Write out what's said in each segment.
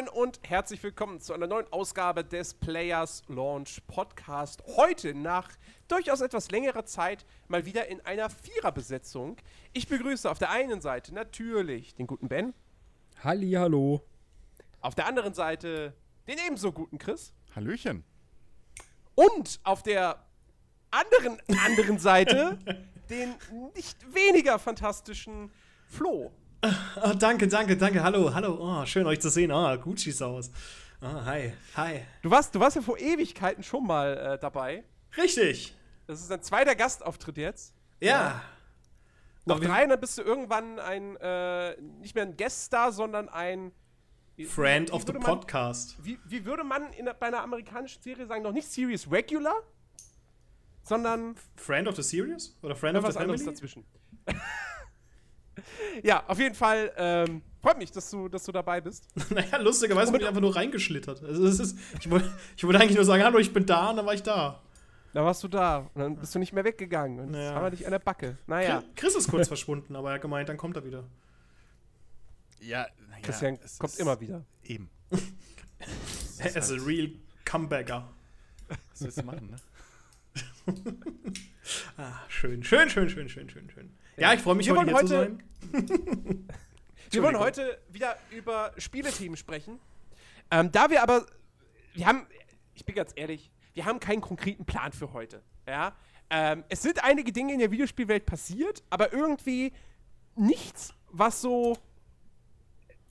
Moin, und herzlich willkommen zu einer neuen Ausgabe des Players Launch Podcast. Heute nach durchaus etwas längerer Zeit mal wieder in einer Viererbesetzung. Ich begrüße auf der einen Seite natürlich den guten Ben. Halli, hallo. Auf der anderen Seite den ebenso guten Chris. Hallöchen. Und auf der anderen, anderen Seite den nicht weniger fantastischen Flo. Oh, danke, danke, danke. Hallo, hallo. Oh, schön euch zu sehen. Oh, Gucci Saus. Oh, hi, hi. Du warst, du warst ja vor Ewigkeiten schon mal äh, dabei. Richtig. Das ist ein zweiter Gastauftritt jetzt. Ja. ja. Noch drei, dann bist du irgendwann ein, äh, nicht mehr ein Gueststar, sondern ein Friend wie, wie of the man, Podcast. Wie, wie würde man in, bei einer amerikanischen Serie sagen, noch nicht Serious Regular, sondern Friend of the Series? Oder Friend of the Family? dazwischen. ja, auf jeden Fall ähm, freut mich, dass du, dass du dabei bist. naja, lustigerweise bin ich einfach nur reingeschlittert. Also, es ist, ich, wollte, ich wollte eigentlich nur sagen, hallo, ich bin da und dann war ich da. Da warst du da und dann bist du nicht mehr weggegangen und naja. jetzt haben wir dich an der Backe. Naja. Chris ist kurz verschwunden, aber er hat gemeint, dann kommt er wieder. Ja, naja, Christian kommt immer wieder. Eben. er ist ein real Comebacker. Was willst du machen, ne? ah, schön, schön, schön, schön, schön, schön, schön. Ja, ich freue mich, wir heute, heute zu sein. wir wollen heute wieder über Spielethemen sprechen. Ähm, da wir aber, wir haben, ich bin ganz ehrlich, wir haben keinen konkreten Plan für heute. Ja? Ähm, es sind einige Dinge in der Videospielwelt passiert, aber irgendwie nichts, was so,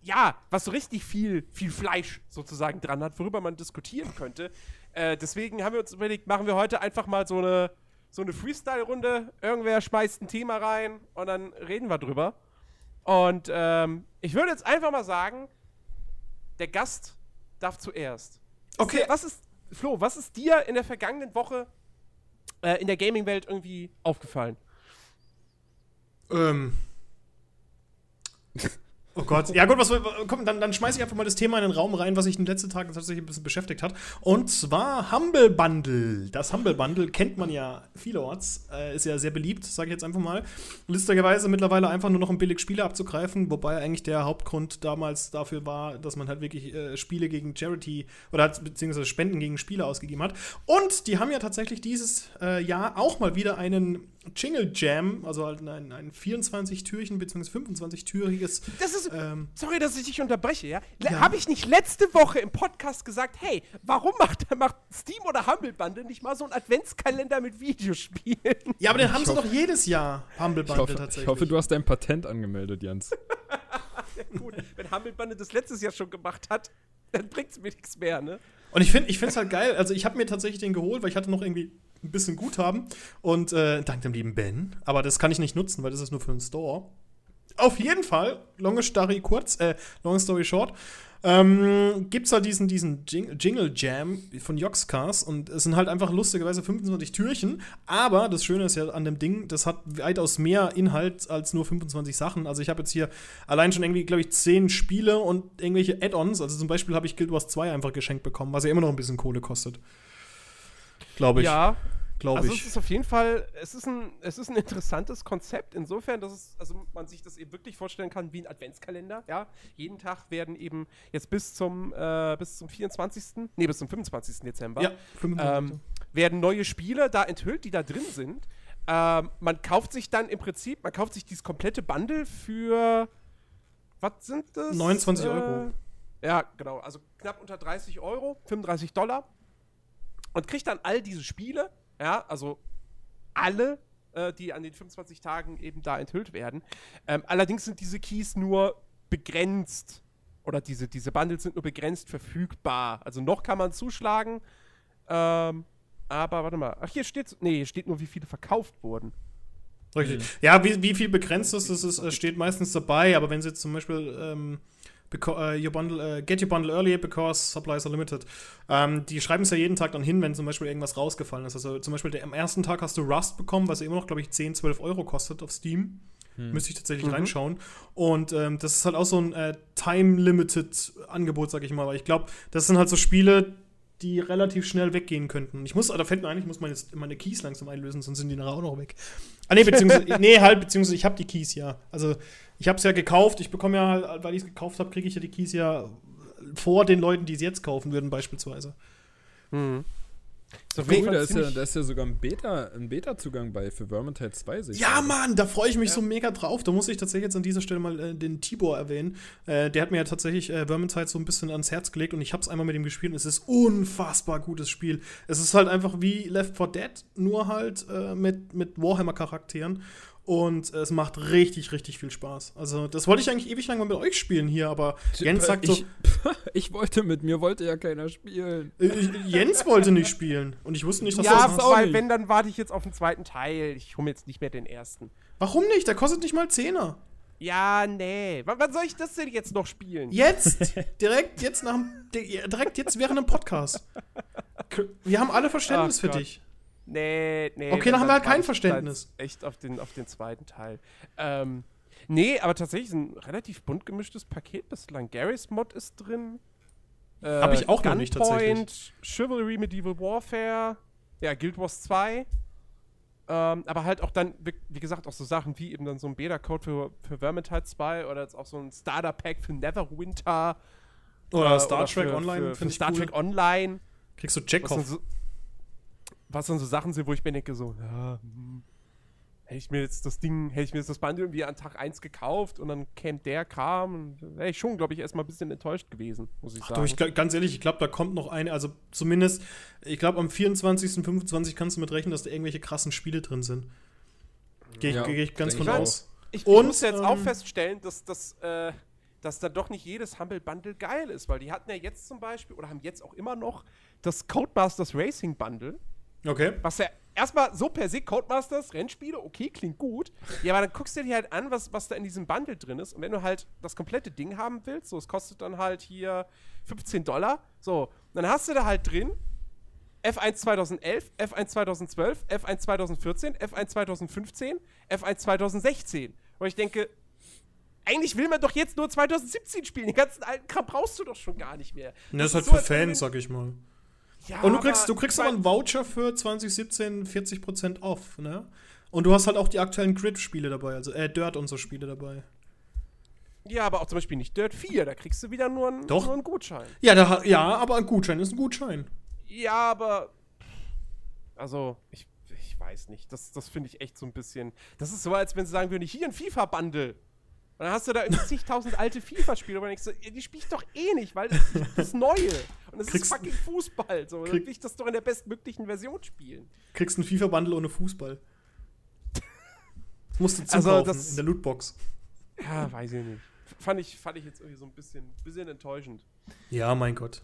ja, was so richtig viel, viel Fleisch sozusagen dran hat, worüber man diskutieren könnte. Äh, deswegen haben wir uns überlegt, machen wir heute einfach mal so eine, so eine Freestyle-Runde. Irgendwer schmeißt ein Thema rein und dann reden wir drüber. Und ähm, ich würde jetzt einfach mal sagen, der Gast darf zuerst. Okay. Was ist, Flo, was ist dir in der vergangenen Woche äh, in der Gaming-Welt irgendwie aufgefallen? Ähm. Oh Gott. Ja gut, was komm, dann, dann schmeiße ich einfach mal das Thema in den Raum rein, was sich in den letzten Tagen tatsächlich ein bisschen beschäftigt hat. Und zwar Humble Bundle. Das Humble Bundle kennt man ja vielerorts, äh, ist ja sehr beliebt, sage ich jetzt einfach mal. Lustigerweise mittlerweile einfach nur noch um billig Spiele abzugreifen, wobei eigentlich der Hauptgrund damals dafür war, dass man halt wirklich äh, Spiele gegen Charity oder hat, beziehungsweise Spenden gegen Spiele ausgegeben hat. Und die haben ja tatsächlich dieses äh, Jahr auch mal wieder einen Jingle Jam, also halt ein, ein 24-Türchen bzw. 25-türiges. Das ist. Ähm, sorry, dass ich dich unterbreche, ja? ja. Habe ich nicht letzte Woche im Podcast gesagt, hey, warum macht, macht Steam oder Humble Bundle nicht mal so einen Adventskalender mit Videospielen? Ja, aber den haben sie doch jedes Jahr, Humble Bundle hoffe, tatsächlich. Ich hoffe, du hast dein Patent angemeldet, Jens. ja, gut. Wenn Humble Bundle das letztes Jahr schon gemacht hat, dann bringt es mir nichts mehr, ne? Und ich finde es halt geil. Also, ich habe mir tatsächlich den geholt, weil ich hatte noch irgendwie ein bisschen Guthaben. Und äh, dank dem lieben Ben. Aber das kann ich nicht nutzen, weil das ist nur für den Store. Auf jeden Fall, lange Story kurz, äh, long story short, ähm, gibt's da diesen, diesen Jing Jingle Jam von Joxcars und es sind halt einfach lustigerweise 25 Türchen, aber das Schöne ist ja an dem Ding, das hat weitaus mehr Inhalt als nur 25 Sachen. Also ich habe jetzt hier allein schon irgendwie, glaube ich, 10 Spiele und irgendwelche Add-ons. Also zum Beispiel habe ich Guild Wars 2 einfach geschenkt bekommen, was ja immer noch ein bisschen Kohle kostet. Glaube ich. Ja. Glaube also ich. Also es ist auf jeden Fall, es ist, ein, es ist ein interessantes Konzept, insofern, dass es, also man sich das eben wirklich vorstellen kann wie ein Adventskalender, ja. Jeden Tag werden eben jetzt bis zum, äh, bis zum 24., nee, bis zum 25. Dezember, ja, 25. Ähm, werden neue Spiele da enthüllt, die da drin sind. Ähm, man kauft sich dann im Prinzip, man kauft sich dieses komplette Bundle für, was sind das? 29 äh, Euro. Ja, genau, also knapp unter 30 Euro, 35 Dollar und kriegt dann all diese Spiele, ja, also alle, äh, die an den 25 Tagen eben da enthüllt werden. Ähm, allerdings sind diese Keys nur begrenzt oder diese, diese Bundles sind nur begrenzt verfügbar. Also noch kann man zuschlagen, ähm, aber warte mal. Ach, hier steht, nee, hier steht nur, wie viele verkauft wurden. Richtig. Ja, wie, wie viel begrenzt ist, das ist, steht meistens dabei, aber wenn sie jetzt zum Beispiel ähm, uh, your bundle, uh, get your bundle early because supplies are limited. Ähm, die schreiben es ja jeden Tag dann hin, wenn zum Beispiel irgendwas rausgefallen ist. Also zum Beispiel der, am ersten Tag hast du Rust bekommen, was ja immer noch, glaube ich, 10, 12 Euro kostet auf Steam. Hm. Müsste ich tatsächlich mhm. reinschauen. Und ähm, das ist halt auch so ein äh, Time-Limited Angebot, sag ich mal. Weil ich glaube, das sind halt so Spiele, die relativ schnell weggehen könnten. Ich muss, da fällt mir ein, ich muss meine, meine Keys langsam einlösen, sonst sind die nachher auch noch weg. Ah, nee, beziehungsweise, nee, halt, beziehungsweise ich habe die Keys ja. Also, ich habe es ja gekauft, ich bekomme ja, halt, weil ich es gekauft habe, kriege ich ja die Keys ja vor den Leuten, die es jetzt kaufen würden, beispielsweise. Hm. So, Cool, da ist, ja, da ist ja sogar ein Beta, ein Beta-Zugang bei für Vermintide 2. sehe ich Ja. Mann, da freue ich mich Ja. so mega drauf. Da muss ich tatsächlich jetzt an dieser Stelle mal äh, den Tibor erwähnen. Äh, der hat mir ja tatsächlich äh, Vermintide so ein bisschen ans Herz gelegt und ich habe es einmal mit ihm gespielt und es ist unfassbar gutes Spiel. Es ist halt einfach wie Left 4 Dead, nur halt äh, mit, mit Warhammer-Charakteren. Und es macht richtig, richtig viel Spaß. Also, das wollte ich eigentlich ewig lang mal mit euch spielen hier, aber Jens sagt so, ich, ich wollte mit mir, wollte ja keiner spielen. äh, Jens wollte nicht spielen. Und ich wusste nicht, dass Ja, das das nicht. wenn, dann warte ich jetzt auf den zweiten Teil. Ich hole mir jetzt nicht mehr den ersten. Warum nicht? Der kostet nicht mal Zehner. Ja, nee. W wann soll ich das denn jetzt noch spielen? Jetzt, direkt jetzt nach dem, di- direkt jetzt während dem Podcast. Wir haben alle Verständnis Ach für Gott. dich. Nee, nee. Okay, dann haben wir halt kein ich Verständnis. Echt auf den, auf den zweiten Teil. Ähm, nee, aber tatsächlich ein relativ bunt gemischtes Paket bislang. Garry's Mod ist drin. Äh, Hab ich auch noch nicht Gunpoint, Chivalry Medieval Warfare, ja, Guild Wars 2. Ähm, aber halt auch dann, wie gesagt, auch so Sachen wie eben dann so ein Beta-Code für, für Vermintide 2 oder jetzt auch so ein Starter-Pack für Neverwinter. Oder äh, Star Trek für, Online, für, für Star cool. Trek Online. Kriegst du so, was dann so Sachen sind, wo ich mir denke, so, ja, hm, hätte ich mir jetzt das Ding, hätte ich mir jetzt das Bundle irgendwie an Tag 1 gekauft und dann käme der Kram, wäre ich schon, glaube ich, erstmal ein bisschen enttäuscht gewesen, muss ich Ach sagen. du, ich, glaub- ganz ehrlich, ich glaube, da kommt noch eine, also zumindest, ich glaube, am 24., 25. kannst du mit rechnen, dass da irgendwelche krassen Spiele drin sind. Gehe ich, Ja, geh ich ganz von ich aus. ich, ich und, muss jetzt ähm, auch feststellen, dass das, äh, dass da doch nicht jedes Humble Bundle geil ist, weil die hatten ja jetzt zum Beispiel, oder haben jetzt auch immer noch, das Codemasters Racing Bundle. Okay. Was ja erstmal so per se Codemasters, Rennspiele, okay, klingt gut. Ja, aber dann guckst du dir halt an, was, was da in diesem Bundle drin ist. Und wenn du halt das komplette Ding haben willst, so, es kostet dann halt hier 15 Dollar. So, dann hast du da halt drin F1 2011, F1 2012, F1 2014, F1 2015, F1 2016. Wo ich denke, eigentlich will man doch jetzt nur 2017 spielen. Den ganzen alten Kram brauchst du doch schon gar nicht mehr. Das ist halt so, für Fans, sag ich mal. Ja, Und du kriegst, du kriegst aber einen Voucher für 2017 40% off, ne? Und du hast halt auch die aktuellen Grid-Spiele dabei, also äh, Dirt und so Spiele dabei. Ja, aber auch zum Beispiel nicht Dirt 4, da kriegst du wieder nur einen, Doch. Nur einen Gutschein. Ja, da, ja, aber ein Gutschein ist ein Gutschein. Ja, aber. Also, ich, ich weiß nicht. Das, das finde ich echt so ein bisschen. Das ist so, als wenn sie sagen würden, hier ein FIFA-Bundle. Und dann hast du da irgendwie zigtausend alte FIFA-Spiele, und denkst du, ja, die spiele ich doch eh nicht, weil das ist das Neue. Und es ist fucking Fußball. So. Dann will ich das doch in der bestmöglichen Version spielen. Kriegst ein FIFA-Bundle ohne Fußball. Das musst du Also, zukaufen das- in der Lootbox. Ja, weiß ich nicht. Fand ich, fand ich jetzt irgendwie so ein bisschen, bisschen enttäuschend. Ja, mein Gott.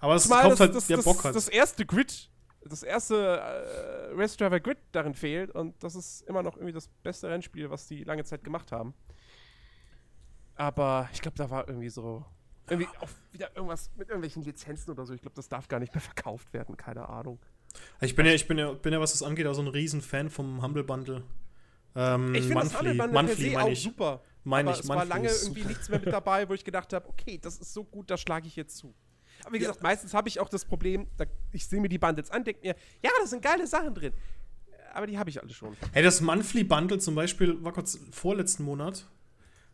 Aber es Zumal kauft das, halt, das, wer das, Bock hat. das erste Grid, das erste äh, Race Driver Grid darin fehlt und das ist immer noch irgendwie das beste Rennspiel, was die lange Zeit gemacht haben. Aber ich glaube, da war irgendwie so irgendwie auch wieder irgendwas mit irgendwelchen Lizenzen oder so. Ich glaube, das darf gar nicht mehr verkauft werden, keine Ahnung. ich bin ja, ich bin ja, bin ja, was das angeht, auch so ein Riesen-Fan vom Humble Bundle. Ähm, Ich finde das Humble Bundle per Monthly se auch ich. super. Meine ich, es war lange irgendwie super. nichts mehr mit dabei, wo ich gedacht habe, okay, das ist so gut, da schlage ich jetzt zu. Aber wie gesagt, meistens habe ich auch das Problem, da, ich sehe mir die Bundles an, denke mir, ja, da sind geile Sachen drin. Aber die habe ich alle schon. Hey, das Monthly Bundle zum Beispiel war kurz vorletzten Monat.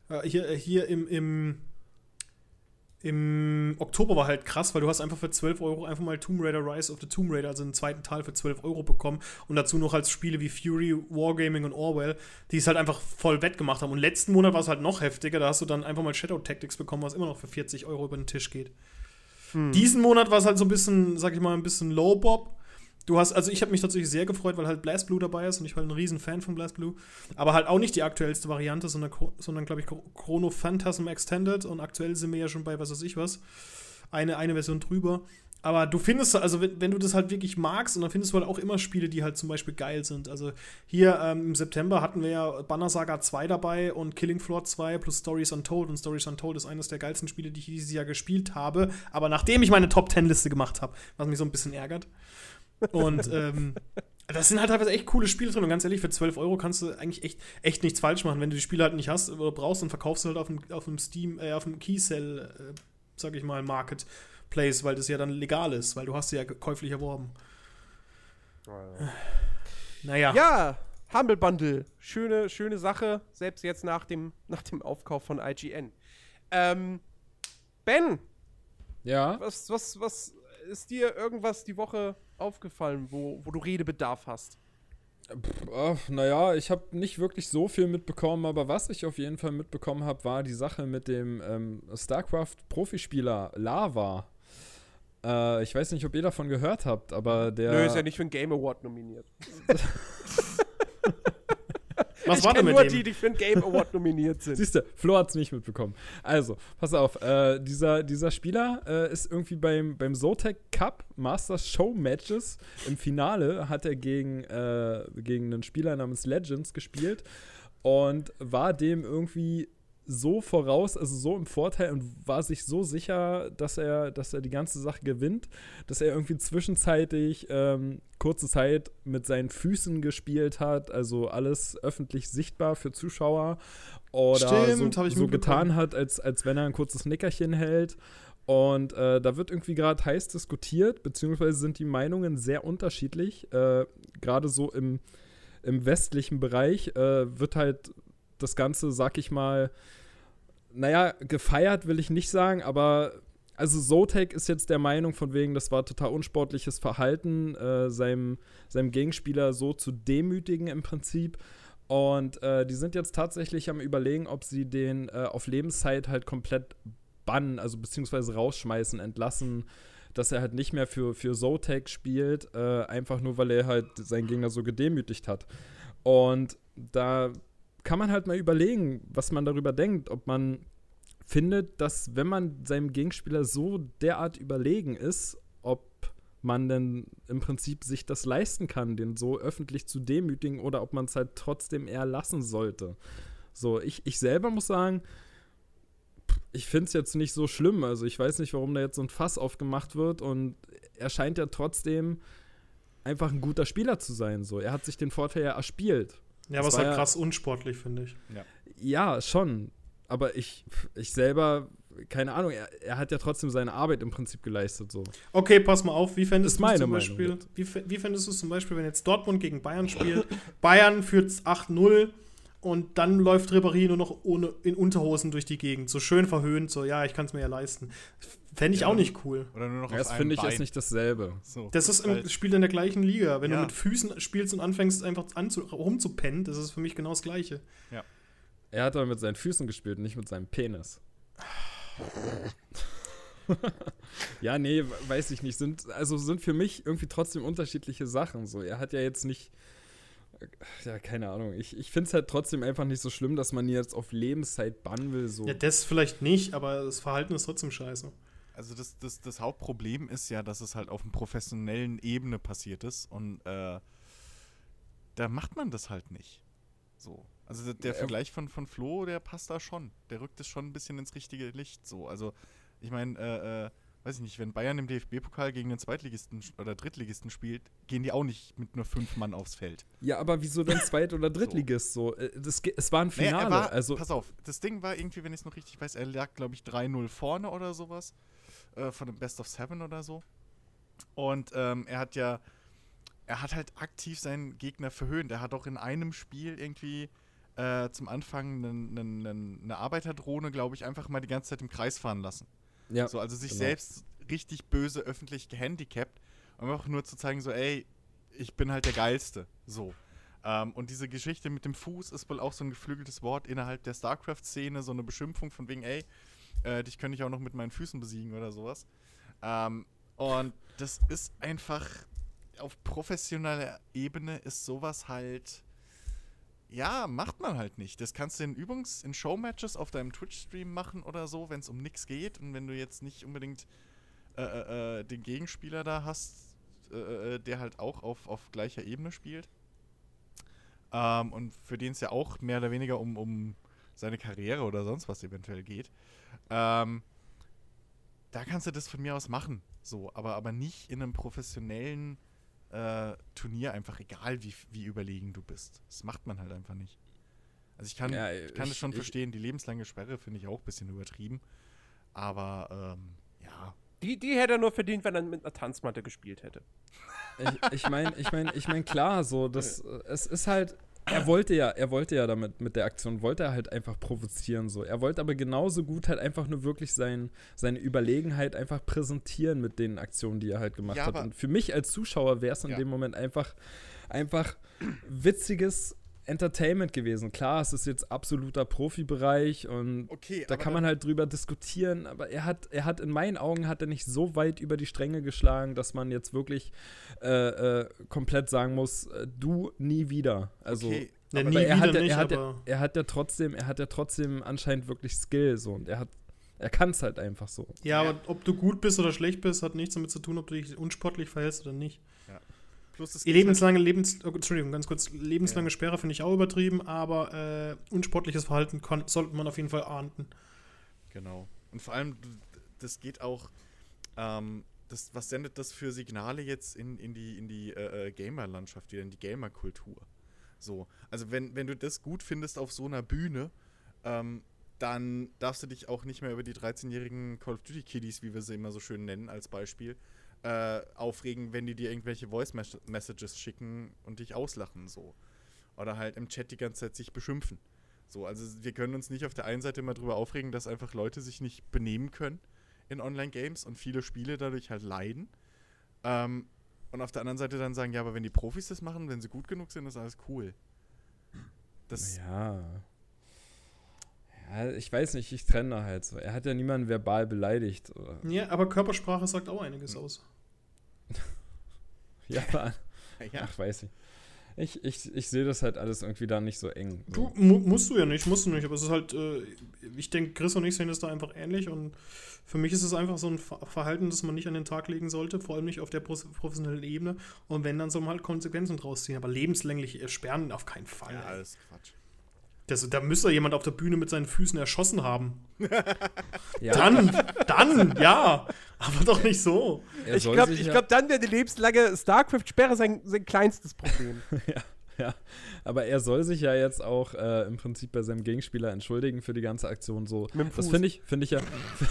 Äh, hier, äh, hier im, im, im Oktober war halt krass, weil du hast einfach für 12 Euro einfach mal Tomb Raider Rise of the Tomb Raider, also einen zweiten Teil für 12 Euro bekommen und dazu noch als Spiele wie Fury, Wargaming und Orwell, die es halt einfach voll wettgemacht haben. Und letzten Monat war es halt noch heftiger, da hast du dann einfach mal Shadow Tactics bekommen, was immer noch für 40 Euro über den Tisch geht. Diesen Monat war es halt so ein bisschen, sag ich mal, ein bisschen Low Bob. Du hast, also ich habe mich tatsächlich sehr gefreut, weil halt BlazBlue dabei ist und ich war ein riesen Fan von BlazBlue. Aber halt auch nicht die aktuellste Variante, sondern, sondern glaube ich, Chrono Phantasm Extended und aktuell sind wir ja schon bei was weiß ich was. Eine, eine Version drüber. Aber du findest, also wenn, wenn du das halt wirklich magst, und dann findest du halt auch immer Spiele, die halt zum Beispiel geil sind. Also hier ähm, im September hatten wir ja Banner Saga 2 dabei und Killing Floor 2 plus Stories Untold. Und Stories Untold ist eines der geilsten Spiele, die ich dieses Jahr gespielt habe. Aber nachdem ich meine Top 10 Liste gemacht habe, was mich so ein bisschen ärgert. Und ähm, das sind halt teilweise echt coole Spiele drin. Und ganz ehrlich, für 12 Euro kannst du eigentlich echt, echt nichts falsch machen. Wenn du die Spiele halt nicht hast oder brauchst, dann verkaufst du halt auf dem, auf dem Steam, äh, auf dem Keysell, äh, sag ich mal, Marketplace, weil das ja dann legal ist, weil du hast sie ja käuflich erworben. Naja. Ja, Humble Bundle. Schöne, schöne Sache, selbst jetzt nach dem, nach dem Aufkauf von IGN. Ähm, Ben, Ja. was, was, was ist dir irgendwas die Woche aufgefallen, wo, wo du Redebedarf hast? Pff, naja, ich habe nicht wirklich so viel mitbekommen, aber was ich auf jeden Fall mitbekommen habe, war die Sache mit dem ähm, StarCraft-Profispieler Lava. Äh, ich weiß nicht, ob ihr davon gehört habt, aber der. Nö, ist ja nicht für einen Game Award nominiert. Was ich war denn mit nur dem? die, die für einen Game Award nominiert sind. Siehst du, Flo hat's nicht mitbekommen. Also, pass auf, äh, dieser, dieser Spieler äh, ist irgendwie beim, beim Zotac Cup Masters Show Matches im Finale hat er gegen, äh, gegen einen Spieler namens Legends gespielt und war dem irgendwie so voraus, also so im Vorteil und war sich so sicher, dass er, dass er die ganze Sache gewinnt, dass er irgendwie zwischenzeitlich ähm, kurze Zeit mit seinen Füßen gespielt hat, also alles öffentlich sichtbar für Zuschauer oder Stimmt, so, so getan hat, als, als wenn er ein kurzes Nickerchen hält. Und äh, da wird irgendwie gerade heiß diskutiert, beziehungsweise sind die Meinungen sehr unterschiedlich. Äh, gerade so im, im westlichen Bereich äh, wird halt das Ganze, sag ich mal, naja, gefeiert will ich nicht sagen, aber also Zotac ist jetzt der Meinung von wegen, das war total unsportliches Verhalten, äh, seinem, seinem Gegenspieler so zu demütigen im Prinzip. Und äh, die sind jetzt tatsächlich am überlegen, ob sie den äh, auf Lebenszeit halt komplett bannen, also beziehungsweise rausschmeißen, entlassen, dass er halt nicht mehr für, für Zotac spielt, äh, einfach nur, weil er halt seinen Gegner so gedemütigt hat. Und da kann man halt mal überlegen, was man darüber denkt, ob man findet, dass wenn man seinem Gegenspieler so derart überlegen ist, ob man denn im Prinzip sich das leisten kann, den so öffentlich zu demütigen oder ob man es halt trotzdem eher lassen sollte. So, ich, ich selber muss sagen, ich finde es jetzt nicht so schlimm. Also ich weiß nicht, warum da jetzt so ein Fass aufgemacht wird und er scheint ja trotzdem einfach ein guter Spieler zu sein. So, er hat sich den Vorteil ja erspielt. Ja, aber es ist war halt ja- krass unsportlich, finde ich. Ja, schon. Aber ich, ich selber, keine Ahnung, er, er hat ja trotzdem seine Arbeit im Prinzip geleistet. So. Okay, pass mal auf, wie fändest Ist du zum Beispiel, wie, wie fändest du es zum Beispiel, wenn jetzt Dortmund gegen Bayern spielt, Bayern führt 8-0 und dann läuft Ribéry nur noch ohne, in Unterhosen durch die Gegend, so schön verhöhnt, so, ja, ich kann es mir ja leisten. Fände ich Ja. auch nicht cool. Oder nur noch Das auf finde ich Bein. jetzt nicht dasselbe. So. Das ist im, Halt- spielt in der gleichen Liga. Wenn Ja. du mit Füßen spielst und anfängst einfach rumzupennen, das ist für mich genau das Gleiche. Er hat aber mit seinen Füßen gespielt, nicht mit seinem Penis. ja, nee, weiß ich nicht. Sind, also sind für mich irgendwie trotzdem unterschiedliche Sachen. So, er hat ja jetzt nicht. Ja, keine Ahnung. Ich, ich finde es halt trotzdem einfach nicht so schlimm, dass man ihn jetzt auf Lebenszeit bannen will. So. Ja, das vielleicht nicht, aber das Verhalten ist trotzdem scheiße. Also das, das, das Hauptproblem ist ja, dass es halt auf einer professionellen Ebene passiert ist und äh, da macht man das halt nicht. So. Also der, der Ja. Vergleich von, von Flo, der passt da schon. Der rückt es schon ein bisschen ins richtige Licht. So. Also ich meine, äh, äh, weiß ich nicht, wenn Bayern im DFB-Pokal gegen den Zweitligisten oder Drittligisten spielt, gehen die auch nicht mit nur fünf Mann aufs Feld. Ja, aber wieso denn Zweit- oder Drittligist? So, äh, das, es war ein Finale. er war, also, pass auf, das Ding war irgendwie, wenn ich es noch richtig weiß, er lag, glaube ich, 3-0 vorne oder sowas. Äh, von dem Best of Seven oder so. Und ähm, er hat ja, er hat halt aktiv seinen Gegner verhöhnt. Er hat auch in einem Spiel irgendwie äh, zum Anfang eine Arbeiterdrohne, glaube ich, einfach mal die ganze Zeit im Kreis fahren lassen. Ja, So, also sich genau. selbst richtig böse öffentlich gehandicapt, um einfach nur zu zeigen, so, ey, ich bin halt der Geilste. So. Ähm, und diese Geschichte mit dem Fuß ist wohl auch so ein geflügeltes Wort innerhalb der StarCraft-Szene, so eine Beschimpfung von wegen, ey, äh, dich könnte ich auch noch mit meinen Füßen besiegen oder sowas. Ähm, und das ist einfach, auf professioneller Ebene ist sowas halt, ja, macht man halt nicht. Das kannst du in Übungs-, in Showmatches auf deinem Twitch-Stream machen oder so, wenn es um nichts geht und wenn du jetzt nicht unbedingt äh, äh, äh, den Gegenspieler da hast, äh, äh, der halt auch auf, auf gleicher Ebene spielt. Ähm, und für den es ja auch mehr oder weniger um, um seine Karriere oder sonst was eventuell geht. Ähm, da kannst du das von mir aus machen. So, aber, aber nicht in einem professionellen äh, Turnier einfach, egal wie, wie überlegen du bist. Das macht man halt einfach nicht. Also ich kann, Ja, ich kann es schon ich- verstehen, die lebenslange Sperre finde ich auch ein bisschen übertrieben. Aber ähm, ja, Die, die hätte er nur verdient, wenn er mit einer Tanzmatte gespielt hätte. ich, ich meine, ich meine, ich meine, klar, so, das, es ist halt, er wollte ja, er wollte ja damit mit der Aktion, wollte er halt einfach provozieren so. Er wollte aber genauso gut halt einfach nur wirklich sein, seine Überlegenheit einfach präsentieren mit den Aktionen, die er halt gemacht Ja, hat. Und für mich als Zuschauer wäre es in Ja. dem Moment einfach, einfach witziges Entertainment gewesen. Klar, es ist jetzt absoluter Profibereich und Okay, da kann man halt drüber diskutieren, aber er hat, er hat in meinen Augen hat er nicht so weit über die Stränge geschlagen, dass man jetzt wirklich äh, äh, komplett sagen muss, äh, du nie wieder. Also Okay, Ja, aber nie er hat, ja- nicht, er, hat ja, aber er hat ja trotzdem, er hat ja trotzdem anscheinend wirklich Skill so und er hat, er kann es halt einfach so. ja, Ja. aber ob du gut bist oder schlecht bist, hat nichts damit zu tun, ob du dich unsportlich verhältst oder nicht. Plus halt- lebenslange Lebens oh, Entschuldigung, ganz kurz, lebenslange Sperre finde ich auch übertrieben, aber äh, unsportliches Verhalten kann, sollte man auf jeden Fall ahnden. Genau. Und vor allem, das geht auch, ähm, das, was sendet das für Signale jetzt in, in die, in die äh, äh, Gamer-Landschaft, wieder in die Gamer-Kultur? So, also wenn, wenn du das gut findest auf so einer Bühne, ähm, dann darfst du dich auch nicht mehr über die 13-jährigen Call of Duty Kiddies, wie wir sie immer so schön nennen, als Beispiel, äh, aufregen, wenn die dir irgendwelche Voice-Messages schicken und dich auslachen, so. Oder halt im Chat die ganze Zeit sich beschimpfen. So, also wir können uns nicht auf der einen Seite immer drüber aufregen, dass einfach Leute sich nicht benehmen können in Online-Games und viele Spiele dadurch halt leiden. Ähm, und auf der anderen Seite dann sagen, ja, aber wenn die Profis das machen, wenn sie gut genug sind, ist alles cool. Das, Ja. Ja, ich weiß nicht, ich trenne da halt so. Er hat ja niemanden verbal beleidigt. Oder? Ja, aber Körpersprache sagt auch einiges Hm. aus. Ja, aber, ja, ach, weiß ich. Ich, ich, ich sehe das halt alles irgendwie da nicht so eng. Du, So. mu musst du ja nicht, musst du nicht, aber es ist halt, äh, ich denke, Chris und ich sehen das da einfach ähnlich und für mich ist es einfach so ein Ver Verhalten, das man nicht an den Tag legen sollte, vor allem nicht auf der professionellen Ebene und wenn, dann soll man halt Konsequenzen draus ziehen, aber lebenslänglich äh, sperren auf keinen Fall. ja, alles Quatsch. Das, da müsste jemand auf der Bühne mit seinen Füßen erschossen haben. Ja, Dann, dann, ja, aber doch nicht so. er Ich glaube, glaub, dann wäre die lebenslange StarCraft-Sperre sein, sein kleinstes Problem. Ja, aber er soll sich ja jetzt auch äh, im Prinzip bei seinem Gegenspieler entschuldigen für die ganze Aktion so. Das finde ich, finde ich ja,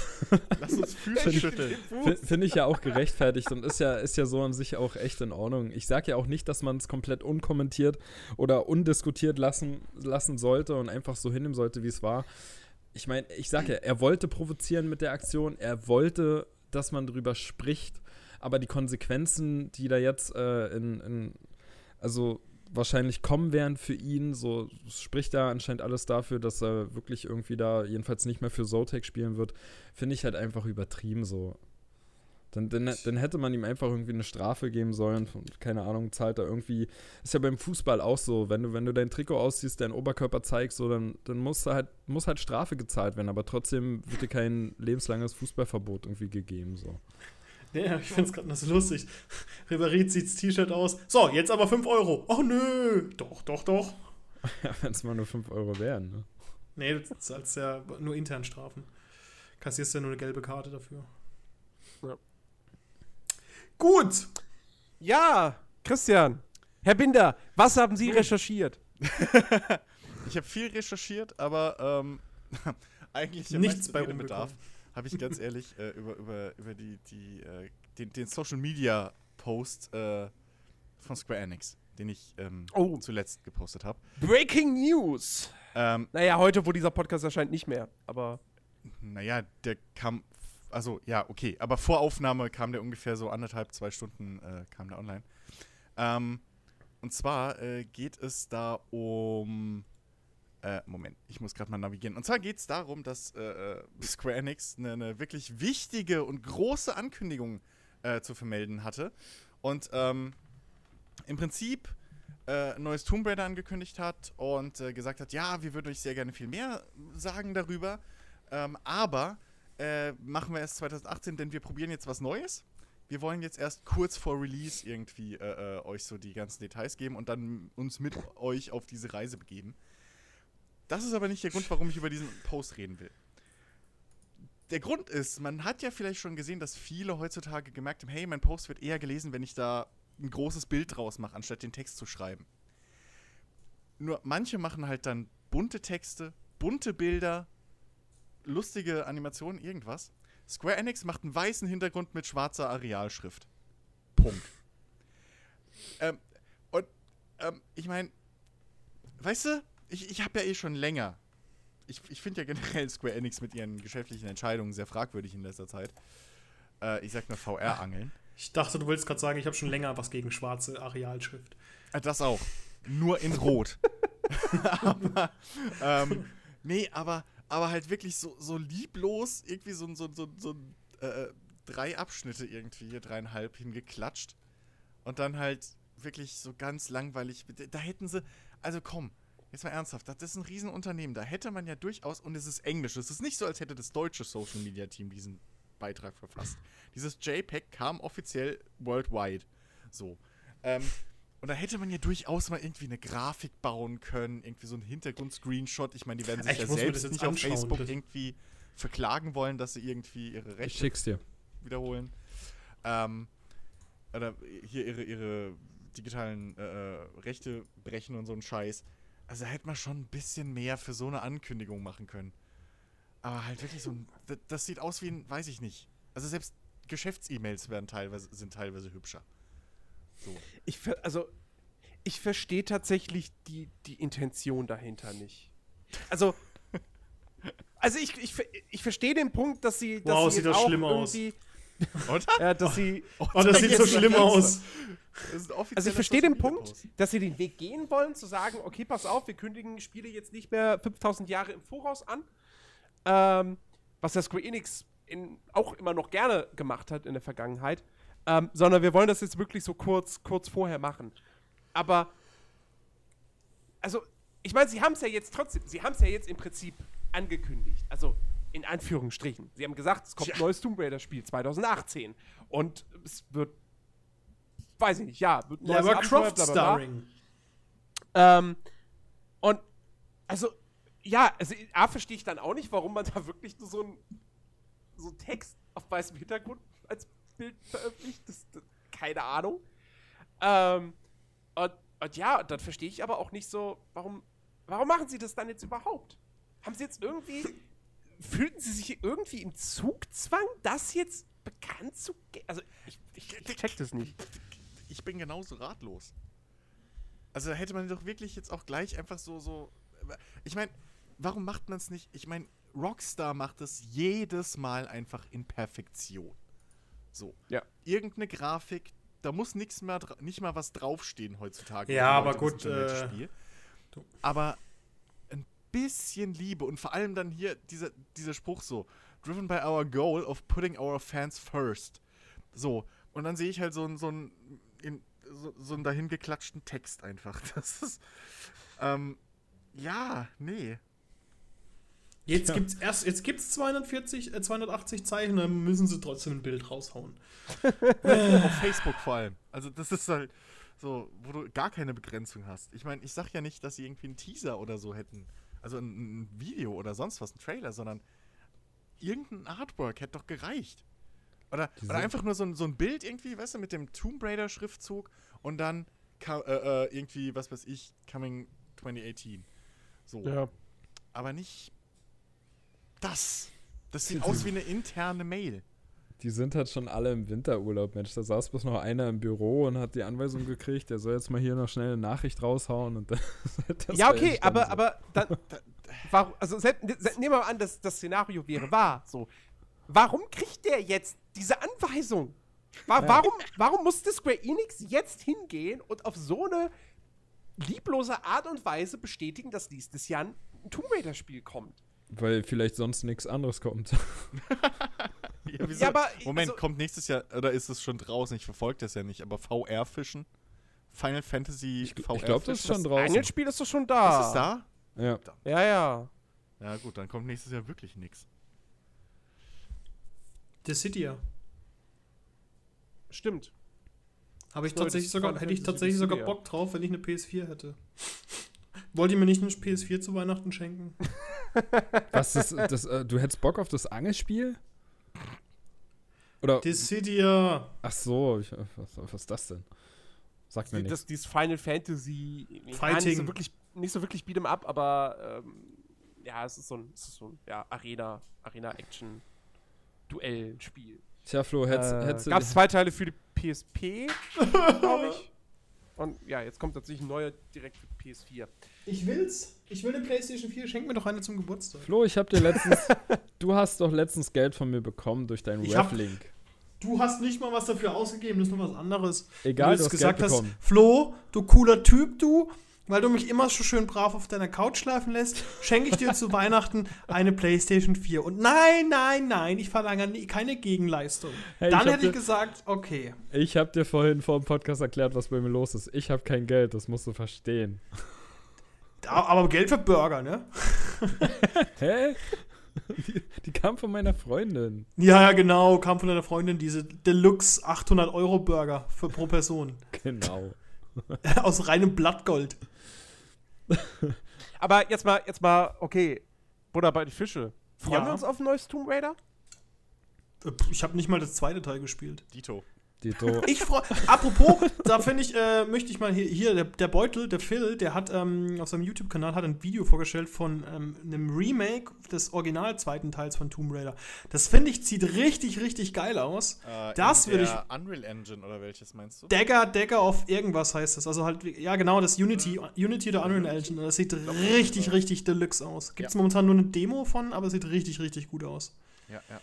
Lass uns Füße schütteln. fi- finde ich ja auch gerechtfertigt und ist ja, ist ja so an sich auch echt in Ordnung. Ich sage ja auch nicht, dass man es komplett unkommentiert oder undiskutiert lassen, lassen sollte und einfach so hinnehmen sollte, wie es war. Ich meine, ich sage ja, er wollte provozieren mit der Aktion, er wollte, dass man drüber spricht, aber die Konsequenzen, die da jetzt äh, in, in, also wahrscheinlich kommen werden für ihn, so spricht da anscheinend alles dafür, dass er wirklich irgendwie da jedenfalls nicht mehr für Zotac spielen wird, finde ich halt einfach übertrieben so. Dann, dann, dann hätte man ihm einfach irgendwie eine Strafe geben sollen. Von, keine Ahnung, zahlt er irgendwie. Ist ja beim Fußball auch so. Wenn du, wenn du dein Trikot ausziehst, deinen Oberkörper zeigst, so, dann, dann muss, halt, muss halt Strafe gezahlt werden. Aber trotzdem wird dir kein lebenslanges Fußballverbot irgendwie gegeben. So. Ja, ich finde es gerade noch so lustig. Ribéry zieht das T-Shirt aus. So, jetzt aber 5 Euro. Oh nö. Doch, doch, doch. Ja, wenn es mal nur 5 Euro wären. Ne? Nee, du zahlst ja nur intern Strafen. Kassierst ja nur eine gelbe Karte dafür. Ja. Gut. Ja, Christian. Herr Binder, was haben Sie recherchiert? Ich habe viel recherchiert, aber ähm, eigentlich Nichts bei Redebedarf rumgekommen. Habe ich ganz ehrlich äh, über, über, über die, die, äh, den, den Social Media Post äh, von Square Enix, den ich ähm, Oh. zuletzt gepostet habe. Breaking News. Ähm, Naja, heute, wo dieser Podcast erscheint, nicht mehr. Aber naja, der kam, also ja, okay, aber vor Aufnahme kam der ungefähr so anderthalb, zwei Stunden äh, kam der online. Ähm, und zwar äh, geht es da um, äh, Moment, ich muss gerade mal navigieren. Und zwar geht es darum, dass äh, äh, Square Enix eine, eine wirklich wichtige und große Ankündigung äh, zu vermelden hatte. Und ähm, im Prinzip äh, neues Tomb Raider angekündigt hat und äh, gesagt hat, ja, wir würden euch sehr gerne viel mehr sagen darüber, ähm, aber äh, machen wir erst 2018, denn wir probieren jetzt was Neues. Wir wollen jetzt erst kurz vor Release irgendwie äh, äh, euch so die ganzen Details geben und dann uns mit euch auf diese Reise begeben. Das ist aber nicht der Grund, warum ich über diesen Post reden will. Der Grund ist, man hat ja vielleicht schon gesehen, dass viele heutzutage gemerkt haben, hey, mein Post wird eher gelesen, wenn ich da ein großes Bild draus mache, anstatt den Text zu schreiben. Nur manche machen halt dann bunte Texte, bunte Bilder, lustige Animationen, irgendwas. Square Enix macht einen weißen Hintergrund mit schwarzer Arealschrift. Punkt. ähm, und ähm, ich meine, weißt du, ich, ich habe ja eh schon länger. Ich, ich finde ja generell Square Enix mit ihren geschäftlichen Entscheidungen sehr fragwürdig in letzter Zeit. Äh, ich sag nur VR-Angeln. Ich dachte, du willst gerade sagen, ich habe schon länger was gegen schwarze Arealschrift. Äh, das auch. Nur in Rot. aber, ähm, nee, aber, aber halt wirklich so, so lieblos, irgendwie so, so, so, so äh, drei Abschnitte irgendwie, hier dreieinhalb hingeklatscht. Und dann halt wirklich so ganz langweilig. Da hätten sie, also komm, jetzt mal ernsthaft, das ist ein Riesenunternehmen. Da hätte man ja durchaus, und es ist Englisch, es ist nicht so, als hätte das deutsche Social Media Team diesen Beitrag verfasst. Dieses JPEG kam offiziell worldwide. So. Ähm, und da hätte man ja durchaus mal irgendwie eine Grafik bauen können, irgendwie so ein Hintergrund-Screenshot. Ich meine, die werden sich Ich ja selbst nicht auf Facebook irgendwie verklagen wollen, dass sie irgendwie ihre Rechte wiederholen. Ähm, oder hier ihre, ihre digitalen äh, äh, Rechte brechen und so ein Scheiß. Also da hätte man schon ein bisschen mehr für so eine Ankündigung machen können. Aber halt wirklich so ein. Das, sieht aus wie ein, weiß ich nicht. Also selbst Geschäfts-E-Mails werden teilweise, sind teilweise hübscher. So. Ich, ver also, ich verstehe tatsächlich die, die Intention dahinter nicht. Also, also ich, ich, ich verstehe den Punkt, dass sie, dass Wow, sie sieht jetzt das auch schlimm aus. Oder? Ja, dass sie, Oh, das sieht so schlimm aus. Also ich verstehe den Punkt, dass sie den Weg gehen wollen, zu sagen, okay, pass auf, wir kündigen Spiele jetzt nicht mehr 5000 Jahre im Voraus an, ähm, was ja Square Enix in, auch immer noch gerne gemacht hat in der Vergangenheit, ähm, sondern wir wollen das jetzt wirklich so kurz, kurz vorher machen. Aber, also, ich meine, sie haben es ja jetzt trotzdem, sie haben es ja jetzt im Prinzip angekündigt. Also, in Anführungsstrichen. Sie haben gesagt, es kommt ein neues Tomb Raider-Spiel 2018. Und es wird, weiß ich nicht, ja, wird ein neues Lara Abenteuer, Croft bla, bla, bla. Starring. Ähm, und also, ja, also A verstehe ich dann auch nicht, warum man da wirklich nur so ein so einen Text auf weißem Hintergrund als Bild veröffentlicht. Das, das, keine Ahnung. Ähm, und, und ja, dann verstehe ich aber auch nicht so, warum, warum machen sie das dann jetzt überhaupt? Haben sie jetzt irgendwie, fühlten sie sich irgendwie im Zugzwang, das jetzt bekannt zu geben? Also, ich, ich, ich check das nicht. ich bin genauso ratlos. Also da hätte man doch wirklich jetzt auch gleich einfach so, so. Ich meine, warum macht man es nicht? Ich meine, Rockstar macht es jedes Mal einfach in Perfektion. So. Ja. Irgendeine Grafik, da muss nichts mehr, nicht mal was draufstehen heutzutage. Ja, aber gut, äh, Aber bisschen Liebe und vor allem dann hier dieser, dieser Spruch so: Driven by our goal of putting our fans first. So. Und dann sehe ich halt so einen so einen, in, so, so einen dahingeklatschten Text einfach. Das ist. Ähm, ja, nee. Jetzt gibt's erst, jetzt gibt's 240, äh, 280 Zeichen, dann müssen sie trotzdem ein Bild raushauen. Auf Facebook vor allem. Also, das ist halt so, wo du gar keine Begrenzung hast. Ich meine, ich sag ja nicht, dass sie irgendwie einen Teaser oder so hätten. Also ein, ein Video oder sonst was, ein Trailer, sondern irgendein Artwork hätte doch gereicht. Oder, oder einfach nur so ein, so ein Bild irgendwie, weißt du, mit dem Tomb Raider-Schriftzug und dann äh, äh, irgendwie, was weiß ich, Coming 2018. So. Ja. Aber nicht das. Das sieht aus wie eine interne Mail. Die sind halt schon alle im Winterurlaub, Mensch. Da saß bloß noch einer im Büro und hat die Anweisung gekriegt, der soll jetzt mal hier noch schnell eine Nachricht raushauen und dann das ja, war okay, aber, so. aber dann, warum, also selbst, se- nehmen wir mal an, dass das Szenario wäre wahr. So, warum kriegt der jetzt diese Anweisung? Wa Ja. warum, warum musste Square Enix jetzt hingehen und auf so eine lieblose Art und Weise bestätigen, dass nächstes Jahr ein Tomb Raider-Spiel kommt? Weil vielleicht sonst nichts anderes kommt. Ja, wieso? Ja, aber, Moment, also- kommt nächstes Jahr, oder ist es schon draußen? Ich verfolge das ja nicht, aber VR-Fischen? Final Fantasy Ich, VR ich glaube, das ist schon draußen. Angelspiel ist doch schon da. Ist es da? Ja. Ja, ja. Ja, gut, dann kommt nächstes Jahr wirklich nichts. Dissidia. Stimmt. Habe ich tatsächlich sogar, hätte ich tatsächlich sogar. Bock drauf, wenn ich eine PS4 hätte. Wollt ihr mir nicht eine PS4 zu Weihnachten schenken? Was ist das? Äh, du hättest Bock auf das Angelspiel? Oder? Dissidia. Ach so, ich, was, was ist das denn? Sagt mir nichts. Dieses Final Fantasy ja, nicht Fighting. so wirklich, nicht so wirklich Beat'em Up, aber ähm, ja, es ist so ein, es ist so ein ja, Arena, Arena-Action, Duellspiel. Tja, Flo, hättest, Äh, Gab es zwei Teile für die PSP, glaube ich. Und ja, jetzt kommt tatsächlich ein neuer direkt für PS4. Ich will's. Ich will eine PlayStation 4. Schenk mir doch eine zum Geburtstag. Flo, ich hab dir letztens. du hast doch letztens Geld von mir bekommen durch deinen Reflink. Du hast nicht mal was dafür ausgegeben, das ist nur was anderes. Egal, du hast gesagt Geld hast, bekommen. Flo, du cooler Typ, du, weil du mich immer so schön brav auf deiner Couch schlafen lässt, schenke ich dir zu Weihnachten eine PlayStation 4. Und nein, nein, nein, ich verlange keine Gegenleistung. Hey, Dann ich hätte ich dir- gesagt, okay. Ich hab dir vorhin vor dem Podcast erklärt, was bei mir los ist. Ich hab kein Geld, das musst du verstehen. Aber Geld für Burger, ne? Hä? Die, die kam von meiner Freundin. Ja, ja, genau, kam von deiner Freundin diese Deluxe 800 Euro Burger für pro Person. Genau. Aus reinem Blattgold. Aber jetzt mal, jetzt mal, okay, Buddha bei die Fische. Freuen Ja. wir uns auf ein neues Tomb Raider? Äh, Ich habe nicht mal das zweite Teil gespielt. Dito. Dito. Ich freue. Apropos, da finde ich, äh, möchte ich mal hier, hier der, der Beutel, der Phil, der hat ähm, auf seinem YouTube-Kanal hat ein Video vorgestellt von ähm, einem Remake des original zweiten Teils von Tomb Raider. Das finde ich sieht richtig, richtig geil aus. Äh, Das will der Unreal Engine oder welches meinst du? Dagger, Dagger auf irgendwas heißt das. Also halt, wie- ja genau, das Unity, Unity oder Unreal Engine. Und das sieht richtig, richtig deluxe aus. Gibt es Ja. momentan nur eine Demo von, aber es sieht richtig, richtig gut aus. Ja, ja.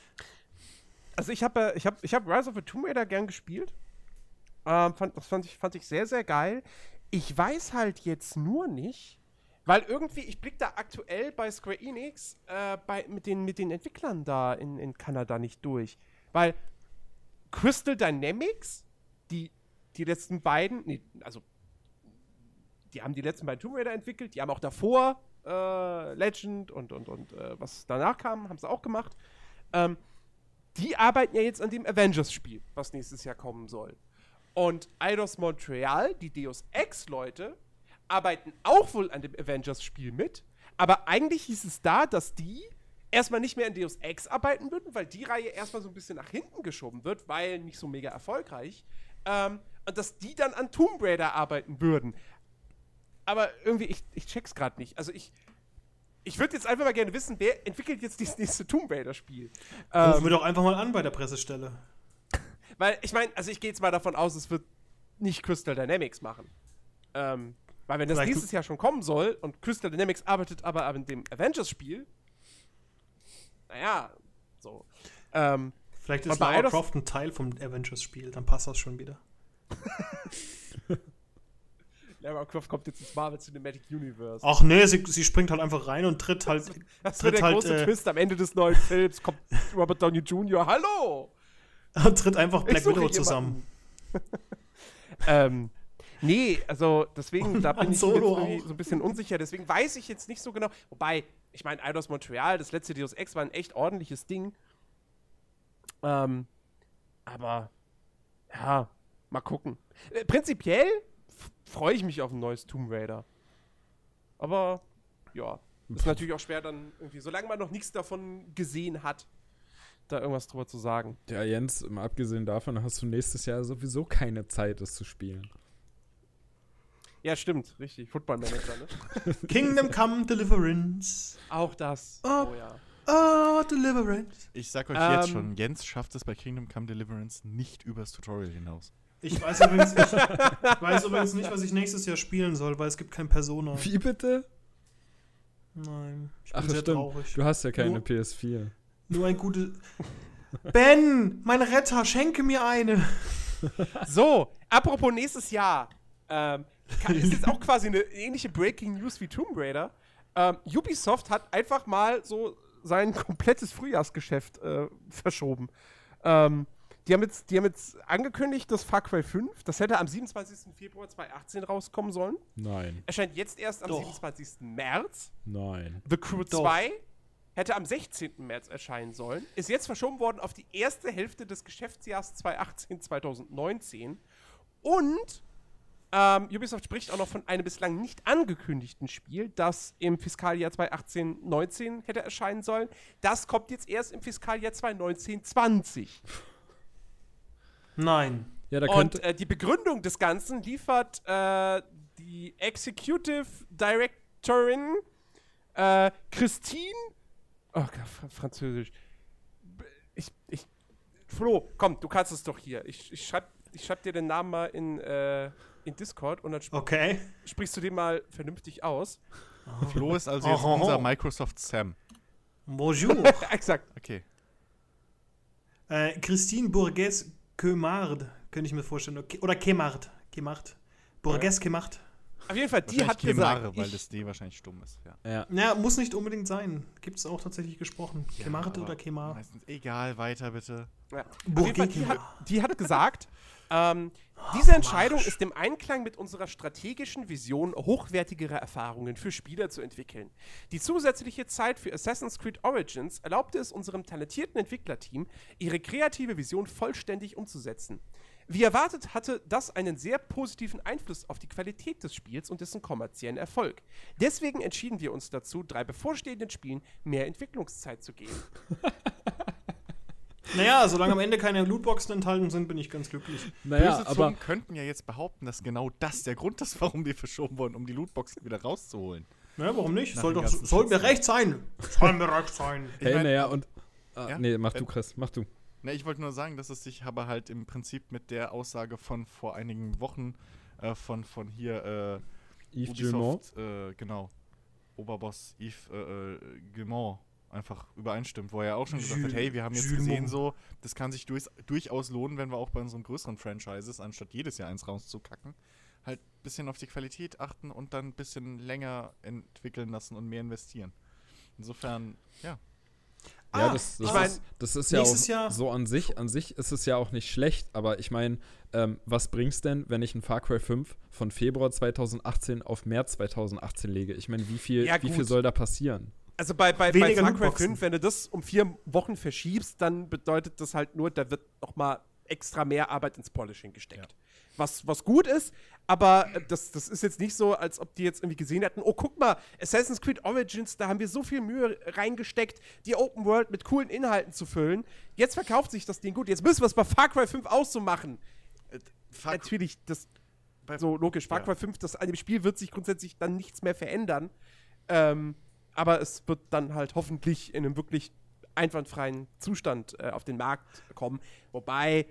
Also ich habe äh, ich hab, ich hab Rise of the Tomb Raider gern gespielt. Ähm, fand, das fand ich, fand ich sehr, sehr geil. Ich weiß halt jetzt nur nicht, weil irgendwie, ich blick da aktuell bei Square Enix äh, bei, mit, den, mit den Entwicklern da in, in Kanada nicht durch. Weil Crystal Dynamics, die, die letzten beiden, nee, also die haben die letzten beiden Tomb Raider entwickelt, die haben auch davor äh, Legend und, und, und äh, was danach kam, haben sie auch gemacht. Ähm, die arbeiten ja jetzt an dem Avengers-Spiel, was nächstes Jahr kommen soll. Und Eidos Montreal, die Deus Ex-Leute, arbeiten auch wohl an dem Avengers-Spiel mit. Aber eigentlich hieß es da, dass die erstmal nicht mehr an Deus Ex arbeiten würden, weil die Reihe erstmal so ein bisschen nach hinten geschoben wird, weil nicht so mega erfolgreich. Ähm, und dass die dann an Tomb Raider arbeiten würden. Aber irgendwie, ich, ich check's gerade nicht. Also ich. Ich würde jetzt einfach mal gerne wissen, wer entwickelt jetzt dieses nächste Tomb Raider-Spiel? Rufen Ähm, wir doch einfach mal an bei der Pressestelle. weil ich meine, also ich gehe jetzt mal davon aus, es wird nicht Crystal Dynamics machen. Ähm, weil wenn das Vielleicht- nächstes Jahr schon kommen soll und Crystal Dynamics arbeitet aber an dem Avengers-Spiel, naja, so. Ähm, Vielleicht ist Lara Croft ein Teil vom Avengers-Spiel, dann passt das schon wieder. Lara Croft kommt jetzt ins Marvel Cinematic Universe. Ach nee, sie, sie springt halt einfach rein und tritt halt. das tritt wird der halt, große äh, Twist am Ende des neuen Films. Kommt Robert Downey Jr. Hallo! tritt einfach Black Widow zusammen. ähm, nee, also deswegen, da bin ich Solo so ein bisschen unsicher. Deswegen weiß ich jetzt nicht so genau. Wobei, ich meine, Eidos Montreal, das letzte Deus Ex war ein echt ordentliches Ding. Ähm, aber, ja, mal gucken. Äh, prinzipiell freue ich mich auf ein neues Tomb Raider. Aber, ja, ist natürlich auch schwer dann irgendwie, solange man noch nichts davon gesehen hat, da irgendwas drüber zu sagen. Ja, Jens, mal abgesehen davon hast du nächstes Jahr sowieso keine Zeit, es zu spielen. Ja, stimmt, richtig. Football Manager, ne? Kingdom Come Deliverance. Auch das. Ah. Oh ja. Oh, Deliverance. Ich sag euch Ähm, jetzt schon, Jens schafft es bei Kingdom Come Deliverance nicht übers Tutorial hinaus. Ich weiß übrigens nicht, ich weiß übrigens nicht, was ich nächstes Jahr spielen soll, weil es gibt kein Persona. Wie bitte? Nein, ich bin Ach, sehr stimmt. traurig. Du hast ja keine Nur- PS4. Nur ein gutes. Ben, mein Retter, schenke mir eine. So, apropos nächstes Jahr. Ähm, kann- ist jetzt auch quasi eine ähnliche Breaking News wie Tomb Raider. Ähm, Ubisoft hat einfach mal so sein komplettes Frühjahrsgeschäft äh, verschoben. Ähm, die, haben jetzt, die haben jetzt angekündigt, dass Far Cry 5, das hätte am 27. Februar 2018 rauskommen sollen, Nein, erscheint jetzt erst am Doch. 27. März. nein. The Crew Doch. 2 hätte am 16. März erscheinen sollen, ist jetzt verschoben worden auf die erste Hälfte des Geschäftsjahres 2018-2019 und ähm, Ubisoft spricht auch noch von einem bislang nicht angekündigten Spiel, das im Fiskaljahr 2018-19 hätte erscheinen sollen. Das kommt jetzt erst im Fiskaljahr 2019-20. Nein. Ja, da Und könnte. äh, die Begründung des Ganzen liefert äh, die Executive Directorin äh, Christine. Oh Gott, Fra Französisch. Ich, ich. Flo, komm, du kannst es doch hier. Ich, ich schreib, ich schreib dir den Namen mal in, äh, in Discord und dann sp Okay. sprichst du den mal vernünftig aus. Flo ist also jetzt Oh, oh, oh. unser Microsoft Sam. Bonjour. Exakt. Okay. äh, Christine Bourges Quemard, könnte ich mir vorstellen. Oder Quemard. Quemard. Bourges Quemard. Auf jeden Fall, die hat gesagt, Kemare, weil ich, das D wahrscheinlich stumm ist. Ja. Ja. Ja, muss nicht unbedingt sein. Gibt es auch tatsächlich gesprochen. Quemard aber oder Quemard? Meistens. Egal, weiter bitte. ja. Auf jeden Fall, die hat, die hat gesagt, ähm, diese Entscheidung ist im Einklang mit unserer strategischen Vision, hochwertigere Erfahrungen für Spieler zu entwickeln. Die zusätzliche Zeit für Assassin's Creed Origins erlaubte es unserem talentierten Entwicklerteam, ihre kreative Vision vollständig umzusetzen. Wie erwartet hatte das einen sehr positiven Einfluss auf die Qualität des Spiels und dessen kommerziellen Erfolg. Deswegen entschieden wir uns dazu, drei bevorstehenden Spielen mehr Entwicklungszeit zu geben. Naja, solange am Ende keine Lootboxen enthalten sind, bin ich ganz glücklich. Naja, Böse aber Zungen könnten ja jetzt behaupten, dass genau das der Grund ist, warum wir verschoben wurden, um die Lootboxen wieder rauszuholen. Naja, warum nicht? Nach Soll, doch, soll mir recht sein. Soll mir recht sein. Ich hey, naja, und. Ah, Ja? Nee, mach Äh, du, Chris, mach du. Na, ich wollte nur sagen, dass es sich aber halt im Prinzip mit der Aussage von vor einigen Wochen äh, von, von hier äh, Yves. Ubisoft, äh, genau, Oberboss Yves äh, äh, Gilmore einfach übereinstimmt, wo er auch schon gesagt hat, Jules- hey, wir haben jetzt Jules gesehen so, das kann sich durchs, durchaus lohnen, wenn wir auch bei unseren größeren Franchises, anstatt jedes Jahr eins rauszukacken, halt ein bisschen auf die Qualität achten und dann ein bisschen länger entwickeln lassen und mehr investieren. Insofern, ja. Ja, Ah, das, das, ich mein, ist, das ist ja auch Jahr- so an sich. An sich ist es ja auch nicht schlecht, aber ich meine, ähm, was bringt's denn, wenn ich ein Far Cry 5 von Februar 2018 auf März 2018 lege? Ich meine, wie viel, Ja, wie viel soll da passieren? Also bei, bei, bei Weniger Far Cry Lootboxen. 5, wenn du das um vier Wochen verschiebst, dann bedeutet das halt nur, da wird noch mal extra mehr Arbeit ins Polishing gesteckt. Was, was gut ist, aber äh, das, das ist jetzt nicht so, als ob die jetzt irgendwie gesehen hätten, oh, guck mal, Assassin's Creed Origins, da haben wir so viel Mühe reingesteckt, die Open World mit coolen Inhalten zu füllen. Jetzt verkauft sich das Ding gut. Jetzt müssen wir es bei Far Cry 5 auch so machen. Äh, Far- Natürlich, das bei- so logisch. Far Ja. Cry 5, das, an dem Spiel wird sich grundsätzlich dann nichts mehr verändern. Ähm, aber es wird dann halt hoffentlich in einem wirklich einwandfreien Zustand äh, auf den Markt kommen. Wobei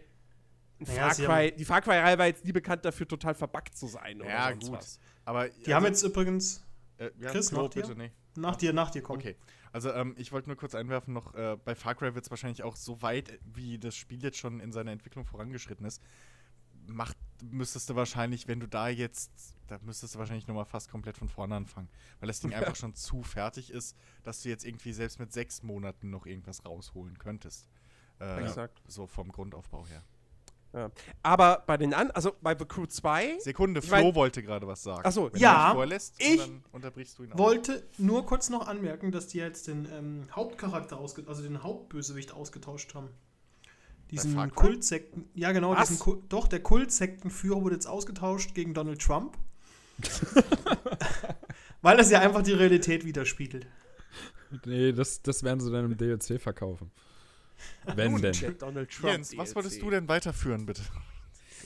Naja, Far Cry, die Far Cry-Reihe war jetzt nie bekannt dafür, total verbuggt zu sein. Oder Ja, sonst gut. Was. Aber Die haben jetzt übrigens äh, ja, Chris, Flo, nach dir? bitte, nee. nach dir, nach dir kommen. Okay, also ähm, ich wollte nur kurz einwerfen noch, äh, bei Far Cry wird es wahrscheinlich auch so weit, wie das Spiel jetzt schon in seiner Entwicklung vorangeschritten ist, macht, müsstest du wahrscheinlich, wenn du da jetzt, da müsstest du wahrscheinlich nochmal fast komplett von vorne anfangen, weil das Ding einfach schon zu fertig ist, dass du jetzt irgendwie selbst mit sechs Monaten noch irgendwas rausholen könntest. Äh, Exakt. So vom Grundaufbau her. Ja. Aber bei den an, also bei The Crew 2, Sekunde, Ich Flo mein- wollte gerade was sagen. Ach so, Wenn ja, dich vorlässt, und ich dann unterbrichst du ihn auch. Wollte nur kurz noch anmerken, dass die jetzt den ähm, Hauptcharakter, ausge also den Hauptbösewicht ausgetauscht haben. Diesen? Kultsekten. Ja, genau, diesen doch, der Kultsektenführer wurde jetzt ausgetauscht gegen Donald Trump. Weil das ja einfach die Realität widerspiegelt. Nee, das, das werden sie dann im DLC verkaufen. Wenn denn. der Donald Trump. Jens, was DLC. wolltest du denn weiterführen, bitte?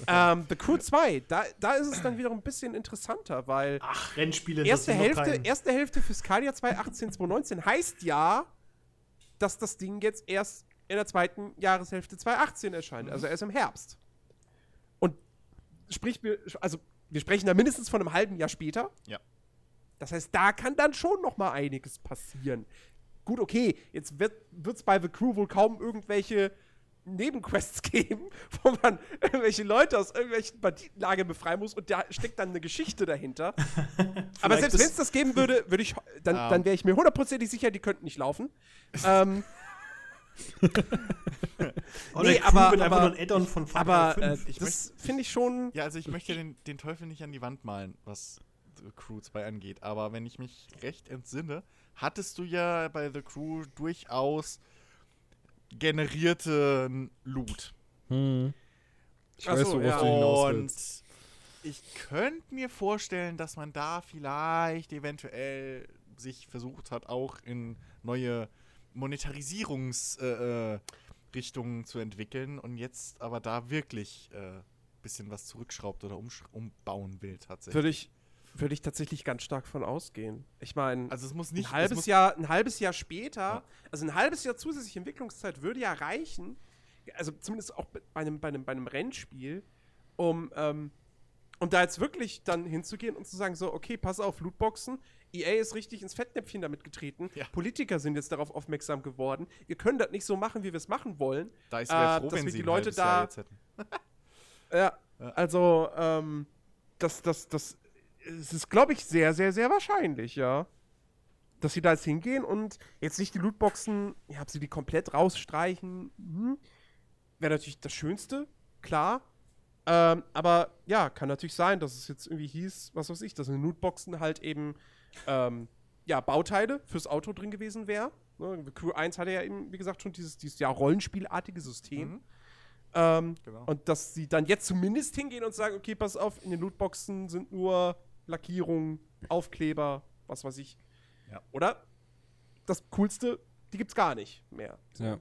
Ähm, The Crew 2, da, da ist es dann wieder ein bisschen interessanter, weil Ach, Rennspiele. erste Hälfte, erste Hälfte Fiskaljahr 2018, 2019 heißt ja, dass das Ding jetzt erst in der zweiten Jahreshälfte 2018 erscheint, also erst im Herbst. Und sprich, wir, also wir sprechen da mindestens von einem halben Jahr später. Ja. Das heißt, da kann dann schon noch mal einiges passieren. Gut, okay, jetzt wird es bei The Crew wohl kaum irgendwelche Nebenquests geben, wo man irgendwelche Leute aus irgendwelchen Banditenlagern befreien muss und da steckt dann eine Geschichte dahinter. Aber selbst wenn es das geben würde, würde ich, dann, Ähm. dann wäre ich mir hundertprozentig sicher, die könnten nicht laufen. ähm, Oder nee, Crew aber- wird einfach aber- nur ein Add-on von Far aber äh, 5. Ich das finde ich schon. Ja, also ich möchte den, den Teufel nicht an die Wand malen, was The Crew 2 angeht. Aber wenn ich mich recht entsinne, hattest du ja bei The Crew durchaus generierten Loot. Hm. Ich weiß, so, worauf ja. du hinaus Und ich könnte mir vorstellen, dass man da vielleicht eventuell sich versucht hat, auch in neue Monetarisierungsrichtungen äh, äh, zu entwickeln und jetzt aber da wirklich ein äh, bisschen was zurückschraubt oder umbauen will tatsächlich. Würde ich, würde ich tatsächlich ganz stark von ausgehen. Ich meine, Also es muss nicht ein es halbes Jahr, ein halbes Jahr später, Ja. also ein halbes Jahr zusätzliche Entwicklungszeit würde ja reichen, also zumindest auch bei einem, bei einem, bei einem Rennspiel, um, ähm, Und da jetzt wirklich dann hinzugehen und zu sagen, so, okay, pass auf, Lootboxen, EA ist richtig ins Fettnäpfchen damit getreten, Ja. Politiker sind jetzt darauf aufmerksam geworden, ihr könnt das nicht so machen, wie wir es machen wollen. Da ist Äh, froh, dass wenn wir sie die Leute da- jetzt hätten. Ja, also, ähm, das, das, das, es ist, glaube ich, sehr, sehr, sehr wahrscheinlich, ja. Dass sie da jetzt hingehen und jetzt nicht die Lootboxen, ja, ob sie die komplett rausstreichen, hm, wäre natürlich das Schönste, klar. Ähm, aber ja, kann natürlich sein, dass es jetzt irgendwie hieß, was weiß ich, dass in Lootboxen halt eben, ähm, ja, Bauteile fürs Auto drin gewesen wären. Ne? Crew 1 hatte ja eben, wie gesagt, schon dieses, dieses ja, Rollenspielartige System. Mhm. Ähm, Genau. und dass sie dann jetzt zumindest hingehen und sagen, okay, pass auf, in den Lootboxen sind nur Lackierungen, Aufkleber, was weiß ich. Ja. Oder das Coolste, die gibt's gar nicht mehr. Ja.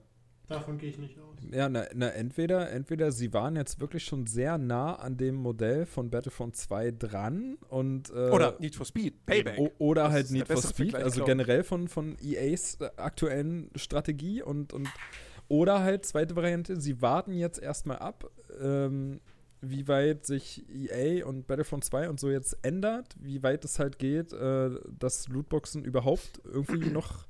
Davon gehe ich nicht aus. Ja, na, na, entweder, entweder sie waren jetzt wirklich schon sehr nah an dem Modell von Battlefront 2 dran und äh, Oder Need for Speed, Payback. O oder Das halt Need for Speed, Vergleich, also generell von, von EAs äh, aktuellen Strategie und, und oder halt zweite Variante, sie warten jetzt erstmal ab, ähm, wie weit sich EA und Battlefront 2 und so jetzt ändert, wie weit es halt geht, äh, dass Lootboxen überhaupt irgendwie noch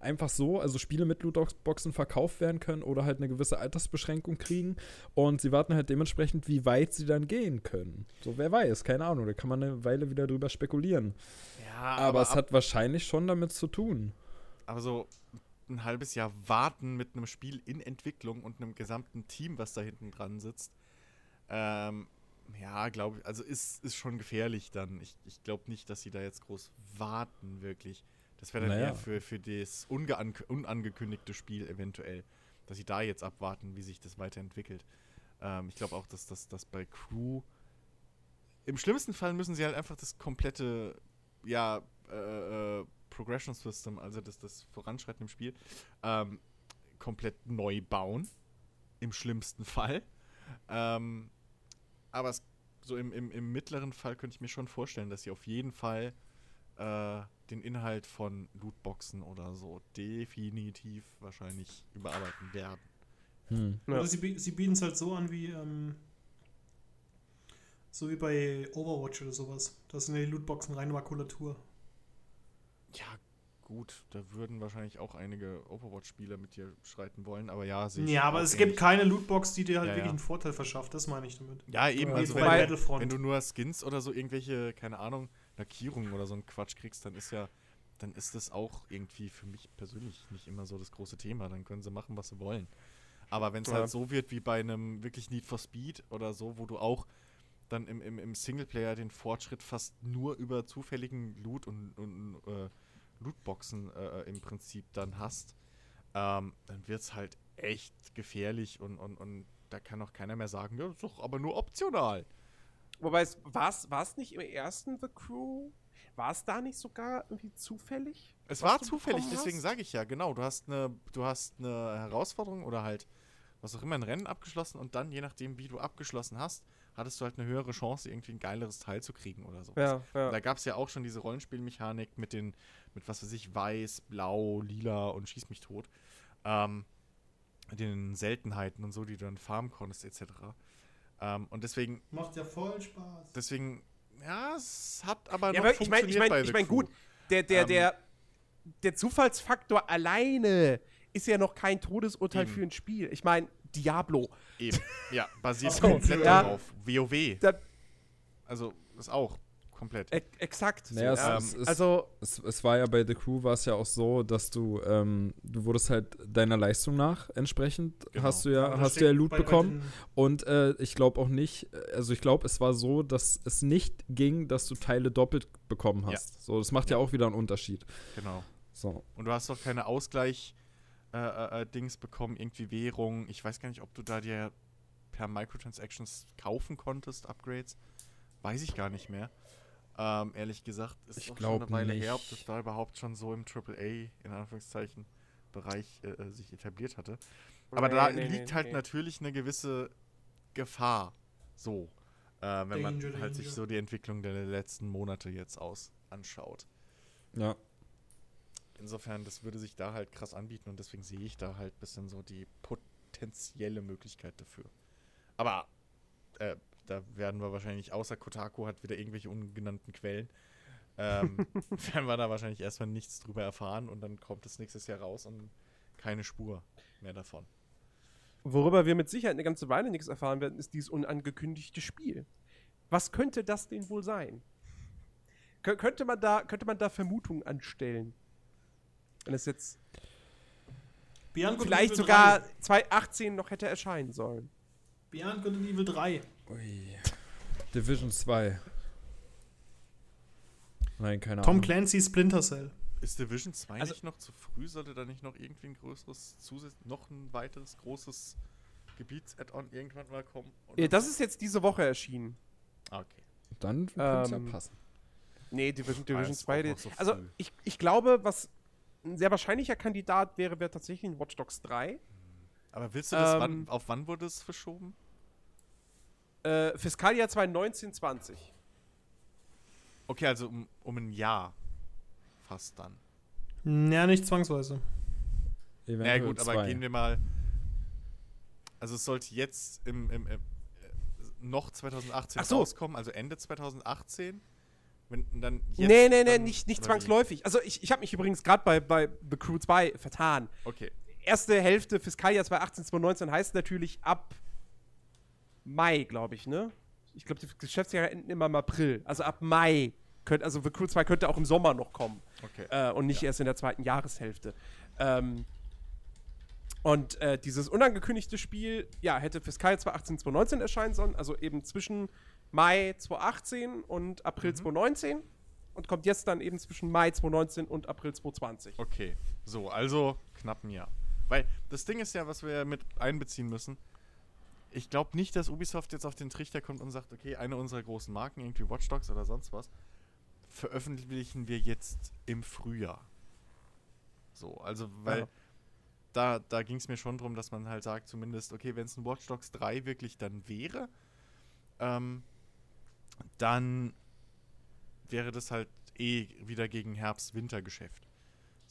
einfach so, also Spiele mit Lootboxen verkauft werden können oder halt eine gewisse Altersbeschränkung kriegen und sie warten halt dementsprechend, wie weit sie dann gehen können. So, wer weiß, keine Ahnung, da kann man eine Weile wieder drüber spekulieren. Ja, Aber, es ab- hat wahrscheinlich schon damit zu tun. aber so ein halbes Jahr warten mit einem Spiel in Entwicklung und einem gesamten Team, was da hinten dran sitzt, ähm, ja, glaube ich, also ist, ist schon gefährlich dann. Ich, ich glaube nicht, dass sie da jetzt groß warten, wirklich. Das wäre dann Naja. eher für, für das unangekündigte Spiel eventuell, dass sie da jetzt abwarten, wie sich das weiterentwickelt. Ähm, ich glaube auch, dass das dass bei Crew im schlimmsten Fall müssen sie halt einfach das komplette, ja, äh, äh, Progression System, also das, das Voranschreiten im Spiel, ähm, komplett neu bauen. Im schlimmsten Fall. Ähm, aber es, so im, im, im mittleren Fall könnte ich mir schon vorstellen, dass sie auf jeden Fall äh, den Inhalt von Lootboxen oder so definitiv wahrscheinlich überarbeiten werden. Hm. Ja. Oder sie, bie- sie bieten es halt so an wie, ähm, so wie bei Overwatch oder sowas. Das sind ja die Lootboxen reine Makulatur. Ja, gut, da würden wahrscheinlich auch einige Overwatch-Spieler mit dir schreiten wollen, aber ja, sehe Ja, aber es ähnlich. gibt keine Lootbox, die dir halt Ja, wirklich ja. einen Vorteil verschafft. Das meine ich damit. Ja, eben, Ja, also Wie wenn, bei Weil- Battlefront. wenn du nur Skins oder so irgendwelche, keine Ahnung, Lackierungen oder so einen Quatsch kriegst, dann ist ja, dann ist das auch irgendwie für mich persönlich nicht immer so das große Thema. Dann können sie machen, was sie wollen. Aber wenn es Ja. halt so wird wie bei einem wirklich Need for Speed oder so, wo du auch dann im, im, im Singleplayer den Fortschritt fast nur über zufälligen Loot und, und äh, Lootboxen äh, im Prinzip dann hast, ähm, dann wird es halt echt gefährlich und, und, und da kann auch keiner mehr sagen, ja, das ist doch aber nur optional. Wobei es war es nicht im ersten The Crew? War es da nicht sogar irgendwie zufällig? Es war zufällig, deswegen sage ich ja, genau. Du hast eine, du hast eine Herausforderung oder halt was auch immer ein Rennen abgeschlossen und dann, je nachdem, wie du abgeschlossen hast, hattest du halt eine höhere Chance, irgendwie ein geileres Teil zu kriegen oder so. Ja, ja. Da gab es ja auch schon diese Rollenspielmechanik mit den, mit was weiß ich, weiß, blau, lila und schieß mich tot. Ähm, den Seltenheiten und so, die du dann farmen konntest, etc. Ähm, und deswegen, Macht ja voll Spaß. deswegen, ja, es hat aber Ja, noch aber ich meine, ich funktioniert meine, bei ich The meine, Crew. gut, der, der, Ähm, der, der Zufallsfaktor alleine ist ja noch kein Todesurteil Eben. für ein Spiel. Ich meine, Diablo. Eben, ja, basiert So, komplett ja. darauf. WoW. Da, Also, ist auch komplett. e exakt. Naja, ja. es, es, es, also, es, es war ja bei The Crew war es ja auch so, dass du, ähm, du wurdest halt deiner Leistung nach entsprechend, Genau. hast du ja, da hast du ja Loot bei- bei bekommen. den- Und äh, ich glaube auch nicht, also ich glaube, es war so, dass es nicht ging, dass du Teile doppelt bekommen Ja. hast. So, das macht ja auch wieder einen Unterschied. Genau. So. Und du hast doch keine Ausgleich äh, äh, äh, Dings bekommen, irgendwie Währung. Ich weiß gar nicht, ob du da dir per Microtransactions kaufen konntest, Upgrades. Weiß ich gar nicht mehr. Ähm, ehrlich gesagt, ist Ich schon eine Weile her, ob nicht. das da überhaupt schon so im AAA, in Anführungszeichen, Bereich äh, äh, sich etabliert hatte. Aber Nee, da nee, liegt nee, halt nee. natürlich eine gewisse Gefahr. So. Äh, wenn man Danger, halt sich danger. so die Entwicklung der letzten Monate jetzt aus anschaut. Ja. Insofern, das würde sich da halt krass anbieten und deswegen sehe ich da halt ein bisschen so die potenzielle Möglichkeit dafür. Aber äh, da werden wir wahrscheinlich, außer Kotaku hat wieder irgendwelche ungenannten Quellen, ähm, werden wir da wahrscheinlich erstmal nichts drüber erfahren und dann kommt es nächstes Jahr raus und keine Spur mehr davon. Worüber wir mit Sicherheit eine ganze Weile nichts erfahren werden, ist dieses unangekündigte Spiel. Was könnte das denn wohl sein? Kö könnte, man da, könnte man da Vermutungen anstellen? Wenn es jetzt and vielleicht sogar 3. 2018 noch hätte erscheinen sollen. Beyond Good and Evil 3. Ui. Division 2. Nein, keine Tom Ahnung. Clancy Splinter Cell. Ist Division 2 Also- nicht noch zu früh? Sollte da nicht noch irgendwie ein größeres, zusatz noch ein weiteres großes Gebiets-Add-on irgendwann mal kommen? Oder Ja, das ist jetzt diese Woche erschienen. Ah, okay. Dann könnte es Ähm, ja passen. Nee, Division, Division ist 2. auch die- noch so also, ich, ich glaube, was ein sehr wahrscheinlicher Kandidat wäre, wäre tatsächlich ein Watch Dogs 3. Aber willst du das, Ähm, wann, auf wann wurde es verschoben? Äh, Fiskaljahr 2019, 20. Okay, also um, um ein Jahr fast dann. Ja, nicht zwangsweise. Ja Eventuell gut, aber zwei. gehen wir mal. Also es sollte jetzt im, im, im äh, noch 2018 Ach so. rauskommen, also Ende 2018. Wenn dann jetzt nee, nee, nee, dann- nicht, nicht zwangsläufig. Also, ich, ich habe mich übrigens gerade bei, bei The Crew 2 vertan. Okay. Erste Hälfte Fiskaljahr 2018, 2019 heißt natürlich ab Mai, glaube ich, ne? Ich glaube, die Geschäftsjahre enden immer im April. Also ab Mai. Könnt, also The Crew 2 könnte auch im Sommer noch kommen. Okay. äh, und nicht erst in der zweiten Jahreshälfte. Ähm, und äh, dieses unangekündigte Spiel, ja, hätte Fiskal 2018, 2019 erscheinen sollen, also eben zwischen Mai 2018 und April 2019 und kommt jetzt dann eben zwischen Mai 2019 und April 2020. Okay. So, also knapp ein Jahr. Weil das Ding ist ja, was wir mit einbeziehen müssen. Ich glaube nicht, dass Ubisoft jetzt auf den Trichter kommt und sagt, okay, eine unserer großen Marken, irgendwie Watch Dogs oder sonst was, veröffentlichen wir jetzt im Frühjahr. So, also, weil Ja. da, da ging es mir schon darum, dass man halt sagt, zumindest, okay, wenn es ein Watch Dogs 3 wirklich dann wäre, ähm, dann wäre das halt eh wieder gegen Herbst-Winter-Geschäft.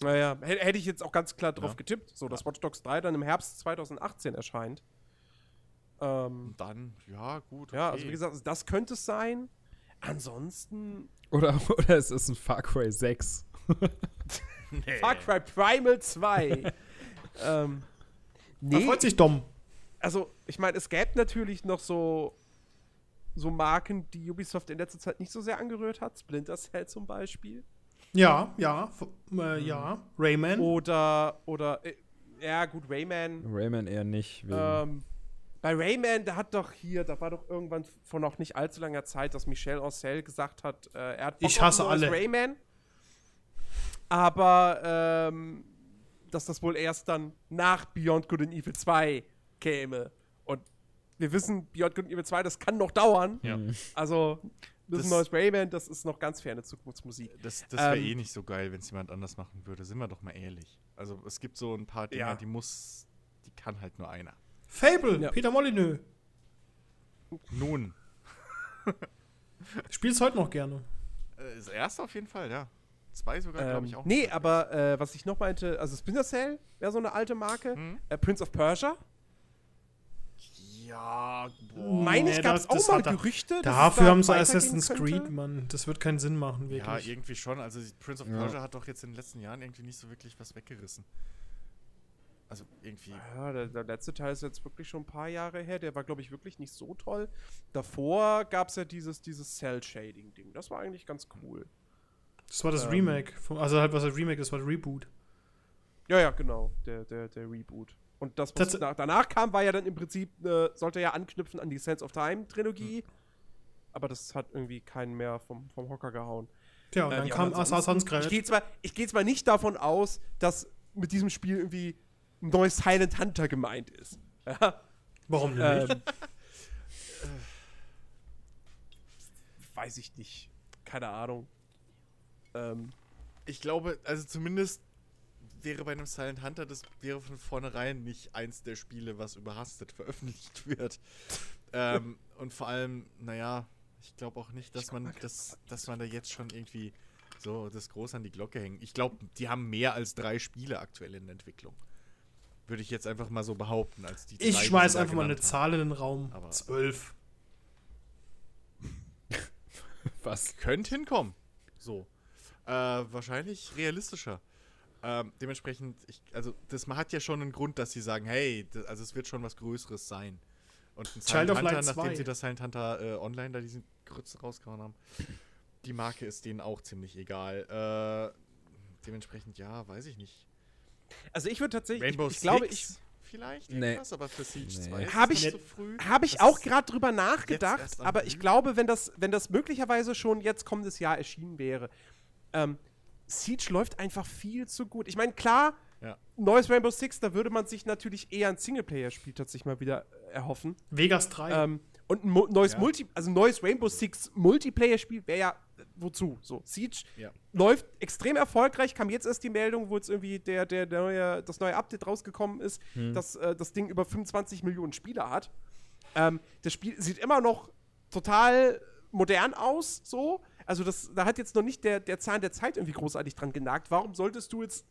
Naja, hä- hätte ich jetzt auch ganz klar drauf Ja. getippt, so dass Watch Dogs 3 dann im Herbst 2018 erscheint. Ähm, Und dann, ja, gut. ja, also okay. wie gesagt, das könnte es sein. Ansonsten Oder, oder es ist ein Far Cry 6. nee. Far Cry Primal 2. ähm, Da nee, freut sich Dom. also ich meine, es gäbe natürlich noch so, so Marken, die Ubisoft in letzter Zeit nicht so sehr angerührt hat. Splinter Cell zum Beispiel. Ja, ja, f- äh, ja. Rayman. Oder, oder, äh, ja gut, Rayman. Rayman eher nicht. Ähm, bei Rayman, da hat doch hier, da war doch irgendwann vor noch nicht allzu langer Zeit, dass Michel Ancel gesagt hat, äh, er hat Bock Ich hasse alle. Rayman. Aber ähm, dass das wohl erst dann nach Beyond Good and Evil 2 käme. Und wir wissen, Beyond Good and Evil 2, das kann noch dauern. Ja. Also, das, Das- ein neues Rayman, das ist noch ganz ferne Zukunftsmusik. Das, das wäre Ähm, eh nicht so geil, wenn es jemand anders machen würde. Sind wir doch mal ehrlich. Also es gibt so ein paar Dinge, Ja. die muss, die kann halt nur einer. Fable, Ja. Peter Molyneux. Nun, Spiel's heute noch gerne. äh, das erste auf jeden Fall, ja. Zwei sogar, glaube Ähm, ich, auch. nee, aber äh, was ich noch meinte, also Splinter Cell wäre so eine alte Marke. Mhm. Äh, Prince of Persia. Ja, boah. Meine ich, gab es auch mal er- Gerüchte. Dafür da haben sie Assassin's? Creed, Mann. Das wird keinen Sinn machen, Ja, wirklich. irgendwie schon. Also Prince of Ja. Persia hat doch jetzt in den letzten Jahren irgendwie nicht so wirklich was weggerissen. Also irgendwie. Ja, der, der letzte Teil ist jetzt wirklich schon ein paar Jahre her. Der war, glaube ich, wirklich nicht so toll. Davor gab es ja dieses, dieses Cell-Shading-Ding. Das war eigentlich ganz cool. das war das ähm, Remake. Vom, also halt, was das Remake ist, war das Reboot. Ja, ja, genau. Der, der, der Reboot. Und das, was nach, danach kam, war ja dann im Prinzip, äh, sollte ja anknüpfen an die Sense of Time-Trilogie. Aber das hat irgendwie keinen mehr vom, vom Hocker gehauen. Tja, und Äh, dann ja, kam Assassin's Ich Creed. gehe zwar, ich geh zwar nicht davon aus, dass mit diesem Spiel irgendwie neues Silent Hunter gemeint ist. Ja, Warum denn nicht? ähm, weiß ich nicht. Keine Ahnung. Ähm, Ich glaube, also zumindest wäre bei einem Silent Hunter, das wäre von vornherein nicht eins der Spiele, was überhastet veröffentlicht wird. ähm, und vor allem, naja, ich glaube auch nicht, dass man das, dass man da jetzt schon irgendwie so das groß an die Glocke hängt. Ich glaube, die haben mehr als drei Spiele aktuell in der Entwicklung. Würde ich jetzt einfach mal so behaupten, als die ich schmeiß einfach mal eine haben. Zahl in den Raum. Aber- Zwölf. Was? Könnte hinkommen. So. Äh, wahrscheinlich realistischer. Ähm, dementsprechend, ich, also das man hat ja schon einen Grund, dass sie sagen, hey, d- also es wird schon was Größeres sein. Und ein Child of Hunter, Light nachdem 2. sie das Silent Hunter äh, online da diesen Grütze rausgehauen haben, die Marke ist denen auch ziemlich egal. Äh, dementsprechend, ja, weiß ich nicht. Also ich würde tatsächlich, Rainbow ich, ich glaube, ich Six vielleicht Nee. irgendwas, aber für Siege Nee. 2 ist Hab es ich- so früh. Habe ich Das auch gerade drüber nachgedacht, aber ich glaube, wenn das, wenn das möglicherweise schon jetzt kommendes Jahr erschienen wäre, ähm, Siege läuft einfach viel zu gut. Ich meine, klar, Ja. neues Rainbow Six, da würde man sich natürlich eher ein Singleplayer-Spiel tatsächlich mal wieder äh, erhoffen. Vegas 3. Ähm, und ein neues Ja. Multi, also ein neues Rainbow Six Multiplayer-Spiel wäre ja wozu? So, Siege Ja. läuft extrem erfolgreich. Kam jetzt erst die Meldung, wo jetzt irgendwie der, der, der neue, das neue Update rausgekommen ist, dass äh, das Ding über 25 Millionen Spieler hat. Ähm, das Spiel sieht immer noch total modern aus, so. Also das, da hat jetzt noch nicht der, der Zahn der Zeit irgendwie großartig dran genagt. Warum solltest du jetzt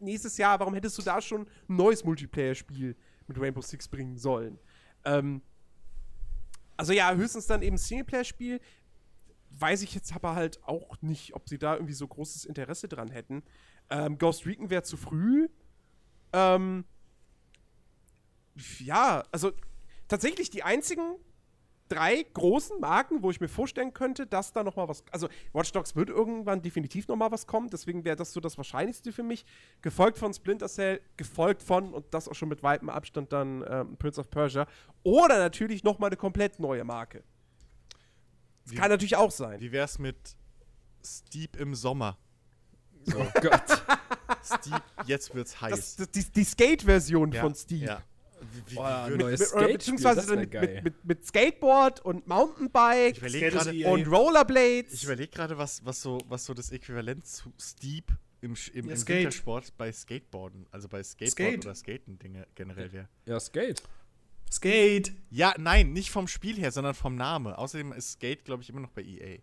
nächstes Jahr, warum hättest du da schon ein neues Multiplayer-Spiel mit Rainbow Six bringen sollen? Ähm, also ja, höchstens dann eben Singleplayer-Spiel. Weiß ich jetzt aber halt auch nicht, ob sie da irgendwie so großes Interesse dran hätten. Ähm, Ghost Recon wäre zu früh. Ähm, ja, also tatsächlich die einzigen drei großen Marken, wo ich mir vorstellen könnte, dass da noch mal was, also Watch Dogs wird irgendwann definitiv noch mal was kommen, deswegen wäre das so das Wahrscheinlichste für mich, gefolgt von Splinter Cell, gefolgt von und das auch schon mit weitem Abstand dann ähm, Prince of Persia oder natürlich noch mal eine komplett neue Marke. Das Wie- kann natürlich auch sein. Wie wär's mit Steep im Sommer? Oh Gott. Steep, jetzt wird's heiß. Das, das, die die Skate-Version Ja, von Steve. Ja. Wie, wie, Mit, oder beziehungsweise mit, Skateboard und Mountainbike überlege EA. und Rollerblades. ich überleg gerade, was, was, so, was so das Äquivalent zu Steep im, im, Ja, im Skate. Wintersport bei Skateboarden, also bei Skateboard Skate. oder Skaten Dinge generell wäre. Ja, Skate. Skate. Ja, nein, nicht vom Spiel her, sondern vom Namen. Außerdem ist Skate, glaube ich, immer noch bei EA.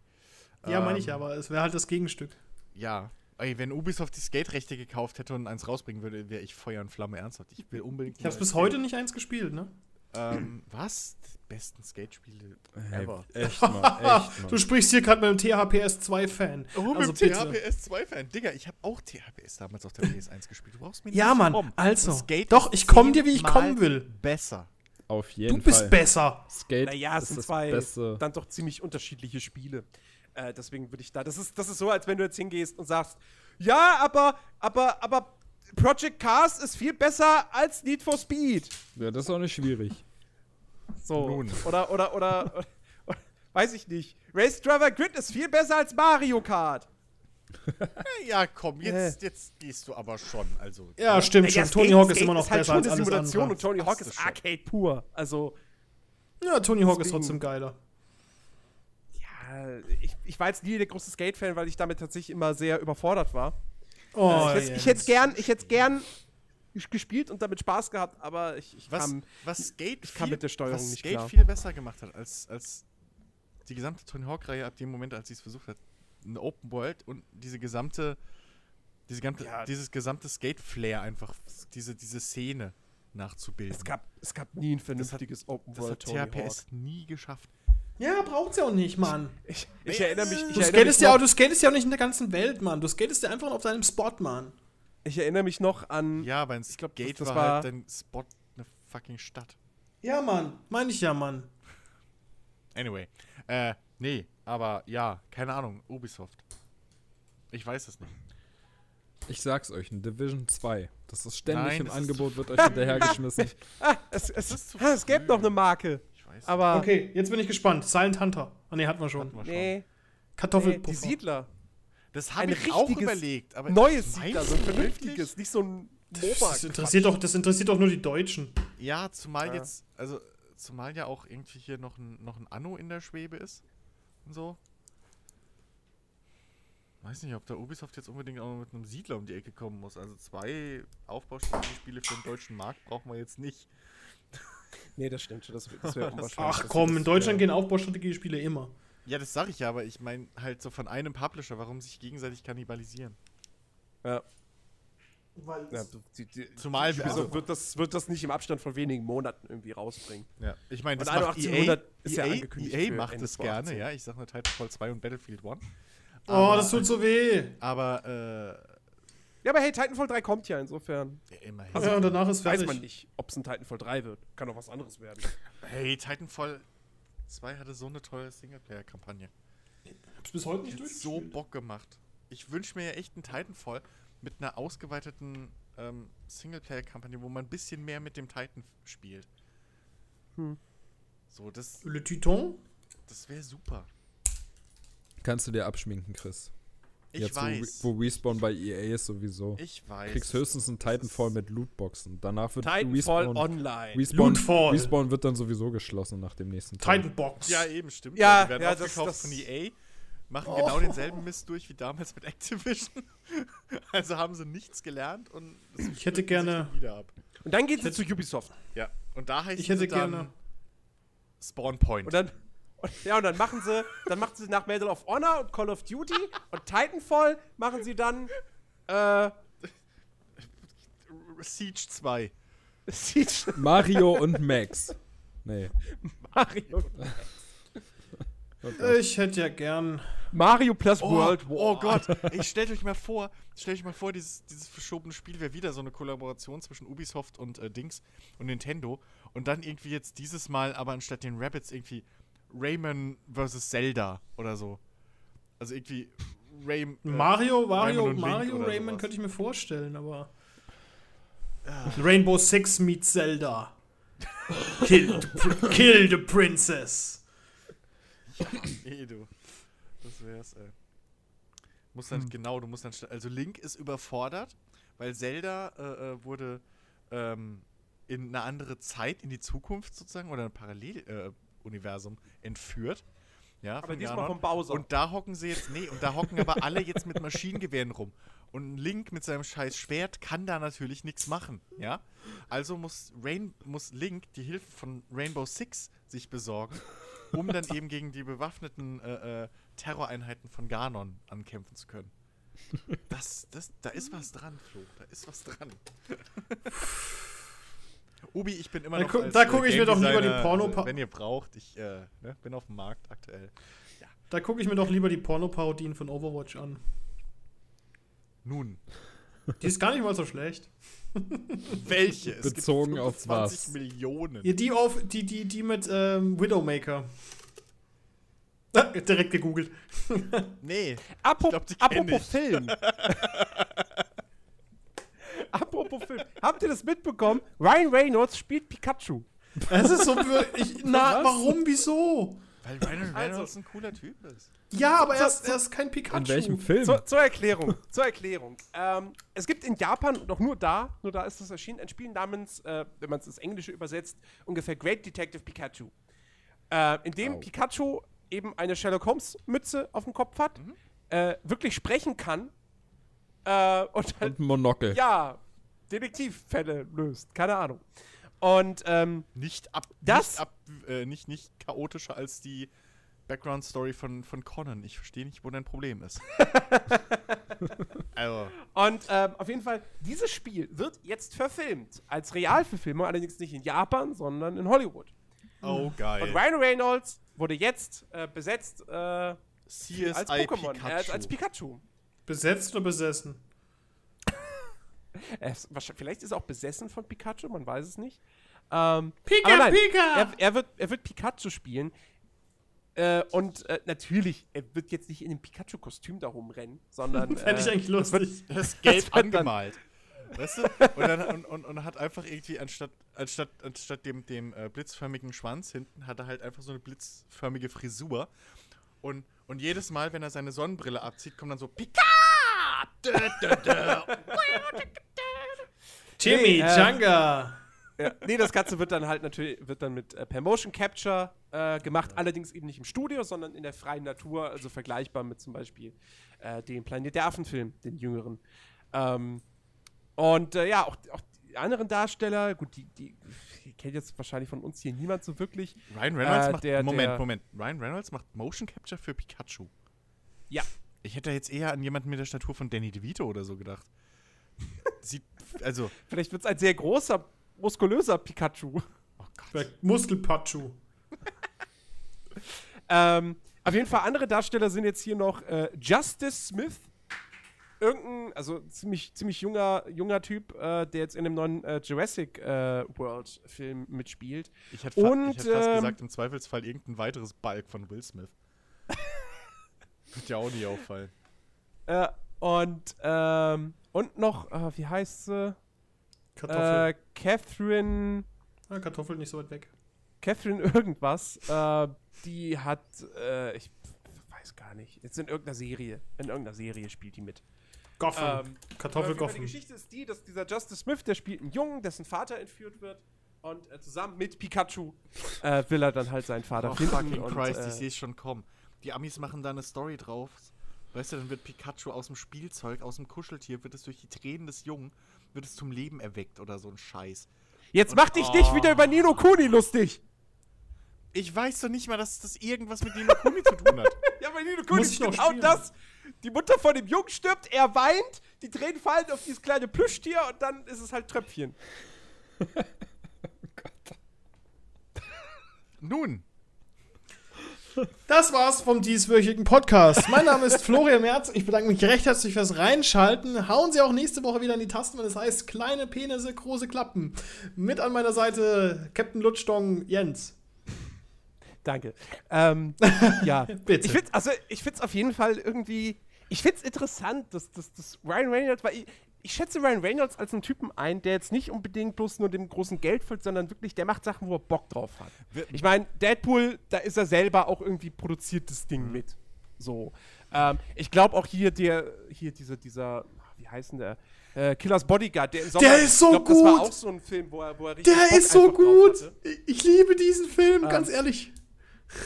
Ja, meine ich Ähm, aber. Es wäre halt das Gegenstück. Ja. Ey, wenn Ubisoft die Skate-Rechte gekauft hätte und eins rausbringen würde, wäre ich Feuer und Flamme ernsthaft. Ich will unbedingt. Ich habe bis Skate- heute nicht eins gespielt, ne? Ähm, was? Die besten Skate-Spiele Hey, ever. echt mal, echt Du mal. sprichst hier gerade mit einem THPS 2-Fan. Oh, also mit bitte. THPS 2-Fan. Digga, ich habe auch THPS damals auf der PS1 gespielt. Du brauchst mir Ja, nicht Mann, kommen. also. Skate Doch, ich komm dir, wie ich kommen will. Besser. Auf jeden Du bist Fall. besser. Skate Naja, es ist sind zwei Beste. dann doch ziemlich unterschiedliche Spiele. Äh, deswegen würde ich da. Das ist, das ist so, als wenn du jetzt hingehst und sagst, ja, aber, aber, aber Project Cars ist viel besser als Need for Speed. Ja, das ist auch nicht schwierig. So. Nun. Oder, oder, oder, oder, weiß ich nicht. Race Driver Grid ist viel besser als Mario Kart. Ja, komm, jetzt, jetzt gehst du aber schon. Also, Ja, stimmt schon. Tony Hawk ist immer noch halt besser schon als eine alles Simulation andere. und Tony Hawk ist. Arcade pur. Also, Ja, Tony Hawk ist trotzdem geiler. ja, ich, ich war jetzt nie der große Skate-Fan, weil ich damit tatsächlich immer sehr überfordert war. Oh, ich hätte ich hätt's gern, ich hätte gern gespielt und damit Spaß gehabt, aber ich, ich was, kam. was Skate, ich kam viel, mit der Steuerung was nicht Skate klar. viel besser gemacht hat als, als die gesamte Tony Hawk-Reihe ab dem Moment, als sie es versucht hat. Eine Open World und diese gesamte, diese gesamte, Ja. dieses gesamte Skate-Flair einfach, diese, diese Szene nachzubilden. Es gab, es gab nie ein das hat, vernünftiges Open das World hat Tony Hawk. THPS nie geschafft. Ja, braucht's ja auch nicht, Mann. Ich, ich erinnere mich, ich Du erinnere skatest, mich ja, auch- du skatest ja auch nicht in der ganzen Welt, Mann. Du skatest ja einfach auf deinem Spot, Mann. ich erinnere mich noch an. Ja, aber ein glaub, das- Skate das war, war- halt dein Spot eine fucking Stadt. Ja, Mann. Meine ich ja, Mann. Anyway. Äh, nee, aber ja, keine Ahnung, Ubisoft. Ich weiß es nicht. Ich sag's euch, ein Division 2. Das ist ständig Nein, im das Angebot, wird euch hinterhergeschmissen. Ah, es, es, ah, es gäbe noch eine Marke. Ich weiß Aber. Okay, jetzt bin ich gespannt. Silent Hunter. Ah, nee, hatten wir schon. Hatten wir schon. Nee, nee, die Kartoffelpuffer. Siedler. Das habe ich auch überlegt. Aber Neues Siedler, so ein vernünftiges, nicht so ein das, MOBA. interessiert doch, das interessiert doch nur die Deutschen. Ja, zumal Ja. jetzt, also zumal ja auch irgendwie hier noch ein, noch ein Anno in der Schwebe ist. Und so. Weiß nicht, ob der Ubisoft jetzt unbedingt auch mit einem Siedler um die Ecke kommen muss. Also zwei Aufbauspiele für den deutschen Markt brauchen wir jetzt nicht. Nee, das stimmt schon. Das, das wäre unwahrscheinlich. Ach komm, das in Deutschland wär- gehen Aufbaustrategiespiele immer. Ja, das sag ich ja, aber ich meine halt so von einem Publisher, warum sich gegenseitig kannibalisieren. Ja. Ja, die, die, Zumal, also also, wird, das, wird das nicht im Abstand von wenigen Monaten irgendwie rausbringen. ja, ich meine, das macht 1800 EA, ist ja EA, angekündigt EA macht das gerne, 2018. ja. Ich sag nur Titanfall 2 und Battlefield 1. Oh, das tut so weh. Aber, äh, Ja, aber hey, Titanfall 3 kommt ja, insofern ja, immerhin. ja, und danach ist weiß fertig. man nicht, ob es ein Titanfall 3 wird. Kann auch was anderes werden. hey, Titanfall 2 hatte so eine tolle Singleplayer-Kampagne. Hab's bis heute nicht Hat so Bock gemacht. Ich wünsche mir ja echt einen Titanfall mit einer ausgeweiteten ähm, Singleplayer-Kampagne, wo man ein bisschen mehr mit dem Titan spielt. Hm. So, das, Le Titan? das wäre super. Kannst du dir abschminken, Chris. Ich Jetzt, weiß. Wo, wo Respawn bei EA ist sowieso. ich weiß. kriegst höchstens einen Titanfall mit Lootboxen. Danach wird Titanfall Respawn, Online. Respawn, Lootfall. Respawn wird dann sowieso geschlossen nach dem nächsten Teil. Titanbox. Ja, eben, stimmt. Ja, die werden ja, das- aufgekauft das- von EA, machen genau denselben Mist durch wie damals mit Activision. also haben sie nichts gelernt und Ich hätte gerne- wieder ab. Und dann geht sie zu Ubisoft. Ja, und da heißt Ich hätte sie dann gerne- Spawn Point. Und dann. Und, ja, und dann machen sie, dann machen sie nach Medal of Honor und Call of Duty und Titanfall machen sie dann äh, Siege 2. Siege Mario und Max. Nee. Mario. Ich hätte ja gern. Mario plus Oh, World War. oh Gott, ey, stellt euch mal vor, stellt euch mal vor, dieses, dieses verschobene Spiel wäre wieder so eine Kollaboration zwischen Ubisoft und äh, Dings und Nintendo. Und dann irgendwie jetzt dieses Mal aber anstatt den Rabbits irgendwie Rayman vs. Zelda oder so. Also irgendwie Ray, äh, Mario, Mario, Mario, Rayman sowas. könnte ich mir vorstellen, aber. Rainbow Six meets Zelda. Kill the, kill the princess. Eh, du. Das wär's, ey. Muss dann, genau, du musst dann, also Link ist überfordert, weil Zelda äh, äh, wurde ähm, in eine andere Zeit, in die Zukunft sozusagen, oder ein Paralleluniversum äh, entführt. Ja, Aber diesmal Ganon. vom Bowser. Und da hocken sie jetzt, nee, und da hocken aber alle jetzt mit Maschinengewehren rum. Und Link mit seinem scheiß Schwert kann da natürlich nichts machen, ja? Also muss, Rain, muss Link die Hilfe von Rainbow Six sich besorgen, um dann eben gegen die bewaffneten äh, äh, Terroreinheiten von Ganon ankämpfen zu können. Das, das, da ist was dran, Flo. Da ist was dran. Ubi, ich bin immer Da noch. da äh, guck ich Game mir doch lieber die Designer, Porno- äh, Wenn ihr braucht, ich äh, ne, bin auf dem Markt aktuell. Da gucke ich mir doch lieber die Pornoparodien von Overwatch an. Nun, Die ist gar nicht mal so schlecht. welche? Es Bezogen gibt auf 25 was? Millionen. Ja, die auf, die, die, die mit ähm, Widowmaker. Ah, direkt gegoogelt. Nee. Apro Ich glaub, apropos ich. Film. apropos Film. Habt ihr das mitbekommen? Ryan Reynolds spielt Pikachu. Es ist so. für- Ich, na, Was? warum, wieso? Weil Ryan Reynolds Also- ein cooler Typ ist. Ja, aber er ist, er ist kein Pikachu. In welchem Film? Zur, zur Erklärung. zur Erklärung. Ähm, es gibt in Japan, doch nur da, nur da ist es erschienen, ein Spiel namens, äh, wenn man es ins Englische übersetzt, ungefähr Great Detective Pikachu. Äh, in dem Au. Pikachu eben eine Sherlock Holmes Mütze auf dem Kopf hat, äh, wirklich sprechen kann äh, und halt, Und ein Monokel. ja, Detektivfälle löst. Keine Ahnung. Und ähm, Nicht ab, Das- nicht, ab äh, nicht, nicht chaotischer als die Background-Story von, von Conan. Ich verstehe nicht, wo dein Problem ist. also, Und ähm, auf jeden Fall, dieses Spiel wird jetzt verfilmt. Als Realverfilmung, allerdings nicht in Japan, sondern in Hollywood. oh Und geil. Ryan Reynolds wurde jetzt äh, besetzt äh, CSI als Pokémon, Pikachu. äh, als, als Pikachu. Besetzt oder besessen? Er ist, wahrscheinlich- vielleicht ist er auch besessen von Pikachu, man weiß es nicht. Ähm, Pika, nein, Pika! Er, er, wird, er wird Pikachu spielen. Äh, und äh, natürlich, er wird jetzt nicht in einem Pikachu-Kostüm da rumrennen, sondern. Fände ich äh, eigentlich lustig. Das ist gelb Das wird dann- angemalt. Weißt du? Und, dann, und, und, und hat einfach irgendwie, anstatt, anstatt, anstatt dem, dem äh, blitzförmigen Schwanz hinten, hat er halt einfach so eine blitzförmige Frisur. Und, und jedes Mal, wenn er seine Sonnenbrille abzieht, kommt dann so Pika! Timmy, Nee, äh, Changa. Ja, nee, das Ganze wird dann halt natürlich wird dann mit äh, per Motion Capture äh, gemacht, allerdings eben nicht im Studio, sondern in der freien Natur, also vergleichbar mit zum Beispiel äh, dem Planet der Affen-Film, den jüngeren. Ähm, und äh, ja, auch, auch die anderen Darsteller, gut, die, die, die kennt jetzt wahrscheinlich von uns hier niemand so wirklich. Ryan Reynolds Äh, macht. der- Moment, der- Moment. Ryan Reynolds macht Motion Capture für Pikachu. Ja. Ich hätte jetzt eher an jemanden mit der Statur von Danny DeVito oder so gedacht. sieht, also, Vielleicht wird es ein sehr großer, muskulöser Pikachu. oh Gott. Vielleicht Muskelpachu. Ähm, auf jeden Fall andere Darsteller sind jetzt hier noch äh, Justice Smith. Irgendein, also ziemlich, ziemlich junger, junger Typ, äh, der jetzt in dem neuen äh, Jurassic äh, World Film mitspielt. Ich hätte, fa Und, ich hätte fast ähm, gesagt, im Zweifelsfall irgendein weiteres Balk von Will Smith. Wird ja auch nie auffallen. Äh, und, ähm, und noch, äh, wie heißt sie? Kartoffel. Äh, Catherine, ah, Kartoffel nicht so weit weg. Catherine irgendwas. Äh, die hat, äh, ich weiß gar nicht, jetzt in irgendeiner Serie, in irgendeiner Serie spielt die mit. Goffen. Ähm, jeden Fall, Die. Geschichte ist die, dass dieser Justice Smith, der spielt einen Jungen, dessen Vater entführt wird. Und äh, zusammen mit Pikachu äh, will er dann halt seinen Vater Oh, finden. fucking und, Christ, äh, ich sehe es schon kommen. Die Amis machen da eine Story drauf. Weißt du, dann wird Pikachu aus dem Spielzeug, aus dem Kuscheltier, wird es durch die Tränen des Jungen, wird es zum Leben erweckt oder so ein Scheiß. Jetzt mach dich nicht Oh. wieder über Nino Kuni lustig. Ich weiß doch nicht mal, dass das irgendwas mit Nino Kuni zu tun hat. Ja, bei Nino Kuni ist genau das. Die Mutter von dem Jungen stirbt, er weint, die Tränen fallen auf dieses kleine Plüschtier und dann ist es halt Tröpfchen. Nun, Das war's vom dieswöchigen Podcast. Mein Name ist Florian Merz. Ich bedanke mich recht herzlich fürs Reinschalten. Hauen Sie auch nächste Woche wieder in die Tasten, wenn es heißt kleine Penisse, große Klappen. Mit an meiner Seite Captain Lutschdong Jens. Danke. Ähm, ja. Bitte. Ich find's, also ich find's auf jeden Fall irgendwie, ich find's interessant, dass, dass, dass Ryan Reynolds, weil ich, ich schätze Ryan Reynolds als einen Typen ein, der jetzt nicht unbedingt bloß nur dem großen Geld folgt, sondern wirklich, der macht Sachen, wo er Bock drauf hat. Ich meine, Deadpool, da ist er selber auch irgendwie produziert das Mhm. Ding mit. So. Ähm, ich glaube auch hier der, hier dieser, dieser, wie heißt denn der? Äh, Killers Bodyguard, der im Sommer, Der ist so glaub, Das war gut. auch so ein Film, wo er, wo er richtig Der Bock ist so gut. Ich liebe diesen Film, ganz Ähm, ehrlich.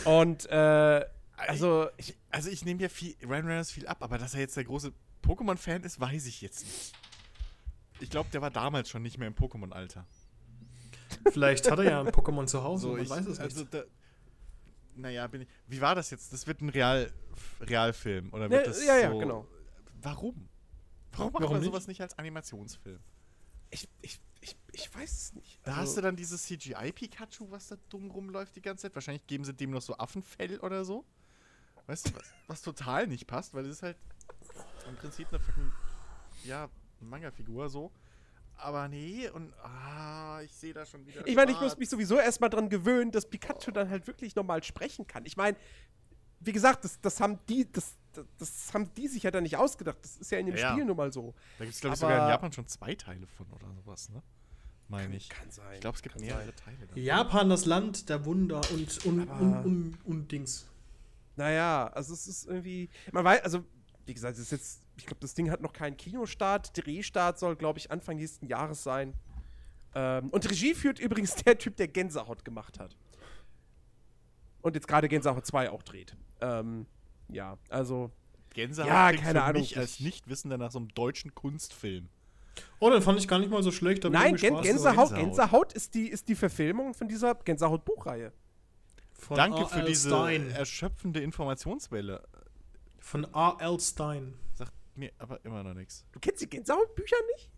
Und, äh, also, ich, also ich nehme ja viel, Ryan Reynolds viel ab, aber dass er jetzt der große Pokémon-Fan ist, weiß ich jetzt nicht. Ich glaube, der war damals schon nicht mehr im Pokémon-Alter. Vielleicht hat er ja ein Pokémon zu Hause, So, man ich, weiß es also nicht. da, naja, bin ich, wie war das jetzt? Das wird ein Real, Realfilm oder Ne, wird das ja, ja, so, genau. Warum? Warum macht Warum man nicht? sowas nicht als Animationsfilm? ich, ich, ich, ich weiß es nicht. Da Also- hast du dann dieses CGI-Pikachu, was da dumm rumläuft die ganze Zeit. Wahrscheinlich geben sie dem noch so Affenfell oder so. Weißt du, was, was total nicht passt, weil es ist halt im Prinzip eine fucking, ja, Manga-Figur so. Aber nee, und ah, ich sehe da schon wieder. Ich meine, ich muss mich sowieso erstmal dran gewöhnen, dass Pikachu dann halt wirklich normal sprechen kann. Ich meine, wie gesagt, das, das haben die, das, das, das haben die sich ja dann nicht ausgedacht. Das ist ja in dem Ja. Spiel nun mal so. Da gibt es, glaube ich, sogar in Japan schon zwei Teile von oder sowas, ne? Meine ich. Kann sein. Ich glaube, es gibt kann mehrere sein. Teile. davon. Japan, das Land der Wunder und, und, und, und, und Dings. Naja, also es ist irgendwie. Man weiß, also, wie gesagt, es ist jetzt. Ich glaube, das Ding hat noch keinen Kinostart. Drehstart soll, glaube ich, Anfang nächsten Jahres sein. Ähm, und Regie führt übrigens der Typ, der Gänsehaut gemacht hat. Und jetzt gerade Gänsehaut 2 auch dreht. Ähm, ja, also. Gänsehaut Ja, keine für Ahnung, mich als ich- Nichtwissender nach so einem deutschen Kunstfilm. Oh, den fand ich gar nicht mal so schlecht. Nein, Gän Gänsehaut, Gänsehaut. Gänsehaut ist, die, ist die Verfilmung von dieser Gänsehaut-Buchreihe. Danke für diese Stein. erschöpfende Informationswelle. Von R.L. Stein. Sagt mir aber immer noch nichts. Du kennst die Gänsehaut-Bücher nicht?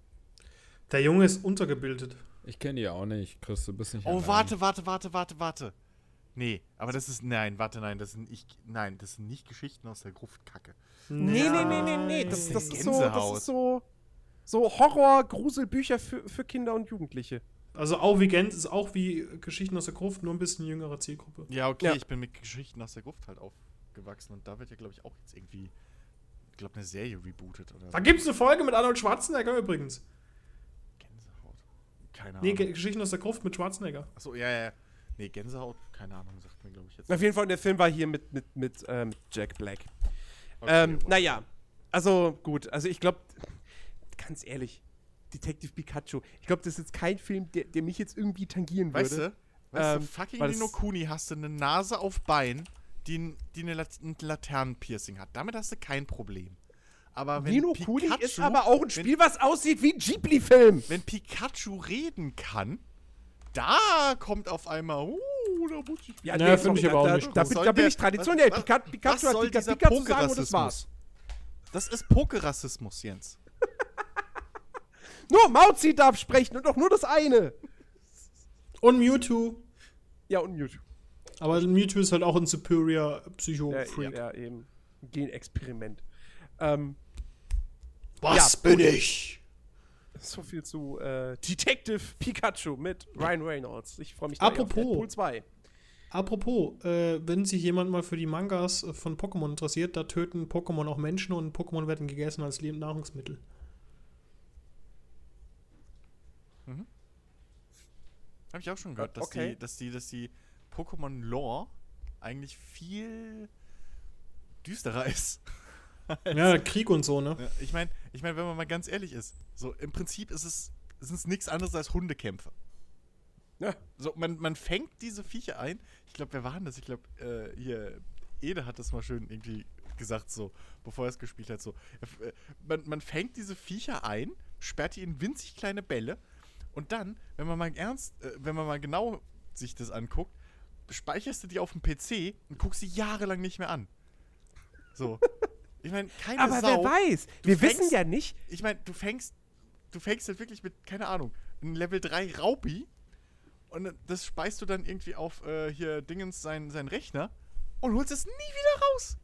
Der Junge ist untergebildet. Ich kenne die auch nicht, Chris, du bist nicht Oh, allein. warte, warte, warte, warte, warte. Nee, aber das ist. Nein, warte, nein, das sind ich. Nein, das sind nicht Geschichten aus der Gruft Kacke. Nee, nee, nee, nee, nee. Das, das, ist, so, das ist so. So Horror-Gruselbücher für, für Kinder und Jugendliche. Also auch wie Gent ist auch wie Geschichten aus der Gruft, nur ein bisschen jüngere Zielgruppe. Ja, okay, Ja. ich bin mit Geschichten aus der Gruft halt aufgewachsen und da wird ja, glaube ich, auch jetzt irgendwie. Ich glaube, eine Serie rebootet oder Da gibt's eine Folge mit Arnold Schwarzenegger übrigens. Gänsehaut. Keine Nee, Ahnung. Ge- Geschichten aus der Gruft mit Schwarzenegger. Achso, ja, ja. Nee, Gänsehaut, keine Ahnung, sagt mir, glaube ich, jetzt. Auf jeden Fall, der Film war hier mit, mit, mit ähm, Jack Black. Okay, ähm, wow. naja, also gut, also ich glaube, ganz ehrlich, Detective Pikachu, ich glaube, das ist jetzt kein Film, der, der mich jetzt irgendwie tangieren würde. Weißt du? Weißt Ähm, du, fucking es- Nino Kuni hast du eine Nase auf Bein, die, die eine Lat ein Laternenpiercing hat. Damit hast du kein Problem. Aber wenn Nino Pikachu, Kuni ist aber auch ein Spiel, was aussieht wie ein Ghibli-Film. Wenn Pikachu reden kann, da kommt auf einmal, uh, da muss ich Ja, Ja, sorry, finde ich da, aber auch da, nicht Da, Was da bin ich traditionell. was- Pika, was Pikachu hat soll Pika, zu sagen und das Pokerassismus? war's. Das ist Pokerassismus, Jens. Nur Mauzi darf sprechen und auch nur das eine. Und Mewtwo. Ja, und Mewtwo. Aber Mewtwo ist halt auch ein Superior Ja, Psycho-Freak. ja, eben. Genexperiment. Ähm, Was Ja, bin ich? so viel zu äh, Detective Pikachu mit Ryan Reynolds. Ich freue mich da eh auf Apropos. Deadpool 2. Apropos, äh, wenn sich jemand mal für die Mangas äh, von Pokémon interessiert, da töten Pokémon auch Menschen und Pokémon werden gegessen als Lebensnahrungsmittel. Habe ich auch schon gehört, dass Okay. die, dass die, dass die Pokémon-Lore eigentlich viel düsterer ist. Ja, Krieg und so, ne? Ich meine, ich mein, wenn man mal ganz ehrlich ist, so im Prinzip ist es, sind es nichts anderes als Hundekämpfe. Ja. So, man, man fängt diese Viecher ein. Ich glaube, wer war denn das? Ich glaube, äh, hier, Ede hat das mal schön irgendwie gesagt, so, bevor er es gespielt hat. So. Äh, Man, man fängt diese Viecher ein, sperrt die in winzig kleine Bälle und dann, wenn man mal ernst, äh, wenn man mal genau sich das anguckt, speicherst du die auf dem PC und guckst sie jahrelang nicht mehr an. So. Ich meine, keine Aber Sau. wer weiß? Du Wir fängst- wissen ja nicht. Ich meine, du fängst, du fängst halt wirklich mit, keine Ahnung, einem Level 3 Raupi und das speist du dann irgendwie auf äh, hier Dingens sein, sein Rechner und holst es nie wieder raus.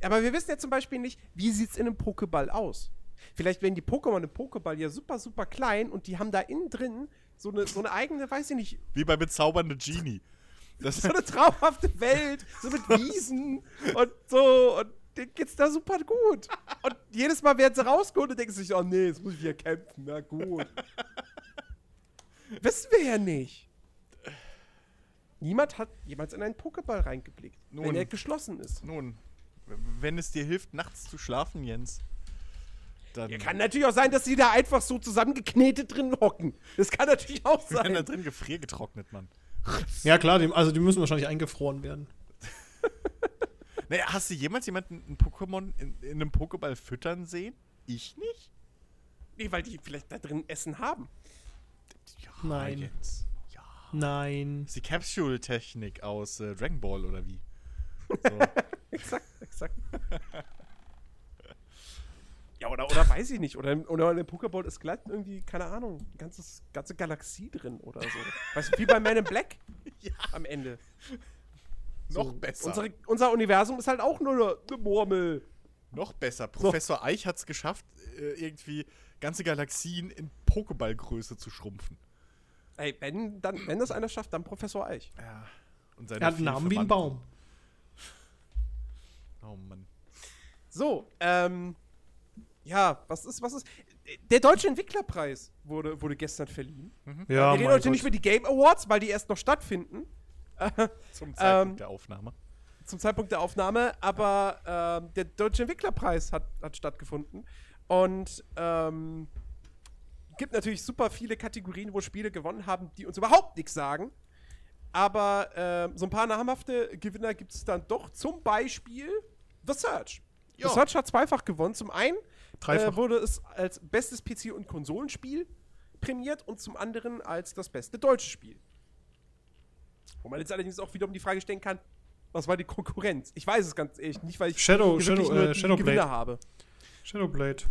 Aber wir wissen ja zum Beispiel nicht, wie sieht es in einem Pokéball aus. Vielleicht werden die Pokémon im Pokéball ja super, super klein und die haben da innen drin so eine, so eine eigene, weiß ich nicht, Wie bei bezaubernde Genie. Das, so eine traumhafte Welt, so mit Wiesen und so und denen geht's da super gut. Und jedes Mal werden sie rausgeholt und denken sich, oh nee, jetzt muss ich wieder kämpfen, na gut. Wissen wir ja nicht. Niemand hat jemals in einen Pokéball reingeblickt, wenn Nun. er geschlossen ist. nun, wenn es dir hilft, nachts zu schlafen, Jens, dann Ja, kann natürlich auch sein, dass sie da einfach so zusammengeknetet drin hocken. Das kann natürlich auch werden da sein. drin gefriergetrocknet, Mann. Ja, klar, die, also die müssen wahrscheinlich eingefroren werden. Naja, hast du jemals jemanden ein Pokémon in, in einem Pokéball füttern sehen? Ich nicht? Nee, weil die vielleicht da drin Essen haben. Ja, Nein. Jens. Ja. Nein. Das ist die Capsule-Technik aus äh, Dragon Ball oder wie? So. Exakt, exakt. ja, oder, oder weiß ich nicht. Oder, oder in Pokéball ist glatt irgendwie, keine Ahnung, ein ganzes, ganze Galaxie drin oder so. Weißt du, wie bei Man in Black ja, am Ende. noch besser. Unsere, unser Universum ist halt auch nur eine, eine Murmel. noch besser. Professor Eich hat es geschafft, äh, irgendwie ganze Galaxien in Pokéballgröße zu schrumpfen. Ey, wenn, dann, wenn das einer schafft, dann Professor Eich. Ja. Und seine Er hat einen Namen wie ein. Baum. Oh Mann. So, ähm, ja, was ist, was ist? Der Deutsche Entwicklerpreis wurde, wurde gestern verliehen. Ja, Wir reden heute nicht über die Game Awards, weil die erst noch stattfinden. Zum Zeitpunkt Ähm, der Aufnahme. zum Zeitpunkt der Aufnahme, aber ähm, der Deutsche Entwicklerpreis hat, hat stattgefunden. Und ähm, gibt natürlich super viele Kategorien, wo Spiele gewonnen haben, die uns überhaupt nichts sagen. Aber ähm, so ein paar namhafte Gewinner gibt es dann doch. Zum Beispiel The Search. Ja. The Search hat zweifach gewonnen. Zum einen. Äh, wurde es als bestes PC- und Konsolenspiel prämiert und zum anderen als das beste deutsche Spiel. Wo man jetzt allerdings auch wieder um die Frage stellen kann, was war die Konkurrenz? Ich weiß es ganz ehrlich nicht, weil ich Shadow- Shadow- nur äh, Shadowblade. Habe. Shadowblade.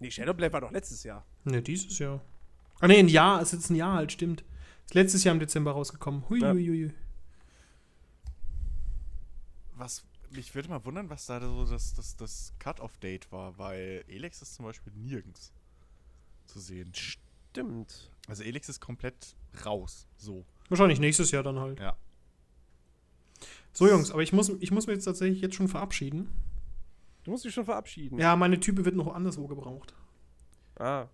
Nee, Shadowblade war doch letztes Jahr. Ne, dieses Jahr. Ah, ne, ein Jahr. Ist jetzt ein Jahr alt, stimmt. Ist letztes Jahr im Dezember rausgekommen. Hui, Ja. hui, hui. Was, mich würde mal wundern, was da so das, das, das Cut-Off-Date war, weil Elex ist zum Beispiel nirgends zu sehen. Stimmt. Also Elex ist komplett raus. So. Wahrscheinlich nächstes Jahr dann halt. Ja. So, Jungs, aber ich muss, ich muss mich jetzt tatsächlich jetzt schon verabschieden. Du musst dich schon verabschieden. Ja, meine Type wird noch anderswo gebraucht. Ah.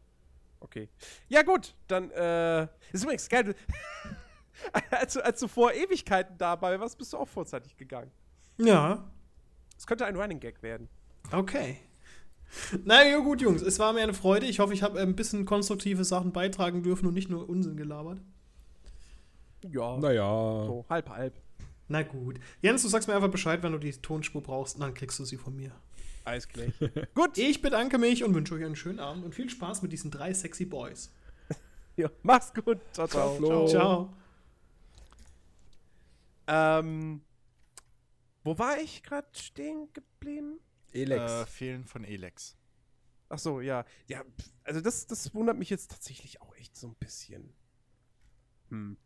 Okay. Ja, gut, dann, äh. Ist übrigens geil. als, du, als du vor Ewigkeiten dabei warst, bist du auch vorzeitig gegangen. Ja, Es könnte ein Running Gag werden. okay. Na ja, gut, Jungs, es war mir eine Freude. Ich hoffe, ich habe ein bisschen konstruktive Sachen beitragen dürfen und nicht nur Unsinn gelabert. Ja. Naja. So, halb, halb. Na gut. Jens, du sagst mir einfach Bescheid, wenn du die Tonspur brauchst, und dann kriegst du sie von mir. Alles klar. Gut, ich bedanke mich und wünsche euch einen schönen Abend und viel Spaß mit diesen drei sexy Boys. ja, mach's gut. Ciao, ciao. Flo. Ciao. Ähm. Wo war ich gerade stehen geblieben? Elex. Äh, fehlen von Elex. Ach so, ja. Ja, also das, das wundert mich jetzt tatsächlich auch echt so ein bisschen. Hm.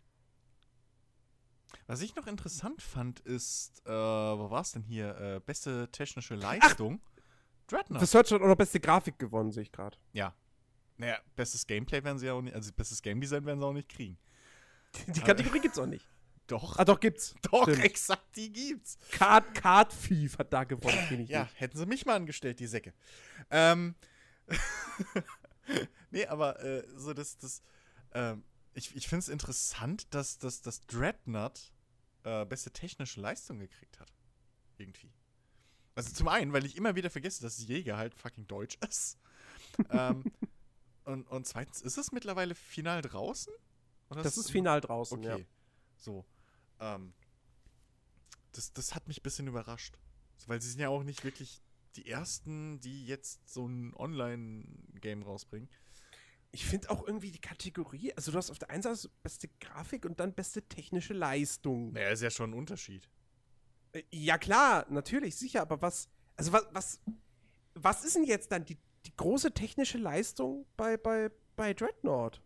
Was ich noch interessant fand, ist, äh, wo war es denn hier? Äh, beste technische Leistung. Dreadnought. The Search hat auch noch beste Grafik gewonnen, sehe ich gerade. Ja. Naja, bestes Gameplay werden sie ja auch nicht, also bestes Game Design werden sie auch nicht kriegen. Die Kategorie gibt's auch nicht. Doch. Ah, doch, gibt's. Doch, Stimmt. exakt, die gibt's. Card, Card Thief hat da gewonnen, finde ich Ja, nicht. hätten sie mich mal angestellt, die Säcke. Ähm. nee, aber äh, so das, das, ähm, ich, ich finde es interessant, dass, dass, dass Dreadnought äh, beste technische Leistung gekriegt hat. Irgendwie. Also zum einen, weil ich immer wieder vergesse, dass Jäger halt fucking deutsch ist. ähm, und, und zweitens, ist es mittlerweile final draußen? Das ist final draußen, Okay. ja. So. Ähm, das, das hat mich ein bisschen überrascht. So, weil sie sind ja auch nicht wirklich die ersten, die jetzt so ein Online-Game rausbringen. Ich finde auch irgendwie die Kategorie, also du hast auf der einen Seite beste Grafik und dann beste technische Leistung. Naja, ist ja schon ein Unterschied. Äh, Ja, klar, natürlich, sicher, aber was, also was, was, was ist denn jetzt dann die, die große technische Leistung bei, bei, bei Dreadnought?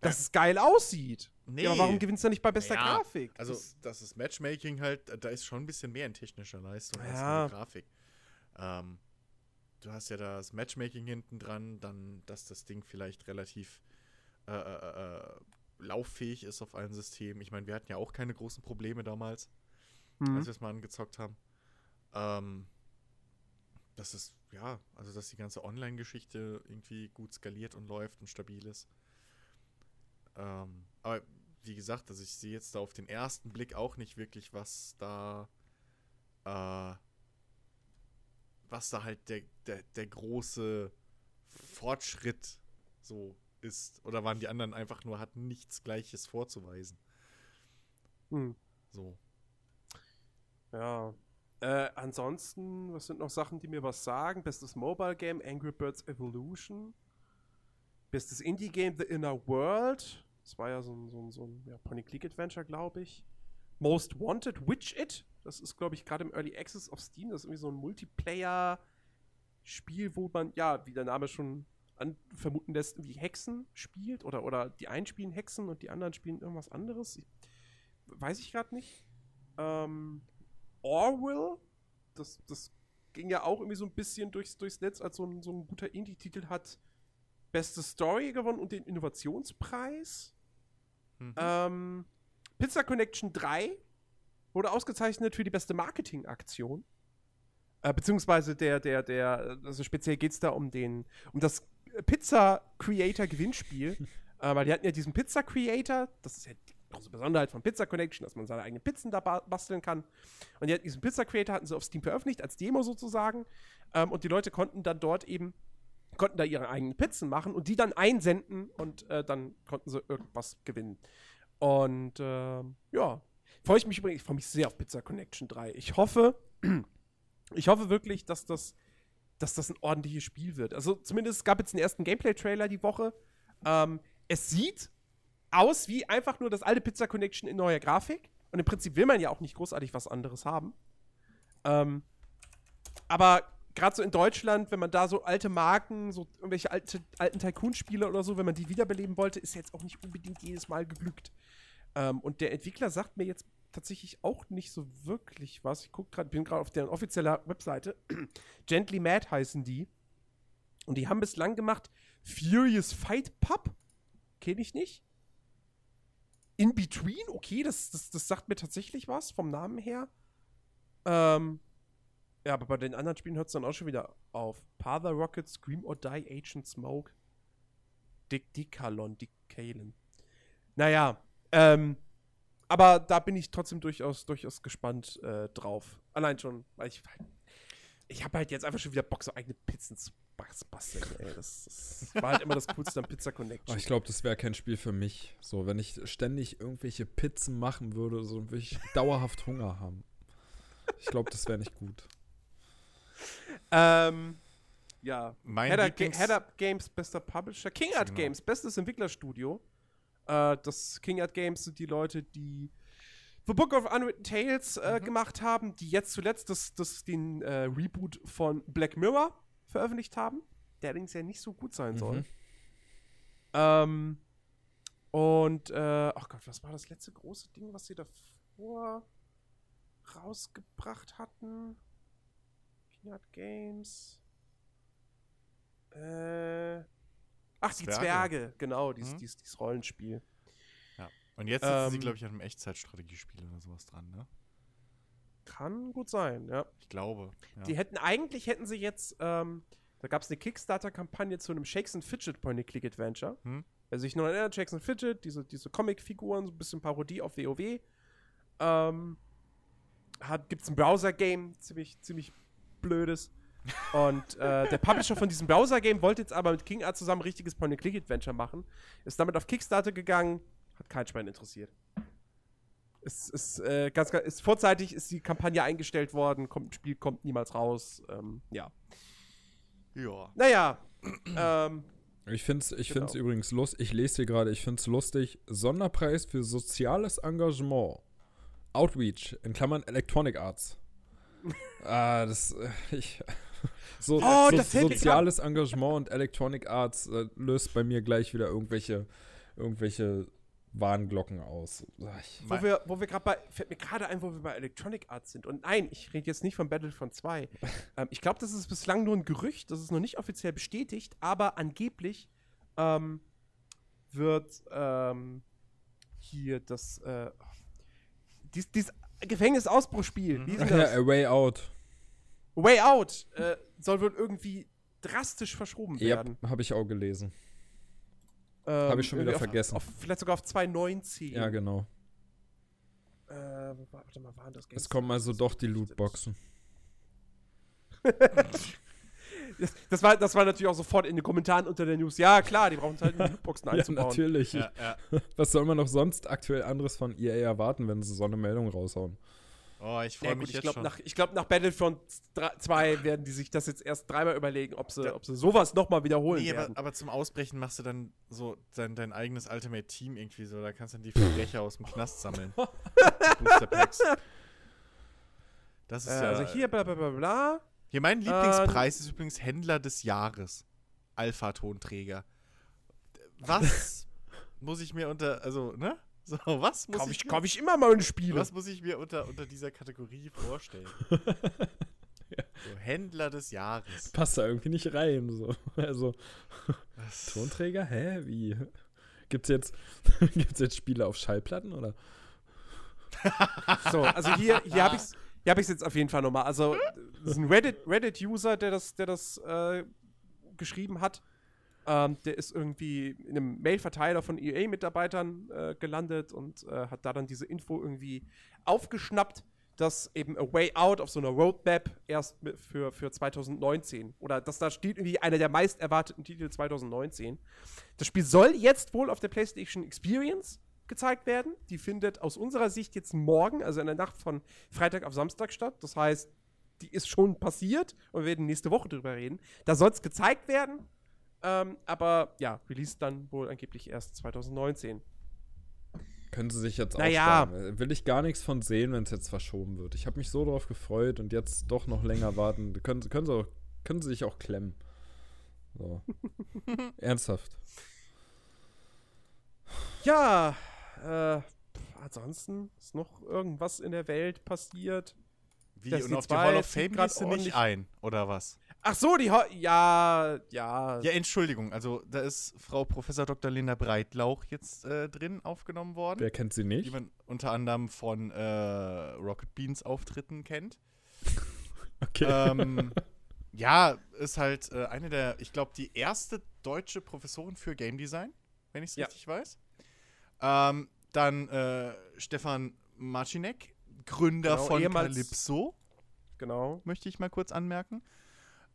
Dass Ja. es geil aussieht. Nee. Ja, aber warum gewinnst du nicht bei bester Naja, Grafik? Also, Das- das ist Matchmaking halt, da ist schon ein bisschen mehr in technischer Leistung als Ja. in der Grafik. Ähm, du hast ja das Matchmaking hinten dran, dann, dass das Ding vielleicht relativ äh, äh, äh, lauffähig ist auf allen Systemen. Ich meine, wir hatten ja auch keine großen Probleme damals, Mhm. als wir es mal angezockt haben. Ähm, das ist, ja, also dass die ganze Online-Geschichte irgendwie gut skaliert und läuft und stabil ist. Ähm, aber wie gesagt, also ich sehe jetzt da auf den ersten Blick auch nicht wirklich, was da, äh, was da halt der, der, der große Fortschritt so ist. Oder waren die anderen einfach nur, hatten nichts Gleiches vorzuweisen. Hm. So. Ja. Äh, ansonsten, was sind noch Sachen, die mir was sagen? Bestes Mobile Game, Angry Birds Evolution. Bestes Indie Game, The Inner World. Das war ja so ein, so ein, so ein ja, Point-and-Click-Adventure, glaube ich. Most Wanted, Witch It. Das ist, glaube ich, gerade im Early Access auf Steam. Das ist irgendwie so ein Multiplayer-Spiel, wo man, ja, wie der Name schon an vermuten lässt, wie Hexen spielt. Oder, oder die einen spielen Hexen und die anderen spielen irgendwas anderes. Weiß ich gerade nicht. Ähm, Orwell, das, das ging ja auch irgendwie so ein bisschen durchs, durchs Netz als so ein, so ein guter Indie-Titel, hat beste Story gewonnen und den Innovationspreis. Mhm. Ähm, Pizza Connection 3 wurde ausgezeichnet für die beste Marketingaktion. Äh, beziehungsweise der, der, der, also speziell geht es da um den, um das Pizza Creator Gewinnspiel. äh, weil die hatten ja diesen Pizza Creator, das ist ja die große Besonderheit von Pizza Connection, dass man seine eigenen Pizzen da ba basteln kann. Und die hatten diesen Pizza Creator hatten sie auf Steam veröffentlicht, als Demo sozusagen. Ähm, und die Leute konnten dann dort eben, konnten da ihre eigenen Pizzen machen und die dann einsenden und äh, dann konnten sie irgendwas gewinnen. Und ähm, ja, freue ich mich übrigens, ich freue mich sehr auf Pizza Connection 3. Ich hoffe, ich hoffe wirklich, dass das, dass das ein ordentliches Spiel wird. Also zumindest es gab jetzt den ersten Gameplay-Trailer die Woche. Ähm, es sieht aus wie einfach nur das alte Pizza Connection in neuer Grafik. Und im Prinzip will man ja auch nicht großartig was anderes haben. Ähm, aber gerade so in Deutschland, wenn man da so alte Marken, so irgendwelche alte, alten Tycoon-Spiele oder so, wenn man die wiederbeleben wollte, ist jetzt auch nicht unbedingt jedes Mal geglückt. Ähm, und der Entwickler sagt mir jetzt tatsächlich auch nicht so wirklich was. Ich guck grad, bin gerade auf deren offizieller Webseite. Gently Mad heißen die. Und die haben bislang gemacht Furious Fight Pub. Kenne ich nicht. In Between, okay, das, das, das sagt mir tatsächlich was vom Namen her. Ähm, ja, aber bei den anderen Spielen hört es dann auch schon wieder auf. Father Rocket, Scream or Die, Agent Smoke, Dick Dickalon, Dick Kalen. Naja, ähm, aber da bin ich trotzdem durchaus, durchaus gespannt äh, drauf. Allein schon, weil ich ich habe halt jetzt einfach schon wieder Bock, so eigene Pizzen zu bas- basteln. Ey. Das, das war halt immer das Coolste an Pizza Connection. ich glaube, das wäre kein Spiel für mich. So, wenn ich ständig irgendwelche Pizzen machen würde, so würde ich dauerhaft Hunger haben. Ich glaube, das wäre nicht gut. Ähm, ja. Mein Head Lieblings- Head Up Games, bester Publisher. King Art Genau. Games, bestes Entwicklerstudio. Äh, das King Art Games sind die Leute, die The Book of Unwritten Tales Mhm. äh, gemacht haben, die jetzt zuletzt das, das, den äh, Reboot von Black Mirror veröffentlicht haben, der allerdings ja nicht so gut sein Mhm. soll. Ähm, und, äh, ach Gott, was war das letzte große Ding, was sie davor rausgebracht hatten? Peanut Games. Äh, ach, die Zwerge. Genau, dieses, Mhm. dieses, dieses Rollenspiel. Ja. Und jetzt sitzen sie, Ähm, glaube ich, an einem Echtzeitstrategiespiel oder sowas dran, ne? Kann gut sein, ja. Ich glaube. Ja. Die hätten eigentlich hätten sie jetzt, ähm, da gab es eine Kickstarter-Kampagne zu einem Shakes and Fidget Point-and-Click-Adventure. Hm? Also ich noch erinnere, Shakes and Fidget, diese, diese Comic-Figuren, so ein bisschen Parodie auf WoW. Ähm, Gibt es ein Browser-Game, ziemlich, ziemlich blödes. Und äh, der Publisher von diesem Browser-Game wollte jetzt aber mit King Art zusammen ein richtiges Point-and-Click-Adventure machen. Ist damit auf Kickstarter gegangen, hat kein Schwein interessiert. Es ist, äh, ganz, ganz, ist vorzeitig ist die Kampagne eingestellt worden, kommt, Spiel kommt niemals raus. Ähm, ja. ja. Naja. ähm, Ich finde es ich find's Genau. übrigens lustig, ich lese hier gerade, ich finde es lustig, Sonderpreis für soziales Engagement. Outreach, in Klammern Electronic Arts. Ah, das, äh, ich, so, Oh, so da fällt mir soziales Engagement und Electronic Arts äh, löst bei mir gleich wieder irgendwelche, irgendwelche Warnglocken aus. Ich, wo wir, wo wir gerade bei, fällt mir gerade ein, wo wir bei Electronic Arts sind. Und nein, ich rede jetzt nicht von Battlefront 2. ähm, ich glaube, das ist bislang nur ein Gerücht, das ist noch nicht offiziell bestätigt, aber angeblich ähm, wird ähm, hier das äh, dies, dies Gefängnisausbruchspiel, wie hieß ach ja, das? A Way Out. Way Out, äh, soll wohl irgendwie drastisch verschoben Ja, werden. habe ich auch gelesen. Ähm, hab ich schon wieder irgendwie vergessen. Auf, auf, vielleicht sogar auf 2.19. Ja, genau. Äh, warte mal, waren das Es kommen also doch die Lootboxen. Das, das, war, das war natürlich auch sofort in den Kommentaren unter der News. Ja, klar, die brauchen die Lootboxen Ja, einzubauen. natürlich. Ja, ja. Was soll man noch sonst aktuell anderes von EA erwarten, wenn sie so eine Meldung raushauen? Oh, ich Ja, freue gut, mich ich jetzt glaube, schon. nach, ich glaub, nach Battlefront 2 werden die sich das jetzt erst dreimal überlegen, ob sie, ob sie sowas nochmal wiederholen Nee, aber, werden. aber zum Ausbrechen machst du dann so dein, dein eigenes Ultimate Team irgendwie so. Da kannst du dann die Verbrecher aus dem Knast sammeln. Die Booster Packs. Das ist Äh, ja. also hier, bla bla bla bla. Hier, mein Lieblingspreis ist übrigens Händler des Jahres. Alpha-Tonträger. Was muss ich mir unter. Also, ne? So, was muss Kauf ich, ich, mir- kauf ich immer mal ein Spiel. was muss ich mir unter, unter dieser Kategorie vorstellen? So, Händler des Jahres. Passt da irgendwie nicht rein. So. Also, Was? Tonträger? Hä? Wie? Gibt's jetzt, gibt's jetzt Spiele auf Schallplatten oder? So, also hier, hier habe ich es hier hab ich's jetzt auf jeden Fall nochmal. Also, das ist ein Reddit- Reddit-User, der das, der das äh, geschrieben hat. Ähm, der ist irgendwie in einem Mail-Verteiler von EA-Mitarbeitern äh, gelandet und äh, hat da dann diese Info irgendwie aufgeschnappt, dass eben A Way Out auf so einer Roadmap erst für, für 2019 oder dass da steht irgendwie einer der meist erwarteten Titel 2019. Das Spiel soll jetzt wohl auf der PlayStation Experience gezeigt werden. Die findet aus unserer Sicht jetzt morgen, also in der Nacht von Freitag auf Samstag statt. Das heißt, die ist schon passiert und wir werden nächste Woche drüber reden. Da soll es gezeigt werden. Ähm, aber ja, Release dann wohl angeblich erst 2019. Können sie sich jetzt Naja. aussparen? Will ich gar nichts von sehen, wenn es jetzt verschoben wird. Ich habe mich so drauf gefreut und jetzt doch noch länger warten. Können, sie- können, sie, auch, können sie sich auch klemmen. So. Ernsthaft. Ja, äh, ansonsten ist noch irgendwas in der Welt passiert. Wie? Das und die auf die Hall of Fame gehst du nicht ein, oder was? Ach so, die Ho ja, ja, Ja, Entschuldigung, also da ist Frau Professor Dr. Linda Breitlauch jetzt äh, drin aufgenommen worden, Wer kennt sie die nicht? man unter anderem von äh, Rocket Beans Auftritten kennt. Okay. ähm, ja, ist halt äh, eine der, ich glaube, die erste deutsche Professorin für Game Design, wenn ich es Ja. richtig weiß. Ähm, dann äh, Stefan Marcinek, Gründer Genau, von ehemals- Calypso, genau. möchte ich mal kurz anmerken.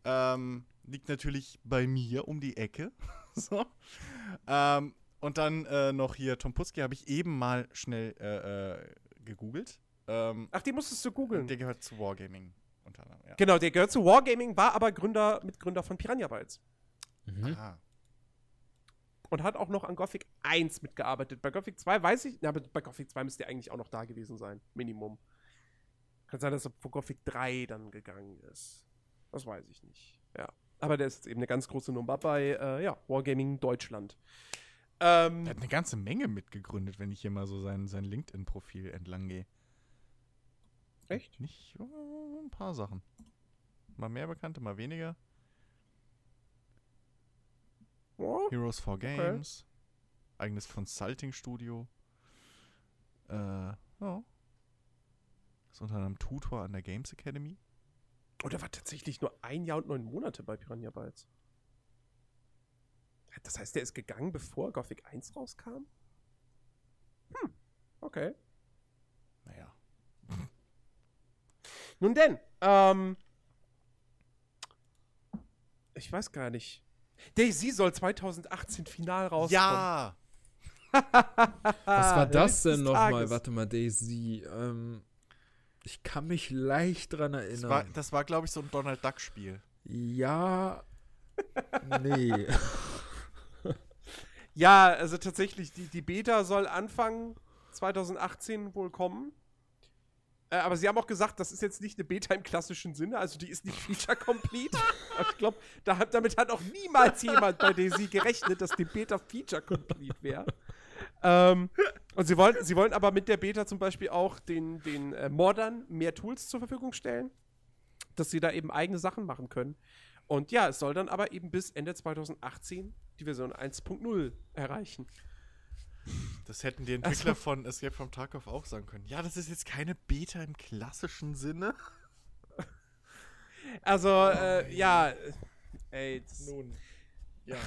Ähm, liegt natürlich bei mir um die Ecke. so. ähm, und dann äh, noch hier Tom Puski habe ich eben mal schnell äh, äh, gegoogelt. Ähm, Ach, die musstest du googeln. der gehört zu Wargaming unter anderem. Ja. Genau, der gehört zu Wargaming, war aber Gründer, Mitgründer von Piranha Bytes. Mhm. Aha. Und hat auch noch an Gothic 1 mitgearbeitet. Bei Gothic 2 weiß ich, na, aber bei Gothic 2 müsste er eigentlich auch noch da gewesen sein. Minimum. Kann sein, dass er vor Gothic 3 dann gegangen ist. Das weiß ich nicht. Ja. Aber der ist jetzt eben eine ganz große Nummer bei äh, ja, Wargaming Deutschland. Ähm, Er hat eine ganze Menge mitgegründet, wenn ich hier mal so sein, sein LinkedIn-Profil entlang gehe. echt? Nicht äh, ein paar Sachen. Mal mehr Bekannte, mal weniger. Oh, Heroes for Games. Eigenes Consulting-Studio. Äh, ja. Ist unter anderem Tutor an der Games Academy. oh, der war tatsächlich nur ein Jahr und neun Monate bei Piranha Bytes. Das heißt, der ist gegangen, bevor Gothic 1 rauskam? Hm, okay. Naja. Nun denn, ähm. Ich weiß gar nicht. Daisy soll 2018 final rauskommen. Ja! Was war das denn nochmal? Warte mal, Daisy. Ähm, ich kann mich leicht dran Das erinnern. war, das war glaube ich, so ein Donald Duck-Spiel. ja. Nee. Ja, also tatsächlich, die, die Beta soll Anfang 2018 wohl kommen. Äh, aber sie haben auch gesagt, das ist jetzt nicht eine Beta im klassischen Sinne, also die ist nicht feature-complete. Aber ich glaube, da hat, damit hat auch niemals jemand bei Daisy gerechnet, dass die Beta feature-complete wäre. ähm, und sie wollen, sie wollen aber mit der Beta zum Beispiel auch den, den äh, Moddern mehr Tools zur Verfügung stellen, dass sie da eben eigene Sachen machen können. Und ja, es soll dann aber eben bis Ende 2018 die Version 1.0 erreichen. Das hätten die Entwickler von Escape from Tarkov auch sagen können. Ja, das ist jetzt keine Beta im klassischen Sinne. Also, äh, ja, ey, das, Nun. Ja.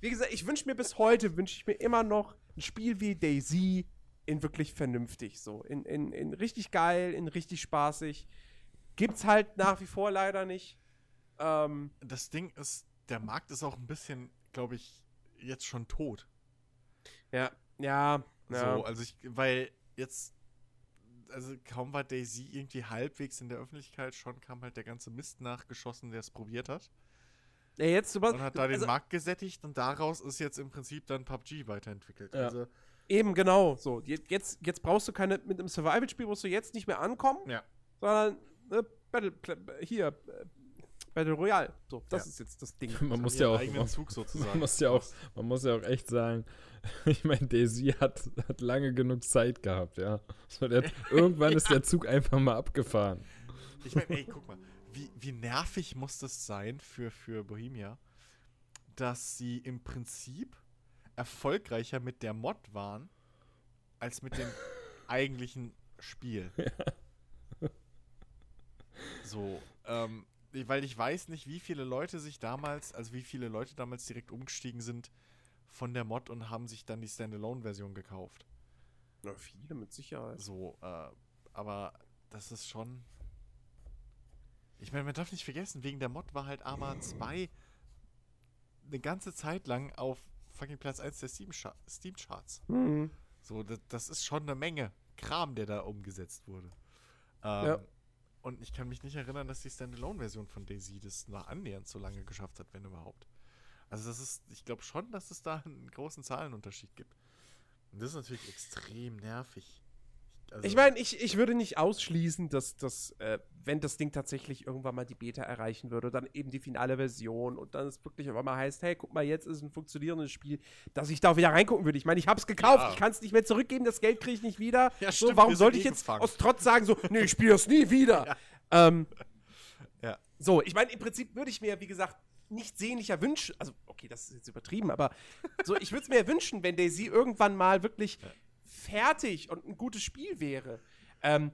wie gesagt, ich wünsche mir bis heute, wünsche ich mir immer noch ein Spiel wie Daisy in wirklich vernünftig, so, in, in, in richtig geil, in richtig spaßig. Gibt's halt nach wie vor leider nicht. Ähm, Das Ding ist, der Markt ist auch ein bisschen, glaube ich, jetzt schon tot. Ja, ja, ja. So, also ich, weil jetzt, also kaum war Daisy irgendwie halbwegs in der Öffentlichkeit, schon kam halt der ganze Mist nachgeschossen, der es probiert hat. ja jetzt sowas, Und hat da den also, Markt gesättigt und daraus ist jetzt im Prinzip dann PUBG weiterentwickelt. Ja. Also, Eben, genau, so. Je- Jetzt, jetzt brauchst du keine, mit einem Survival-Spiel musst du jetzt nicht mehr ankommen, ja. sondern ne, Battle, Pla- hier, äh, Battle Royale. So, das Ja. ist jetzt das Ding. Man muss Haben ja auch. Man, Zug sozusagen. man, muss ja auch man muss ja auch echt sagen, ich meine, Daisy hat, hat lange genug Zeit gehabt, ja. So, der, irgendwann ist der Zug einfach mal abgefahren. Ich meine, ey, guck mal, wie, wie nervig muss das sein für, für Bohemia, dass sie im Prinzip erfolgreicher mit der Mod waren, als mit dem eigentlichen Spiel. So, ähm, weil ich weiß nicht, wie viele Leute sich damals, also wie viele Leute damals direkt umgestiegen sind von der Mod und haben sich dann die Standalone-Version gekauft. Na, viele mit Sicherheit. So, äh, aber das ist schon. Ich meine, man darf nicht vergessen, wegen der Mod war halt Arma 2 eine ganze Zeit lang auf fucking Platz 1 der Steam-Cha- Steam-Charts. Mhm. So, das, das ist schon eine Menge Kram, der da umgesetzt wurde. Ähm, Ja. Und ich kann mich nicht erinnern, dass die Standalone-Version von Daisy das noch annähernd so lange geschafft hat, wenn überhaupt. Also das ist, ich glaube schon, dass es da einen großen Zahlenunterschied gibt. Und das ist natürlich extrem nervig. Also, Ich meine, ich, ich würde nicht ausschließen, dass das, äh, wenn das Ding tatsächlich irgendwann mal die Beta erreichen würde, dann eben die finale Version und dann es wirklich auf einmal heißt, hey, guck mal, jetzt ist ein funktionierendes Spiel, dass ich da auch wieder reingucken würde. Ich meine, ich habe es gekauft, Ja. ich kann es nicht mehr zurückgeben, das Geld kriege ich nicht wieder. Ja, so, stimmt, warum wir sollte ich eh jetzt gefangen. aus Trotz sagen, so, nee, ich spiele das nie wieder? Ähm, Ja. So, ich meine, im Prinzip würde ich mir, wie gesagt, nicht sehnlicher wünschen, also, okay, das ist jetzt übertrieben, aber so, ich würde es mir wünschen, wenn Daisy irgendwann mal wirklich fertig und ein gutes Spiel wäre. Ähm,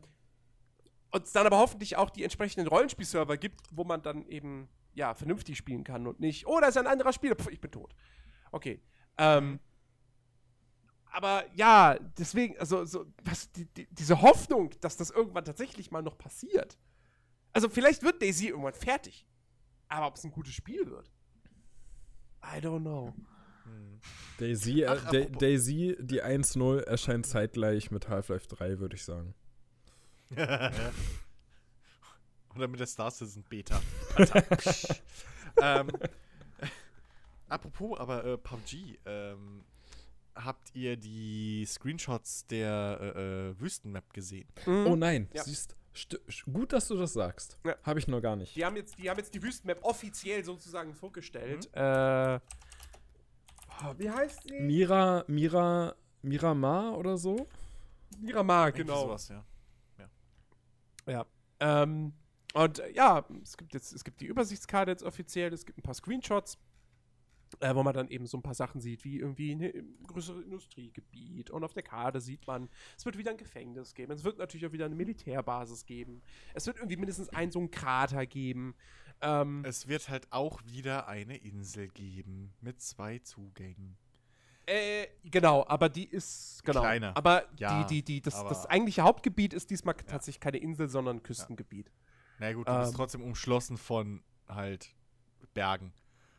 und es dann aber hoffentlich auch die entsprechenden Rollenspielserver gibt, wo man dann eben, ja, vernünftig spielen kann und nicht, oh, da ist ein anderer Spieler, Pff, ich bin tot. Okay. Ähm, aber ja, deswegen, also, so, was, die, die, diese Hoffnung, dass das irgendwann tatsächlich mal noch passiert. Also, vielleicht wird Daisy irgendwann fertig. Aber ob es ein gutes Spiel wird? I don't know. Daisy, äh, Ach, Da- apropos- Daisy, die 1.0 erscheint zeitgleich mit Half-Life 3, würde ich sagen. Oder mit der Star Citizen Beta. ähm, apropos, aber äh, PUBG, ähm, habt ihr die Screenshots der äh, äh, Wüstenmap gesehen? Mhm. Oh nein, Ja. siehst St gut, dass du das sagst. Ja. Habe ich noch gar nicht. Die haben jetzt die, haben jetzt die Wüstenmap offiziell sozusagen vorgestellt. Mhm. Äh, wie heißt sie? Mira, Mira, Miramar oder so? Miramar, genau. Sowas, ja. Ja. Ähm, und äh, ja, es gibt jetzt, es gibt die Übersichtskarte jetzt offiziell, es gibt ein paar Screenshots, äh, wo man dann eben so ein paar Sachen sieht, wie irgendwie ein größeres Industriegebiet. Und auf der Karte sieht man, es wird wieder ein Gefängnis geben. Es wird natürlich auch wieder eine Militärbasis geben. Es wird irgendwie mindestens einen so einen Krater geben. Ähm, Es wird halt auch wieder eine Insel geben mit zwei Zugängen. Äh, genau, aber die ist genau. Kleiner. Aber Ja, die, die, die, das, aber- das eigentliche Hauptgebiet ist diesmal tatsächlich keine Insel, sondern ein Küstengebiet. Na gut, du Ähm. bist trotzdem umschlossen von halt Bergen.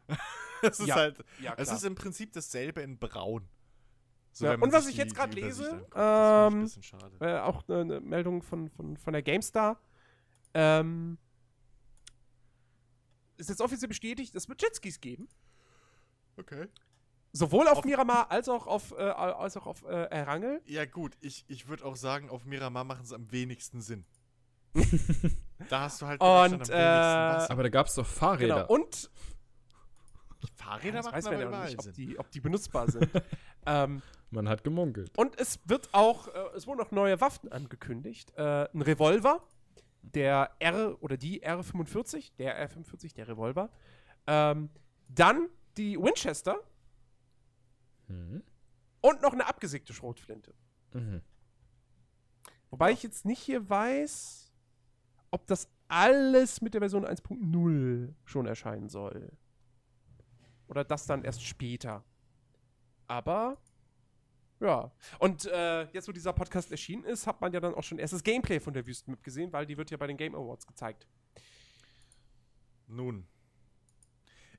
es ist Ja. halt, Ja, es ist im Prinzip dasselbe in Braun. So, Ja, und was ich jetzt Übersicht lese, anguckt. Ähm, bisschen schade. äh, auch eine, eine Meldung von, von, von der GameStar. Ähm, ist jetzt offiziell bestätigt, es wird Jetskis geben. Okay. Sowohl auf, Auf- Miramar als auch auf, äh, als auch auf äh, Erangel. Ja, gut, ich, ich würde auch sagen, auf Miramar machen es am wenigsten Sinn. da hast du halt Und, am äh, wenigsten Wasser. Aber da gab es doch Fahrräder. Genau. Und Fahrräder das machen weiß man aber ja nicht, ob die, ob die benutzbar sind. ähm, Man hat gemunkelt. Und es wird auch, äh, es wurden auch neue Waffen angekündigt. Äh, ein Revolver, der R oder die R45, der R45, der Revolver. Ähm, dann die Winchester Mhm. und noch eine abgesägte Schrotflinte. Mhm. Wobei ich jetzt nicht hier weiß, ob das alles mit der Version 1.0 schon erscheinen soll. Oder das dann erst später. Aber, ja. Und äh, jetzt, wo dieser Podcast erschienen ist, hat man ja dann auch schon erstes Gameplay von der Wüstenmap gesehen, weil die wird ja bei den Game Awards gezeigt. Nun.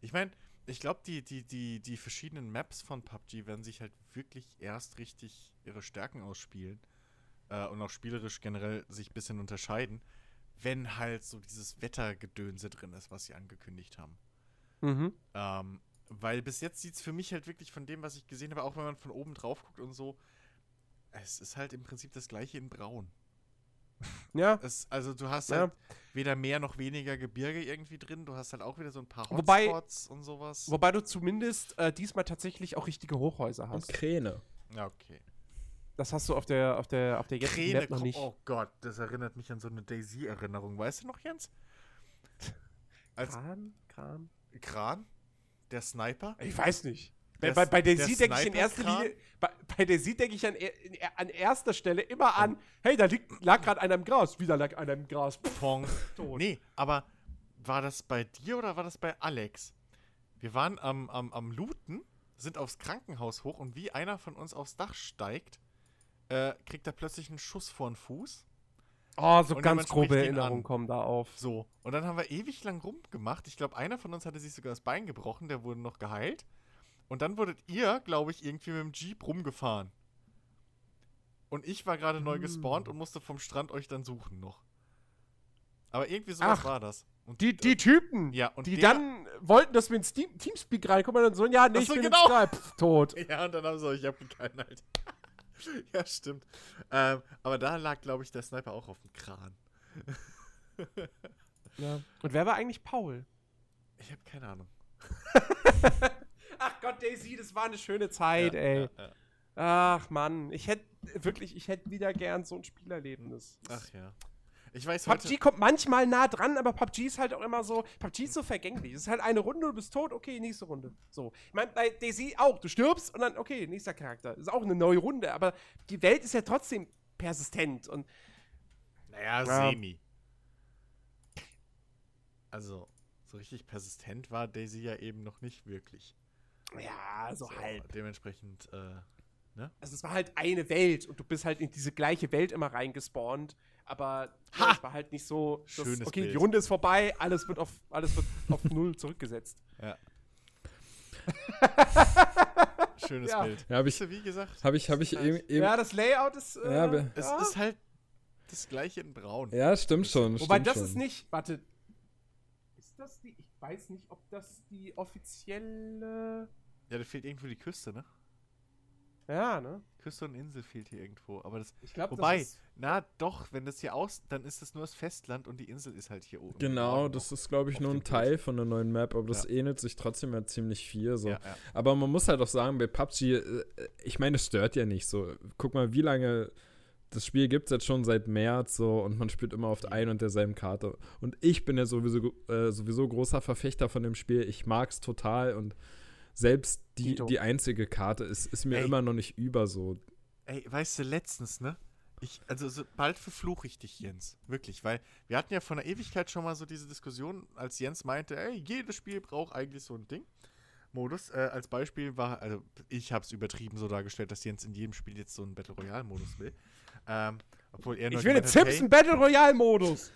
Ich meine, ich glaube, die, die, die, die verschiedenen Maps von PUBG werden sich halt wirklich erst richtig ihre Stärken ausspielen äh, und auch spielerisch generell sich ein bisschen unterscheiden, wenn halt so dieses Wettergedönse drin ist, was sie angekündigt haben. Mhm. Ähm, weil bis jetzt sieht es für mich halt wirklich von dem, was ich gesehen habe, auch wenn man von oben drauf guckt und so, es ist halt im Prinzip das gleiche in Braun. Ja. Es, also du hast Ja. halt weder mehr noch weniger Gebirge irgendwie drin. Du hast halt auch wieder so ein paar Wobei- Hotspots und sowas. Wobei du zumindest äh, diesmal tatsächlich auch richtige Hochhäuser Und hast. Kräne. ja, okay. Das hast du auf der, auf der, auf der jetzigen Kräne, Map noch nicht. oh Gott, das erinnert mich an so eine Daisy-Erinnerung. Weißt du noch, Jens? Als Kran? Kran? Kran, der Sniper. Ich weiß nicht. Bei, Der bei, bei der der Sie denke ich in erster? Linie, bei, bei der Sie denke ich an, an erster Stelle immer an, hey, da liegt, lag gerade einer im Gras. Wieder lag einer im Gras. Pong. Nee, aber war das bei dir oder war das bei Alex? Wir waren am, am, am Looten, sind aufs Krankenhaus hoch und wie einer von uns aufs Dach steigt, äh, kriegt er plötzlich einen Schuss vor den Fuß. Oh, so Und ganz grobe Erinnerungen kommen da auf. So. Und dann haben wir ewig lang rumgemacht. Ich glaube, einer von uns hatte sich sogar das Bein gebrochen, der wurde noch geheilt. Und dann wurdet ihr, glaube ich, irgendwie mit dem Jeep rumgefahren. Und ich war gerade neu gespawnt und musste vom Strand euch dann suchen noch. Aber irgendwie sowas Ach, war das. Und Die, die Typen, Ja, und die der- dann wollten, dass wir ins Team, Teamspeak reinkommen und dann so, ja, nee, ich bin genau. Skype. Pff, tot. Ja, und dann haben sie euch abgekeilt, Alter. ja, stimmt. Ähm, aber da lag, glaube ich, der Sniper auch auf dem Kran. Ja. Und wer war eigentlich Paul? Ich habe keine Ahnung. Ach Gott, Daisy, das war eine schöne Zeit, Ja, ey. ja. Ach Mann, ich hätte wirklich, ich hätte wieder gern so ein Spielerlebnis. Ach ja. Ich weiß heute. PUBG kommt manchmal nah dran, aber PUBG ist halt auch immer so, PUBG ist so vergänglich. Es ist halt eine Runde, du bist tot, okay, nächste Runde. So. Ich meine, bei Daisy auch, du stirbst und dann, okay, nächster Charakter. Ist auch eine neue Runde, aber die Welt ist ja trotzdem persistent und Naja, Ja. semi. Also, so richtig persistent war Daisy ja eben noch nicht wirklich. ja, so halb. Dementsprechend, äh, Also es war halt eine Welt und du bist halt in diese gleiche Welt immer reingespawnt, aber ja, Ha! es war halt nicht so, dass, Schönes okay, die Bild. Runde ist vorbei, alles wird auf, alles wird auf null zurückgesetzt. ja. Schönes Ja. Bild. Ja, hab ich- wie gesagt. Habe ich, habe ich eben, eben Ja, das Layout ist. Äh, Ja, aber- Es ja. ist halt das gleiche in Braun. Ja, stimmt schon. Wobei stimmt das schon. ist nicht. Warte. Ist das die. Ich weiß nicht, ob das die offizielle. Ja, da fehlt irgendwo die Küste, ne? Ja, ne? Küste und Insel fehlt hier irgendwo. Aber das. Ich glaube, Wobei, na doch, wenn das hier aus, dann ist das nur das Festland und die Insel ist halt hier oben. Genau, das ist, glaube ich, nur ein Bild. Teil von der neuen Map, aber das Ja. ähnelt sich trotzdem ja ziemlich viel. So. Ja, ja. Aber man muss halt auch sagen, bei PUBG, äh, ich meine, es stört ja nicht so. Guck mal, wie lange das Spiel gibt es jetzt schon seit März so und man spielt immer auf der ein und derselben Karte. Und ich bin ja sowieso, äh, sowieso großer Verfechter von dem Spiel. Ich mag es total und selbst die, Dito. die einzige Karte ist, ist mir Ey. immer noch nicht über so. Ey, weißt du, letztens, ne? Ich, also so, bald verfluche ich dich, Jens. Wirklich, weil wir hatten ja vor einer Ewigkeit schon mal so diese Diskussion, als Jens meinte, ey, jedes Spiel braucht eigentlich so ein Ding. Modus. Äh, als Beispiel war, also ich habe es übertrieben so dargestellt, dass Jens in jedem Spiel jetzt so einen Battle Royale Modus will. Ähm, obwohl er Ich will gemeint hat, Simpson Battle Royale Modus.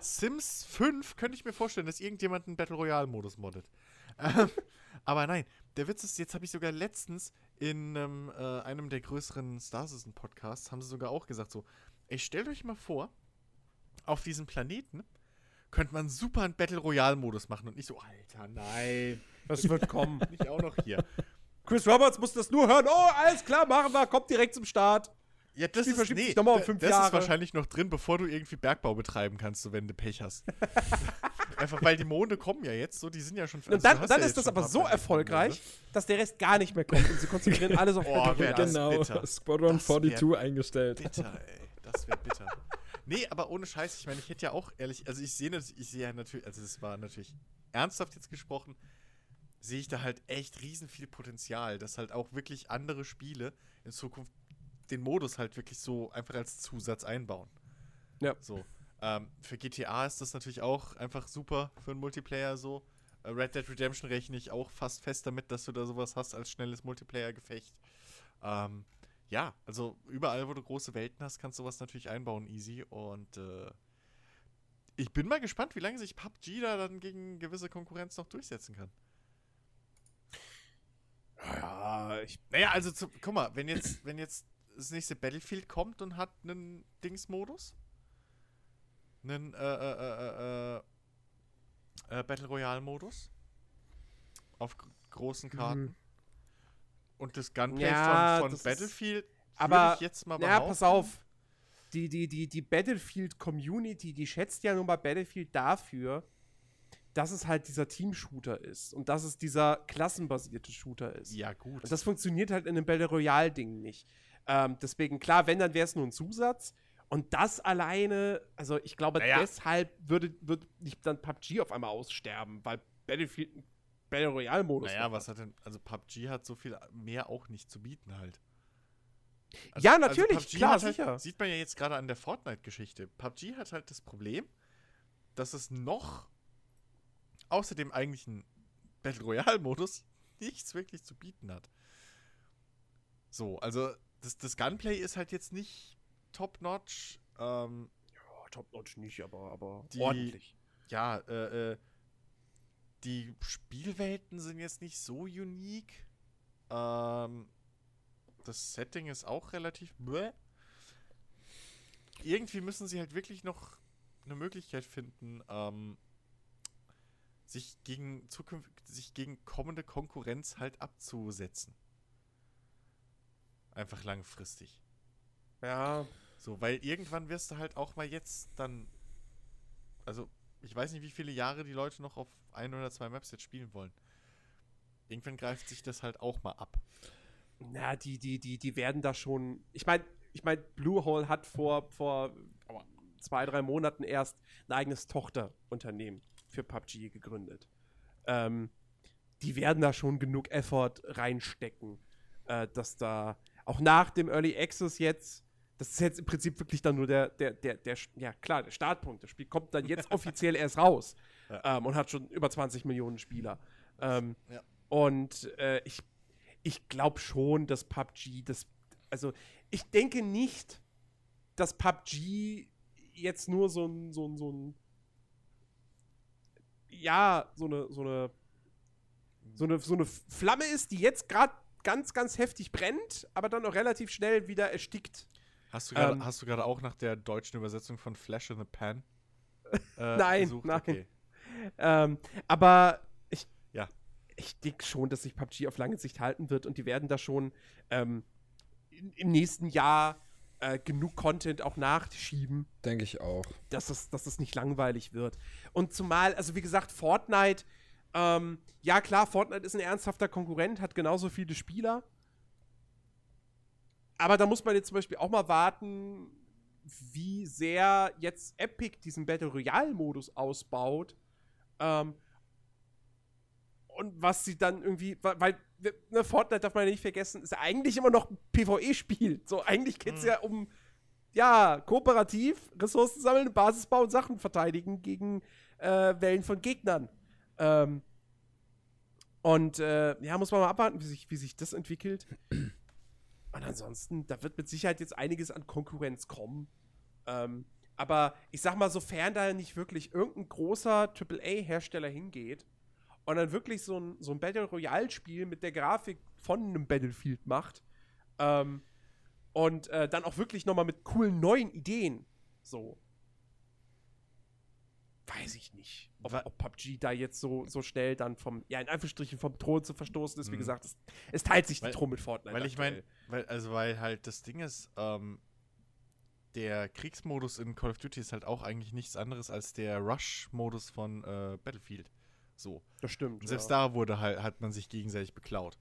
Sims 5 könnte ich mir vorstellen, dass irgendjemand einen Battle Royale Modus moddet. Ähm, aber nein, der Witz ist, jetzt habe ich sogar letztens in ähm, äh, einem der größeren Star Citizen Podcasts, haben sie sogar auch gesagt so, ey, stellt euch mal vor, auf diesem Planeten könnte man super einen Battle Royale Modus machen und nicht so, Alter, nein, Das wird kommen. nicht auch noch hier. Chris Roberts muss das nur hören. Oh, alles klar, machen wir. Kommt direkt zum Start. Ja, das Spiel ist, nee, um fünf das Jahre. ist wahrscheinlich noch drin, bevor du irgendwie Bergbau betreiben kannst, so wenn du Pech hast. Einfach weil die Monde kommen ja jetzt, so die sind ja schon. also Und dann, dann ja ist das aber so Planeten, erfolgreich, dass der Rest gar nicht mehr kommt und sie konzentrieren alles auf Oh, genau, bitter. Squadron Das wär 42 eingestellt. Bitter, ey. Das wäre bitter. Nee, aber ohne Scheiß, ich meine, ich hätte ja auch ehrlich, also ich sehe ich sehe ja natürlich, also das war natürlich ernsthaft jetzt gesprochen, sehe ich da halt echt riesen viel Potenzial, dass halt auch wirklich andere Spiele in Zukunft den Modus halt wirklich so einfach als Zusatz einbauen. Ja. So. Ähm, für GTA ist das natürlich auch einfach super für einen Multiplayer so. Äh, Red Dead Redemption rechne ich auch fast fest damit, dass du da sowas hast als schnelles Multiplayer-Gefecht. Ähm, ja, also überall, wo du große Welten hast, kannst du sowas natürlich einbauen, easy. Und äh, ich bin mal gespannt, wie lange sich PUBG da dann gegen gewisse Konkurrenz noch durchsetzen kann. Ja, ich, Naja, also zu, guck mal, wenn jetzt, wenn jetzt das nächste Battlefield kommt und hat einen Dings-Modus, einen äh, äh, äh, äh, äh, Battle Royale-Modus auf gr- großen Karten und das Gunplay Ja, von, das von ist- Battlefield aber- ich jetzt mal ja, behaupten. pass auf. Die, die, die, die Battlefield-Community, die schätzt ja nun bei Battlefield dafür, dass es halt dieser Team-Shooter ist und dass es dieser klassenbasierte Shooter ist. Ja, gut. Und das funktioniert halt in einem Battle Royale-Ding nicht. Ähm, deswegen, klar, wenn, dann wäre es nur ein Zusatz. Und das alleine, also ich glaube, Naja. deshalb würde, würde nicht dann PUBG auf einmal aussterben, weil Battlefield einen Battle Royale-Modus naja, noch was hat. denn, also PUBG hat so viel mehr auch nicht zu bieten halt. Ja, natürlich, PUBG klar, halt, sicher. Sieht man ja jetzt gerade an der Fortnite-Geschichte. PUBG hat halt das Problem, dass es noch außer dem eigentlichen Battle Royale-Modus nichts wirklich zu bieten hat. So, also das, das Gunplay ist halt jetzt nicht top-notch. Ähm, Oh, Top-Notch nicht, aber, aber Die- ordentlich. ja, äh, äh, die Spielwelten sind jetzt nicht so unique. Ähm, das Setting ist auch relativ bläh. Irgendwie müssen sie halt wirklich noch eine Möglichkeit finden, ähm, sich gegen Zukunft, sich gegen kommende Konkurrenz halt abzusetzen. Einfach langfristig. Ja, So, weil irgendwann wirst du halt auch mal jetzt dann. Also, ich weiß nicht, wie viele Jahre die Leute noch auf ein oder zwei Maps jetzt spielen wollen. Irgendwann greift sich das halt auch mal ab. na, die, die, die, die werden da schon. Ich meine, ich mein, Bluehole hat vor, vor zwei, drei Monaten erst ein eigenes Tochterunternehmen für PUBG gegründet. Ähm, die werden da schon genug Effort reinstecken, äh, dass da auch nach dem Early Access jetzt, das ist jetzt im Prinzip wirklich dann nur der, der, der, der, ja klar, der Startpunkt. Das Spiel kommt dann jetzt offiziell erst raus ähm, und hat schon über 20 Millionen Spieler. Ähm, Ja. Und äh, ich, ich glaube schon, dass PUBG das, also ich denke nicht, dass PUBG jetzt nur so ein, so ein, so ein, ja, so eine, so eine, so eine, so eine Flamme ist, die jetzt gerade ganz, ganz heftig brennt, aber dann auch relativ schnell wieder erstickt. Hast du gerade Ähm. hast du gerade auch nach der deutschen Übersetzung von Flash in the Pan? äh, Nein, gesucht? nein. Okay. Ähm, aber ich, Ja. ich denke schon, dass sich PUBG auf lange Sicht halten wird und die werden da schon ähm, in, im nächsten Jahr äh, genug Content auch nachschieben, Denke ich auch. dass es, dass es nicht langweilig wird. Und zumal, also wie gesagt, Fortnite, ähm, ja klar, Fortnite ist ein ernsthafter Konkurrent, hat genauso viele Spieler. Aber da muss man jetzt zum Beispiel auch mal warten, wie sehr jetzt Epic diesen Battle Royale-Modus ausbaut. Ähm, und was sie dann irgendwie, weil, ne, Fortnite darf man ja nicht vergessen, ist ja eigentlich immer noch ein PvE-Spiel. So, eigentlich geht es Mhm. ja um, ja, kooperativ, Ressourcen sammeln, Basis bauen, Sachen verteidigen gegen äh, Wellen von Gegnern. Ähm, und äh, ja, muss man mal abwarten, wie sich, wie sich das entwickelt. Und ansonsten, da wird mit Sicherheit jetzt einiges an Konkurrenz kommen. Ähm, aber ich sag mal, sofern da nicht wirklich irgendein großer AAA-Hersteller hingeht und dann wirklich so ein, so ein Battle Royale-Spiel mit der Grafik von einem Battlefield macht ähm, und äh, dann auch wirklich noch mal mit coolen neuen Ideen, so. Weiß ich nicht, ob, ob PUBG da jetzt so, so schnell dann vom, ja, in Anführungsstrichen vom Thron zu verstoßen ist. Wie Mhm. gesagt, es, es teilt sich Weil- die Thron mit Fortnite. Weil ich meine, also weil halt das Ding ist, ähm, der Kriegsmodus in Call of Duty ist halt auch eigentlich nichts anderes als der Rush-Modus von äh, Battlefield. So. das stimmt. Und selbst ja. da wurde halt, hat man sich gegenseitig beklaut.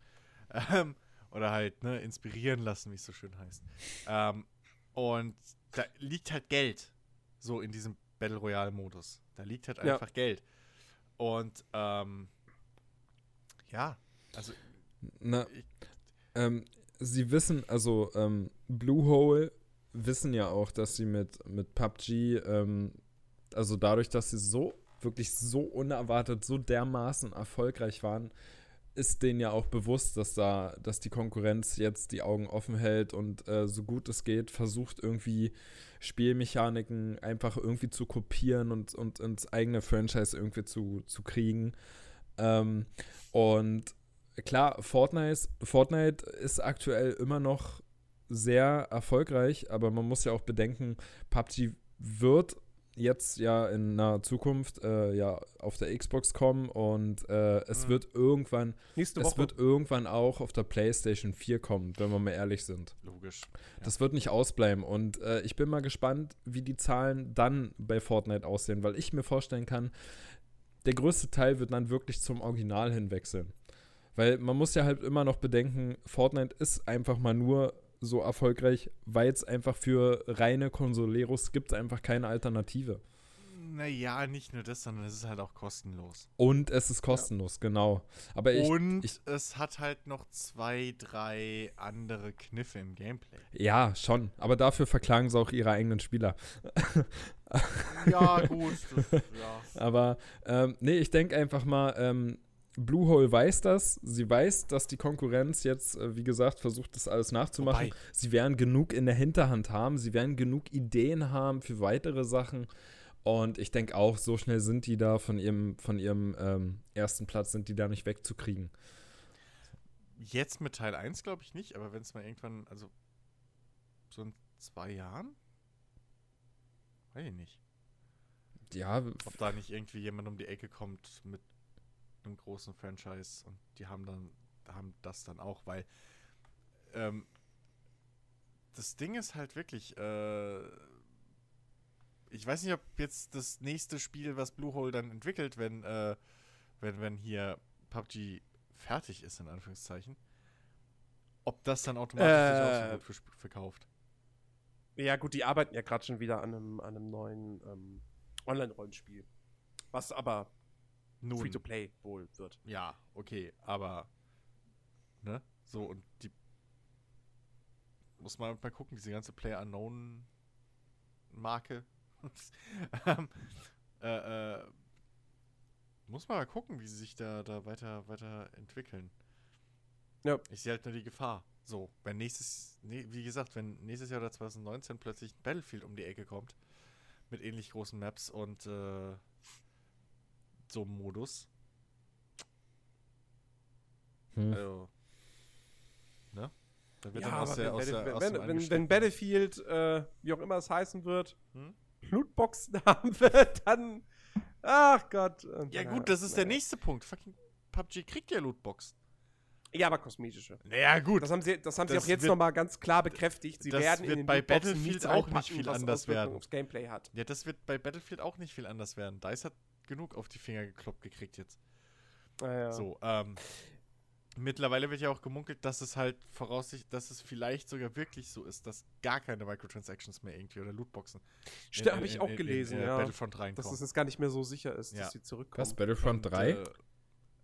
Ähm, oder halt, ne, inspirieren lassen, wie es so schön heißt. Ähm, und da liegt halt Geld. So in diesem Battle Royale-Modus. Da liegt halt Ja. einfach Geld. Und, ähm, ja, also Na, Ich- ähm, sie wissen, also ähm, Bluehole wissen ja auch, dass sie mit, mit PUBG, ähm, also dadurch, dass sie so, wirklich so unerwartet, so dermaßen erfolgreich waren, ist denen ja auch bewusst, dass da, dass die Konkurrenz jetzt die Augen offen hält und äh, so gut es geht, versucht irgendwie Spielmechaniken einfach irgendwie zu kopieren und, und ins eigene Franchise irgendwie zu, zu kriegen. Ähm, und klar, Fortnite, Fortnite ist aktuell immer noch sehr erfolgreich, aber man muss ja auch bedenken, PUBG wird jetzt ja in naher Zukunft äh, ja auf der Xbox kommen und äh, es Mhm. wird irgendwann, Nächste es Woche. wird irgendwann auch auf der PlayStation 4 kommen, wenn wir mal ehrlich sind. logisch. Das wird nicht ausbleiben. Und äh, ich bin mal gespannt, wie die Zahlen dann bei Fortnite aussehen, weil ich mir vorstellen kann, der größte Teil wird dann wirklich zum Original hinwechseln. Weil man muss ja halt immer noch bedenken, Fortnite ist einfach mal nur so erfolgreich, weil es einfach für reine Consoleros gibt einfach keine Alternative. Naja, nicht nur das, sondern es ist halt auch kostenlos. Und es ist kostenlos, genau. Aber ich, Und ich- es hat halt noch zwei, drei andere Kniffe im Gameplay. ja, schon. Aber dafür verklagen sie auch ihre eigenen Spieler. Ja, gut. Das, ja. Aber ähm, nee, ich denke einfach mal, ähm, Bluehole weiß das. Sie weiß, dass die Konkurrenz jetzt, äh, wie gesagt, versucht, das alles nachzumachen. Wobei- Sie werden genug in der Hinterhand haben. Sie werden genug Ideen haben für weitere Sachen. Und ich denke auch, so schnell sind die da von ihrem, von ihrem ähm, ersten Platz, sind die da nicht wegzukriegen. Jetzt mit Teil 1 glaube ich nicht, aber wenn es mal irgendwann, also so in zwei Jahren? Weiß ich nicht. Ja, Ob da nicht irgendwie jemand um die Ecke kommt mit großen Franchise und die haben dann, haben das dann auch, weil ähm, das Ding ist halt wirklich, äh, ich weiß nicht, ob jetzt das nächste Spiel, was Bluehole dann entwickelt, wenn, äh, wenn, wenn hier PUBG fertig ist, in Anführungszeichen, ob das dann automatisch sich auch so Äh, gut verkauft. Ja, gut, die arbeiten ja gerade schon wieder an einem, an einem neuen ähm, Online-Rollenspiel. Was aber Free-to-Play wohl wird. Ja, okay, aber ne? So und die muss man mal gucken, diese ganze Player Unknown Marke. ähm, äh, äh, muss man mal gucken, wie sie sich da, da weiter, weiter entwickeln. Ja. Ich sehe halt nur die Gefahr. So, wenn nächstes, nee, wie gesagt, wenn nächstes Jahr oder 2019 plötzlich ein Battlefield um die Ecke kommt, mit ähnlich großen Maps und äh, so einem Modus, hm. also, ne? Da wird Ja, dann aus aber der, aus wenn, der, aus wenn, wenn, wenn Battlefield, äh, wie auch immer es heißen wird, Hm? Lootboxen haben wird, dann. Ach Gott. Ja na, gut, das ist der naja. nächste Punkt. Fucking PUBG kriegt ja Lootboxen. Ja, aber kosmetische. Naja, gut. Das haben sie, das haben sie Das auch jetzt nochmal ganz klar bekräftigt. Sie das werden wird in den bei Lootboxen Battlefield auch nicht viel anders werden. Gameplay hat. Ja, das wird bei Battlefield auch nicht viel anders werden. DICE hat genug auf die Finger gekloppt gekriegt jetzt. Naja. So, ähm, mittlerweile wird ja auch gemunkelt, dass es halt voraussichtlich, dass es vielleicht sogar wirklich so ist, dass gar keine Microtransactions mehr irgendwie oder Lootboxen. Stimmt, in- habe ich in- auch in- gelesen, in, äh, ja. Battlefront Dass es jetzt gar nicht mehr so sicher ist, Ja. dass sie zurückkommen. Was, Battlefront Und, 3?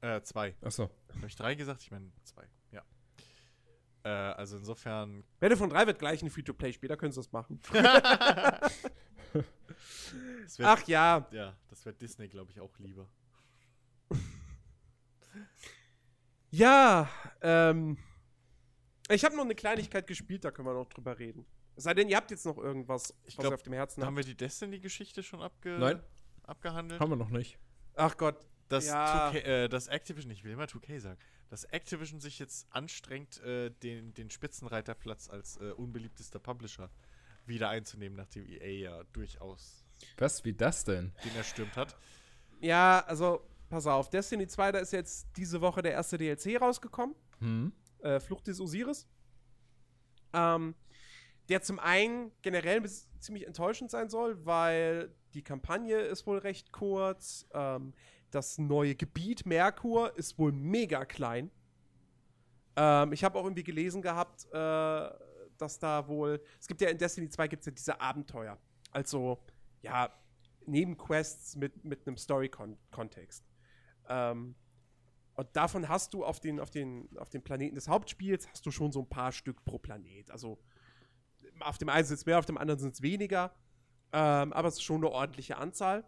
Äh, äh, zwei. Achso. Habe ich drei gesagt? Ich meine zwei. Ja. Äh, also insofern. Battlefront 3 wird gleich ein Free-to-Play-Spiel, da können sie das machen. Das wird, Ach ja, Ja, das wird Disney, glaube ich, auch lieber. ja, ähm, ich habe noch eine Kleinigkeit gespielt, da können wir noch drüber reden. Es sei denn, ihr habt jetzt noch irgendwas, Ich was glaub, ihr auf dem Herzen Haben habt. wir die Destiny-Geschichte schon abge Nein. abgehandelt? Haben wir noch nicht. Ach Gott, dass, Ja. 2K, äh, dass Activision, ich will immer 2K sagen, dass Activision sich jetzt anstrengt, äh, den, den Spitzenreiterplatz als äh, unbeliebtester Publisher wieder einzunehmen, nachdem EA ja durchaus Was, wie das denn? den erstürmt hat. Ja, also, pass auf. Destiny 2, da ist jetzt diese Woche der erste DLC rausgekommen. Hm? Äh, Flucht des Osiris. Ähm, der zum einen generell ziemlich enttäuschend sein soll, weil die Kampagne ist wohl recht kurz. Ähm, das neue Gebiet Merkur ist wohl mega klein. Ähm, ich habe auch irgendwie gelesen gehabt, äh, dass da wohl. Es gibt ja in Destiny 2 gibt es ja diese Abenteuer. Also, ja, Nebenquests mit, mit einem Story-Kontext. Ähm, und davon hast du auf den, auf, den, auf den Planeten des Hauptspiels hast du schon so ein paar Stück pro Planet. Also auf dem einen sind es mehr, auf dem anderen sind es weniger. Ähm, aber es ist schon eine ordentliche Anzahl.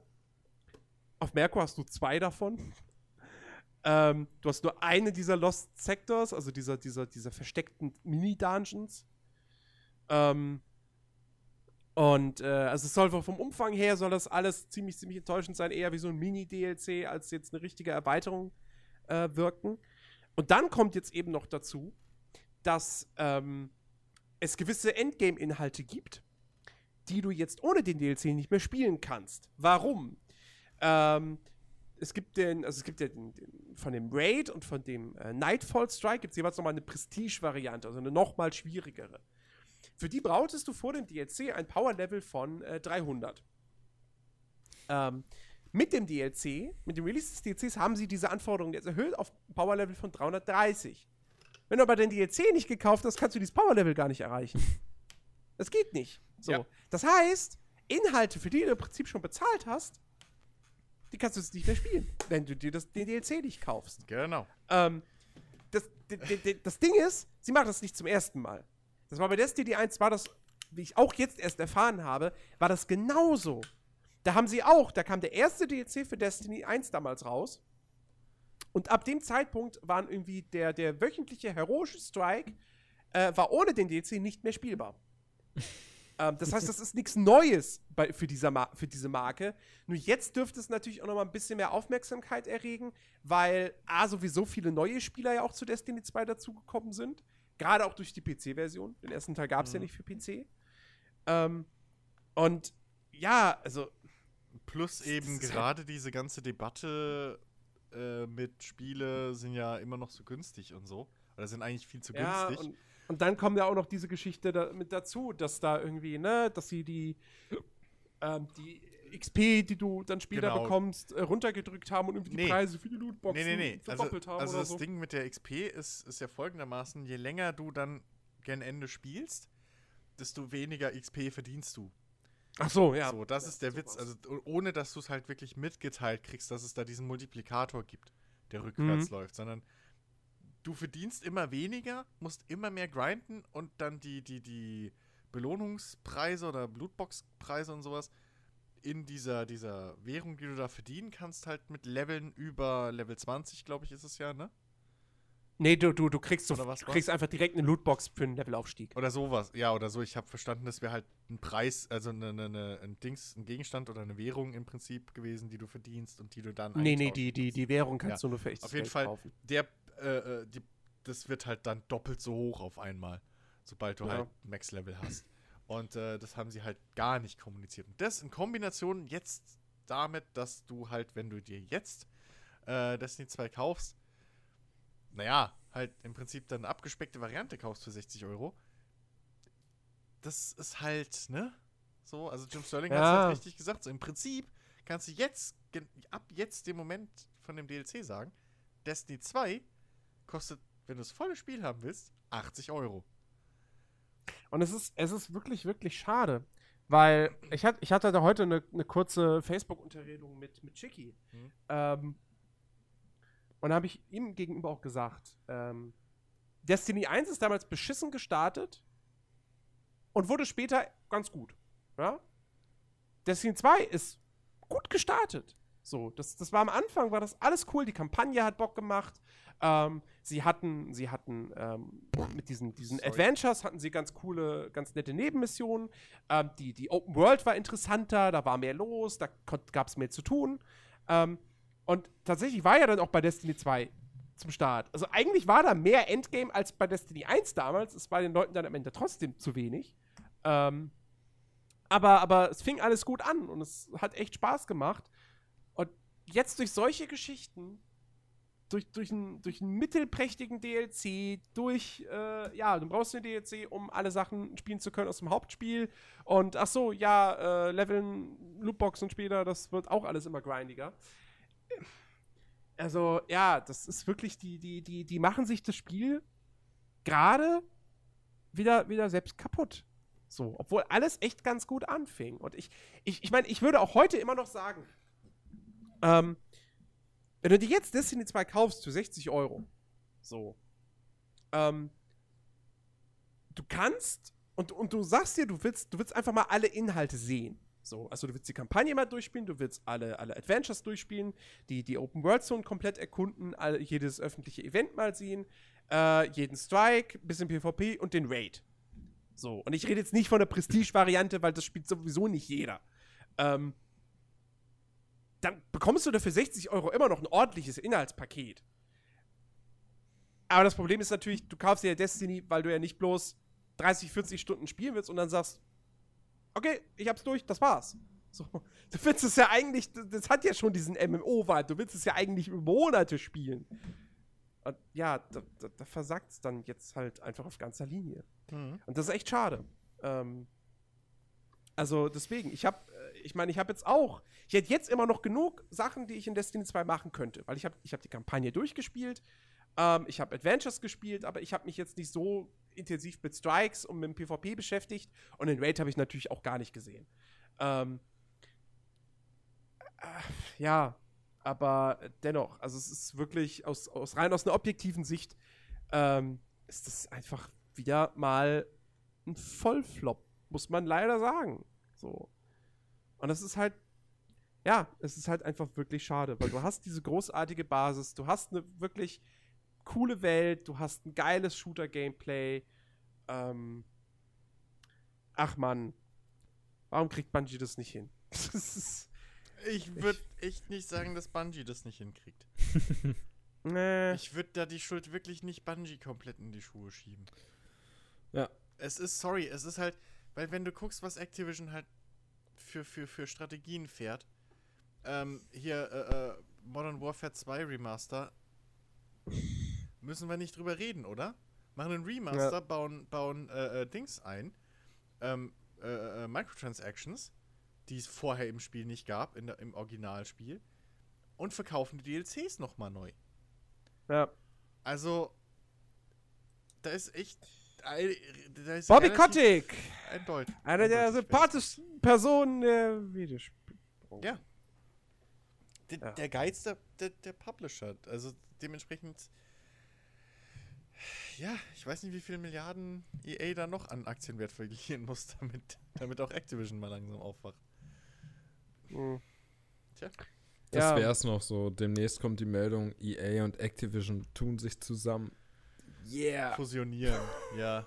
Auf Merkur hast du zwei davon. ähm, du hast nur eine dieser Lost Sectors, also dieser, dieser, dieser versteckten Mini-Dungeons. Ähm, und äh, also es soll vom Umfang her soll das alles ziemlich, ziemlich enttäuschend sein, eher wie so ein Mini-DLC als jetzt eine richtige Erweiterung äh, wirken. Und dann kommt jetzt eben noch dazu, dass ähm, es gewisse Endgame-Inhalte gibt, die du jetzt ohne den DLC nicht mehr spielen kannst. Warum? Ähm, es gibt den, also es gibt ja den, den, von dem Raid und von dem äh, Nightfall Strike gibt es jeweils nochmal eine Prestige-Variante, also eine nochmal schwierigere. Für die brauchtest du vor dem DLC ein Power-Level von äh, 300. Ähm, mit dem DLC, mit dem Release des DLCs haben sie diese Anforderungen jetzt erhöht auf Power-Level von 330. Wenn du aber den DLC nicht gekauft hast, kannst du dieses Power-Level gar nicht erreichen. Das geht nicht. So. Ja. Das heißt, Inhalte, für die du im Prinzip schon bezahlt hast, die kannst du jetzt nicht mehr spielen, wenn du dir das, den DLC nicht kaufst. Genau. Ähm, das, das Ding ist, sie machen das nicht zum ersten Mal. Das war bei Destiny 1, war das, wie ich auch jetzt erst erfahren habe, war das genauso. Da haben sie auch, da kam der erste DLC für Destiny 1 damals raus. Und ab dem Zeitpunkt waren irgendwie der, der wöchentliche heroische Strike äh, war ohne den DLC nicht mehr spielbar. ähm, das heißt, das ist nichts Neues bei, für, dieser Ma für diese Marke. Nur jetzt dürfte es natürlich auch noch mal ein bisschen mehr Aufmerksamkeit erregen, weil A, sowieso viele neue Spieler ja auch zu Destiny 2 dazugekommen sind. Gerade auch durch die PC-Version. Den ersten Teil gab es ja nicht für PC. Ähm, und ja, also Plus Das eben halt- gerade diese ganze Debatte äh, mit Spiele sind ja immer noch so günstig und so. Oder sind eigentlich viel zu Ja, günstig. und, und dann kommt ja auch noch diese Geschichte da, mit dazu, dass da irgendwie, ne, dass sie die, ähm, die XP, die du dann später Genau. bekommst, äh, runtergedrückt haben und irgendwie die Nee. Preise für die Lootboxen Nee, nee, nee. Also, verdoppelt haben also oder das so. Ding mit der XP ist, ist ja folgendermaßen, je länger du dann gen Ende spielst, desto weniger XP verdienst du. Ach so, ja. so, das Ja, ist der sowas. Witz. Also ohne, dass du es halt wirklich mitgeteilt kriegst, dass es da diesen Multiplikator gibt, der rückwärts Mhm. läuft, sondern du verdienst immer weniger, musst immer mehr grinden und dann die, die, die Belohnungspreise oder Blutboxpreise und sowas in dieser, dieser Währung, die du da verdienen kannst, halt mit Leveln über Level 20, glaube ich, ist es ja, ne? Nee, du, du, du kriegst so, Oder was du kriegst einfach direkt eine Lootbox für einen Levelaufstieg. Oder sowas, ja, oder so. Ich habe verstanden, das wäre halt ein Preis, also eine, eine, eine, ein Dings, ein Gegenstand oder eine Währung im Prinzip gewesen, die du verdienst und die du dann Nee, nee, die, die, die Währung kannst Ja. du nur für echtes Auf jeden Geld Fall, kaufen. der, äh, äh, die, das wird halt dann doppelt so hoch auf einmal, sobald du Ja. halt Max-Level hast. Und äh, das haben sie halt gar nicht kommuniziert. Und das in Kombination jetzt damit, dass du halt, wenn du dir jetzt äh, Destiny 2 kaufst, naja, halt im Prinzip dann eine abgespeckte Variante kaufst für 60 Euro, das ist halt, ne? So, also Jim Sterling hat es Ja. halt richtig gesagt. So, im Prinzip kannst du jetzt, ab jetzt dem Moment von dem DLC sagen, Destiny 2 kostet, wenn du das volle Spiel haben willst, 80 Euro. Und es ist, es ist wirklich, wirklich schade. Weil ich, hat, ich hatte da heute eine, eine kurze Facebook-Unterredung mit, mit Chicky. Mhm. Ähm, und da habe ich ihm gegenüber auch gesagt, ähm, Destiny 1 ist damals beschissen gestartet und wurde später ganz gut. Ja? Destiny 2 ist gut gestartet. So, das, das war am Anfang, war das alles cool. Die Kampagne hat Bock gemacht. Ähm, sie hatten, sie hatten ähm, mit diesen, diesen Sorry. Adventures hatten sie ganz coole, ganz nette Nebenmissionen. Ähm, die, die Open World war interessanter, da war mehr los, da gab es mehr zu tun. Ähm, und tatsächlich war ja dann auch bei Destiny 2 zum Start. Also eigentlich war da mehr Endgame als bei Destiny 1 damals. Es war den Leuten dann am Ende trotzdem zu wenig. Ähm, aber, aber es fing alles gut an und es hat echt Spaß gemacht. Jetzt durch solche Geschichten, durch, durch, einen, durch einen mittelprächtigen DLC, durch, äh, ja, du brauchst den DLC, um alle Sachen spielen zu können aus dem Hauptspiel. Und ach so, ja, äh, Leveln, Lootboxen später, das wird auch alles immer grindiger. Also, ja, das ist wirklich, die, die, die, die machen sich das Spiel gerade wieder, wieder selbst kaputt. So, obwohl alles echt ganz gut anfing. Und ich, ich, ich meine, ich würde auch heute immer noch sagen, ähm, wenn du dir jetzt Destiny 2 kaufst für 60 Euro, so, ähm, du kannst und, und du sagst dir, du willst, du willst einfach mal alle Inhalte sehen. So, also du willst die Kampagne mal durchspielen, du willst alle, alle Adventures durchspielen, die, die Open World Zone komplett erkunden, all, jedes öffentliche Event mal sehen, äh, jeden Strike, bisschen PvP und den Raid. So, und ich rede jetzt nicht von der Prestige-Variante, weil das spielt sowieso nicht jeder. Ähm, dann bekommst du dafür 60 Euro immer noch ein ordentliches Inhaltspaket. Aber das Problem ist natürlich, du kaufst dir ja Destiny, weil du ja nicht bloß 30, 40 Stunden spielen willst und dann sagst, okay, ich hab's durch, das war's. So, du willst es ja eigentlich, das- hat ja schon diesen MMO-Vibe, du willst es ja eigentlich über Monate spielen. Und ja, da, da, da versagt es dann jetzt halt einfach auf ganzer Linie. Mhm. Und das ist echt schade. Ähm, also deswegen, ich habe, ich meine, ich habe jetzt auch, ich hätte jetzt immer noch genug Sachen, die ich in Destiny 2 machen könnte, weil ich habe ich hab die Kampagne durchgespielt, ähm, ich habe Adventures gespielt, aber ich habe mich jetzt nicht so intensiv mit Strikes und mit dem PvP beschäftigt und den Raid habe ich natürlich auch gar nicht gesehen. Ähm, äh, ja, aber dennoch, also es ist wirklich aus, aus rein aus einer objektiven Sicht ähm, ist das einfach wieder mal ein Vollflop, muss man leider sagen. So. Und das ist halt, ja, es ist halt einfach wirklich schade, weil du hast diese großartige Basis, du hast eine wirklich coole Welt, du hast ein geiles Shooter-Gameplay. Ähm, ach man, warum kriegt Bungie das nicht hin? Das ist, Ich würde echt nicht sagen, dass Bungie das nicht hinkriegt. nee. Ich würde da die Schuld wirklich nicht Bungie komplett in die Schuhe schieben. Ja. Es ist, sorry, es ist halt, weil wenn du guckst, was Activision halt für, für, für Strategien fährt, ähm, hier äh, äh, Modern Warfare 2 Remaster, müssen wir nicht drüber reden, oder? Machen einen Remaster, Ja. bauen, bauen äh, äh, Dings ein, ähm, äh, äh, Microtransactions, die es vorher im Spiel nicht gab, in der, im Originalspiel, und verkaufen die DLCs nochmal neu. ja. Also, da ist echt. Bobby Kotick, Eindeutig. einer der sympathischsten Personen der Videospiele. Ja. Der, Ja. der Geiz der, der, der Publisher. Also dementsprechend. Ja, ich weiß nicht, wie viele Milliarden EA da noch an Aktienwert verlieren muss, damit, damit auch Activision mal langsam aufwacht. Mhm. Tja. Das Ja. wär's noch so. Demnächst kommt die Meldung, EA und Activision tun sich zusammen. Yeah. Fusionieren, ja.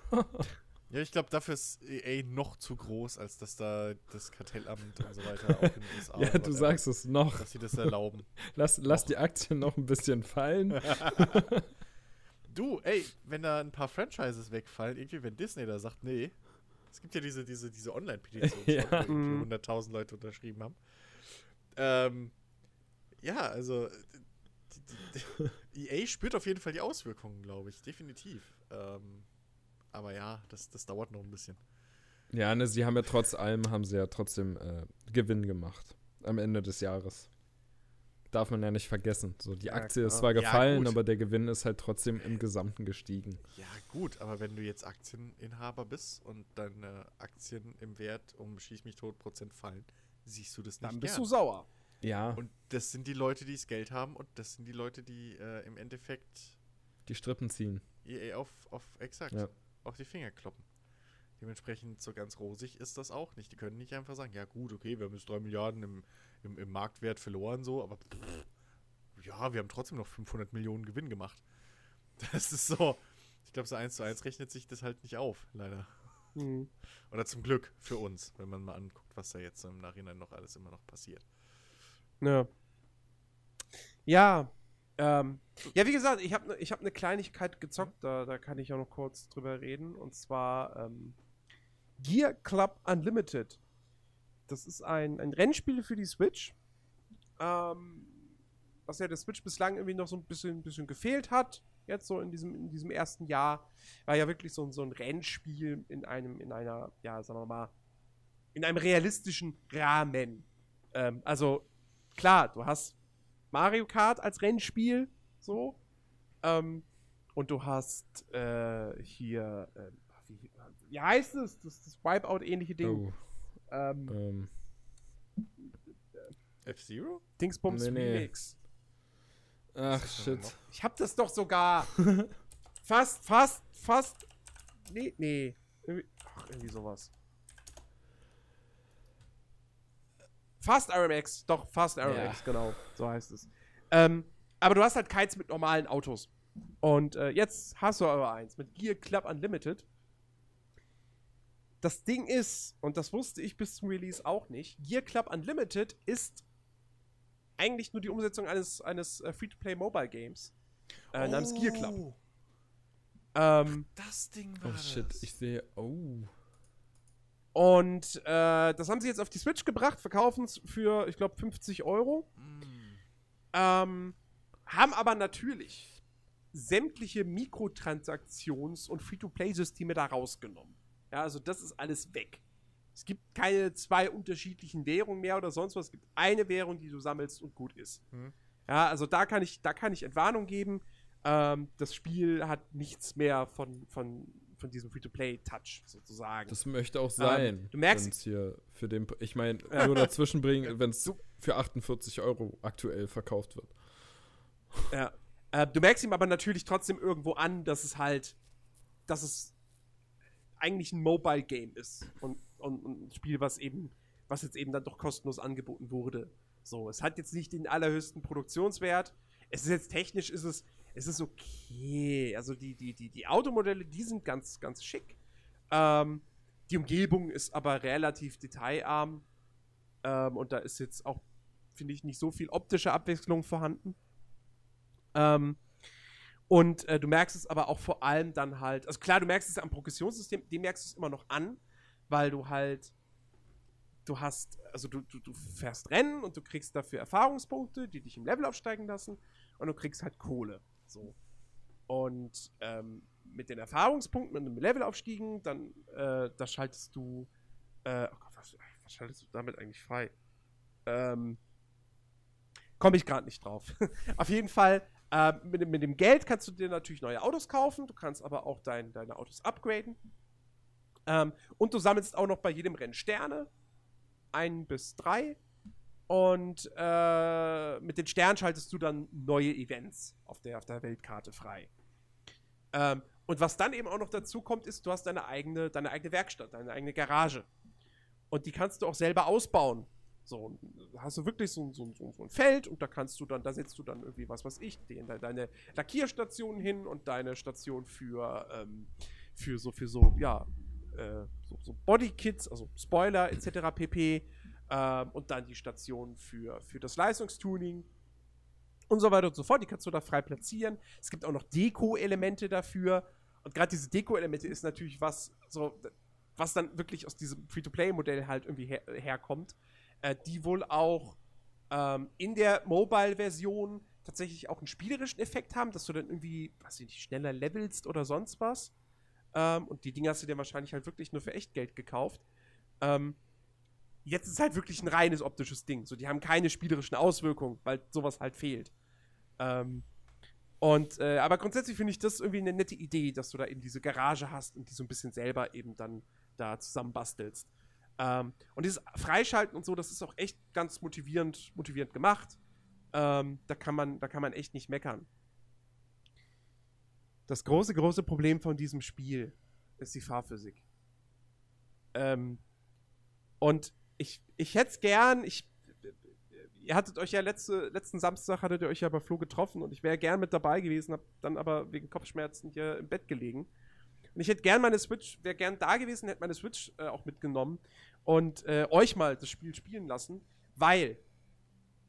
Ja, ich glaube, dafür ist EA noch zu groß, als dass da das Kartellamt und so weiter auch in den USA. Ja, du sagst es noch. Dass sie das erlauben. Lass, lass die Aktien noch ein bisschen fallen. Du, ey, wenn da ein paar Franchises wegfallen, irgendwie, wenn Disney da sagt, nee, es gibt ja diese, diese, diese Online-Petition, Ja. wo Mhm. irgendwie 100.000 Leute unterschrieben haben. Ähm, ja, also, die, die, EA spürt auf jeden Fall die Auswirkungen, glaube ich, definitiv. Ähm, aber ja, das, das dauert noch ein bisschen. Ja, ne, sie haben ja trotz allem, haben sie ja trotzdem äh, Gewinn gemacht am Ende des Jahres. Darf man ja nicht vergessen. So, die Ja, Aktie ist zwar Ja, gefallen, gut. aber der Gewinn ist halt trotzdem im Gesamten gestiegen. Ja, gut, aber wenn du jetzt Aktieninhaber bist und deine Aktien im Wert um Schieß mich tot Prozent fallen, siehst du das nicht Dann bist gern. du sauer. Ja, Und das sind die Leute, die das Geld haben und das sind die Leute, die äh, im Endeffekt die Strippen ziehen. EA auf, auf exakt Ja. auf die Finger kloppen. Dementsprechend so ganz rosig ist das auch nicht. Die können nicht einfach sagen, ja gut, okay, wir haben jetzt 3 Milliarden im, im, im Marktwert verloren, so, aber pff, ja, wir haben trotzdem noch 500 Millionen Gewinn gemacht. Das ist so, ich glaube, so eins zu eins rechnet sich das halt nicht auf, leider. Mhm. Oder zum Glück für uns, wenn man mal anguckt, was da jetzt im Nachhinein noch alles immer noch passiert. Ja. Ja. Ähm, ja, wie gesagt, ich habe ne, ich hab eine Kleinigkeit gezockt, da, da kann ich auch noch kurz drüber reden. Und zwar ähm, Gear Club Unlimited. Das ist ein, ein Rennspiel für die Switch. Ähm, was ja der Switch bislang irgendwie noch so ein bisschen, bisschen gefehlt hat. Jetzt so in diesem, in diesem ersten Jahr. War ja wirklich so, ein- so ein Rennspiel in einem, in einer, ja, sagen wir mal, in einem realistischen Rahmen. Ähm, also, klar, du hast Mario Kart als Rennspiel, so. Ähm, und du hast äh, hier, ähm, wie, wie heißt es? Das, das Wipeout-ähnliche Ding. Oh, Ähm, ähm, F-Zero? Dingsbums Nee, nee. Remix. ach, shit. Ich hab das doch sogar. fast, fast, fast. Nee, nee. Irgendwie, ach, irgendwie sowas. Fast RMX, doch, Fast RMX, genau, so heißt es. Ähm, aber du hast halt keins mit normalen Autos. Und äh, jetzt hast du aber eins mit Gear Club Unlimited. Das Ding ist, und das wusste ich bis zum Release auch nicht, Gear Club Unlimited ist eigentlich nur die Umsetzung eines, eines äh, Free-to-Play-Mobile-Games äh, namens Gear Club. Oh, Ähm, Das Ding war Oh shit, das. ich sehe. Oh. Und äh, das haben sie jetzt auf die Switch gebracht, verkaufen es für, ich glaube, 50 Euro. Mm. Ähm, haben aber natürlich sämtliche Mikrotransaktions- und Free-to-Play-Systeme da rausgenommen. Ja, also das ist alles weg. Es gibt keine zwei unterschiedlichen Währungen mehr oder sonst was. Es gibt eine Währung, die du sammelst und gut ist. Hm. Ja, also da kann ich, da kann ich Entwarnung geben. Ähm, das Spiel hat nichts mehr von, von, von diesem Free-to-Play-Touch sozusagen. Das möchte auch sein. Ähm, du merkst- wenn's hier für den. Ich meine, nur dazwischen bringen, wenn es für 48 Euro aktuell verkauft wird. Ja. Äh, du merkst ihm aber natürlich trotzdem irgendwo an, dass es halt, dass es eigentlich ein Mobile-Game ist. Und, und, und ein Spiel, was eben, was jetzt eben dann doch kostenlos angeboten wurde. So, es hat jetzt nicht den allerhöchsten Produktionswert. Es ist jetzt technisch, ist es, es ist okay. Also die, die, die, die Automodelle, die sind ganz, ganz schick. Ähm, die Umgebung ist aber relativ detailarm. Ähm, und da ist jetzt auch, finde ich, nicht so viel optische Abwechslung vorhanden. Ähm, und äh, du merkst es aber auch vor allem dann halt, also klar, du merkst es am Progressionssystem, dem merkst du es immer noch an, weil du halt, du hast, also du, du, du fährst Rennen und du kriegst dafür Erfahrungspunkte, die dich im Level aufsteigen lassen und du kriegst halt Kohle. So. Und ähm, mit den Erfahrungspunkten, mit dem Levelaufstiegen, dann, äh, da schaltest du, äh, oh Gott, was, was schaltest du damit eigentlich frei? Ähm, komme ich gerade nicht drauf. Auf jeden Fall, äh, mit, dem- mit dem Geld kannst du dir natürlich neue Autos kaufen, du kannst aber auch dein, deine Autos upgraden. Ähm, und du sammelst auch noch bei jedem Rennen Sterne. Ein bis drei. Und äh, mit den Sternen schaltest du dann neue Events auf der, auf der Weltkarte frei. Ähm, und was dann eben auch noch dazu kommt, ist, du hast deine eigene, deine eigene Werkstatt, deine eigene Garage. Und die kannst du auch selber ausbauen. So, hast du wirklich so, so, so, so ein Feld und da kannst du dann, da setzt du dann irgendwie, was weiß ich, de, de, deine Lackierstation hin und deine Station für, ähm, für so, für so, ja, äh, so, so Bodykits, also Spoiler etc. pp. Ähm, und dann die Station für, für das Leistungstuning und so weiter und so fort. Die kannst du da frei platzieren. Es gibt auch noch Deko-Elemente dafür. Und gerade diese Deko-Elemente ist natürlich was, so, was dann wirklich aus diesem Free-to-Play-Modell halt irgendwie her herkommt, äh, die wohl auch ähm, in der Mobile-Version tatsächlich auch einen spielerischen Effekt haben, dass du dann irgendwie, weiß ich nicht, schneller levelst oder sonst was. Ähm, und die Dinge hast du dir wahrscheinlich halt wirklich nur für Echtgeld gekauft. Ähm, jetzt ist es halt wirklich ein reines optisches Ding. So, die haben keine spielerischen Auswirkungen, weil sowas halt fehlt. Ähm, und, äh, aber grundsätzlich finde ich das irgendwie eine nette Idee, dass du da eben diese Garage hast und die so ein bisschen selber eben dann da zusammenbastelst. Ähm, und dieses Freischalten und so, das ist auch echt ganz motivierend, motivierend gemacht. Ähm, da, kann man, da kann man echt nicht meckern. Das große, große Problem von diesem Spiel ist die Fahrphysik. Ähm, und ich, ich hätte es gern, ich, ihr hattet euch ja letzte, letzten Samstag hattet ihr euch ja bei Flo getroffen und ich wäre gern mit dabei gewesen, hab dann aber wegen Kopfschmerzen hier im Bett gelegen. Und ich hätte gern meine Switch, wäre gern da gewesen, hätte meine Switch äh, auch mitgenommen und äh, euch mal das Spiel spielen lassen, weil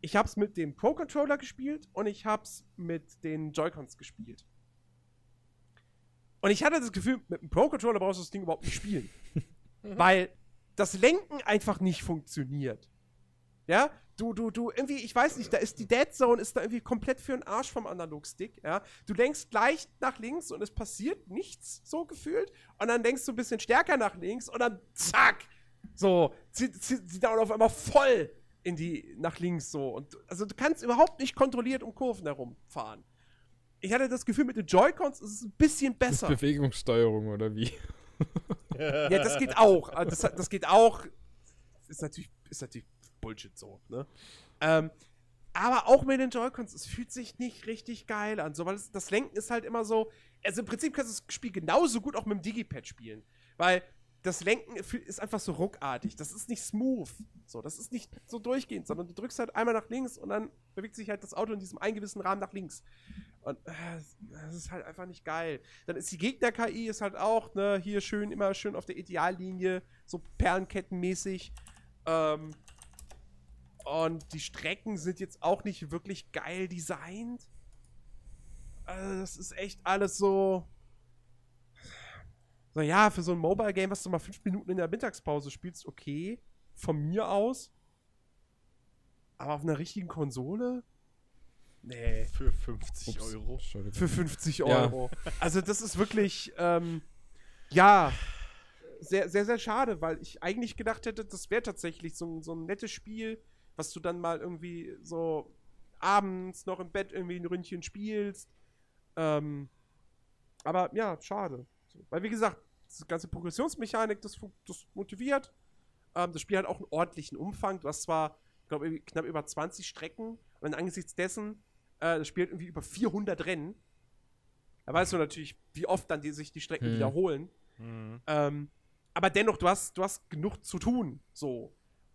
ich habe es mit dem Pro Controller gespielt und ich habe es mit den Joy-Cons gespielt. Und ich hatte das Gefühl, mit dem Pro Controller brauchst du das Ding überhaupt nicht spielen, weil das Lenken einfach nicht funktioniert. Ja, du, du, du, irgendwie, ich weiß nicht, da ist die Dead Zone ist da irgendwie komplett für den Arsch vom Analogstick, ja. Du lenkst leicht nach links und es passiert nichts, so gefühlt. Und dann lenkst du ein bisschen stärker nach links und dann zack, so, zieht sie dann auf einmal voll in die, nach links so. Und, also du kannst überhaupt nicht kontrolliert um Kurven herumfahren. Ich hatte das Gefühl, mit den Joy-Cons ist es ein bisschen besser. Das ist Bewegungssteuerung oder wie? ja, das geht auch. Das, das geht auch. Ist natürlich, ist natürlich Bullshit so, ne? Ähm, aber auch mit den Joy-Cons, es fühlt sich nicht richtig geil an. So, weil das, das Lenken ist halt immer so. Also im Prinzip kannst du das Spiel genauso gut auch mit dem Digipad spielen. Weil das Lenken ist einfach so ruckartig. Das ist nicht smooth. So, das ist nicht so durchgehend, sondern du drückst halt einmal nach links und dann bewegt sich halt das Auto in diesem eingewissen Rahmen nach links. Und äh, das ist halt einfach nicht geil. Dann ist die Gegner-KI ist halt auch, ne, hier schön, immer schön auf der Ideallinie, so Perlenkettenmäßig. Ähm, und die Strecken sind jetzt auch nicht wirklich geil designt. Also, das ist echt alles so. So, ja, für so ein Mobile-Game, was du mal fünf Minuten in der Mittagspause spielst, okay. Von mir aus. Aber auf einer richtigen Konsole? Nee. Für 50 Ups, Euro. Für 50 Ja. Euro. Also, das ist wirklich, ähm, ja, sehr, sehr, sehr schade, weil ich eigentlich gedacht hätte, das wäre tatsächlich so, ein- so ein nettes Spiel, was du dann mal irgendwie so abends noch im Bett irgendwie ein Ründchen spielst. Ähm, aber ja, schade. Weil, wie gesagt, diese ganze Progressionsmechanik, das, das motiviert. Ähm, das Spiel hat auch einen ordentlichen Umfang. Du hast zwar, ich glaube, knapp über 20 Strecken und angesichts dessen, äh, das Spiel hat irgendwie über 400 Rennen. Da weißt du natürlich, wie oft dann die, sich die Strecken Hm. wiederholen. Mhm. Ähm, aber dennoch, du hast, du hast genug zu tun. So.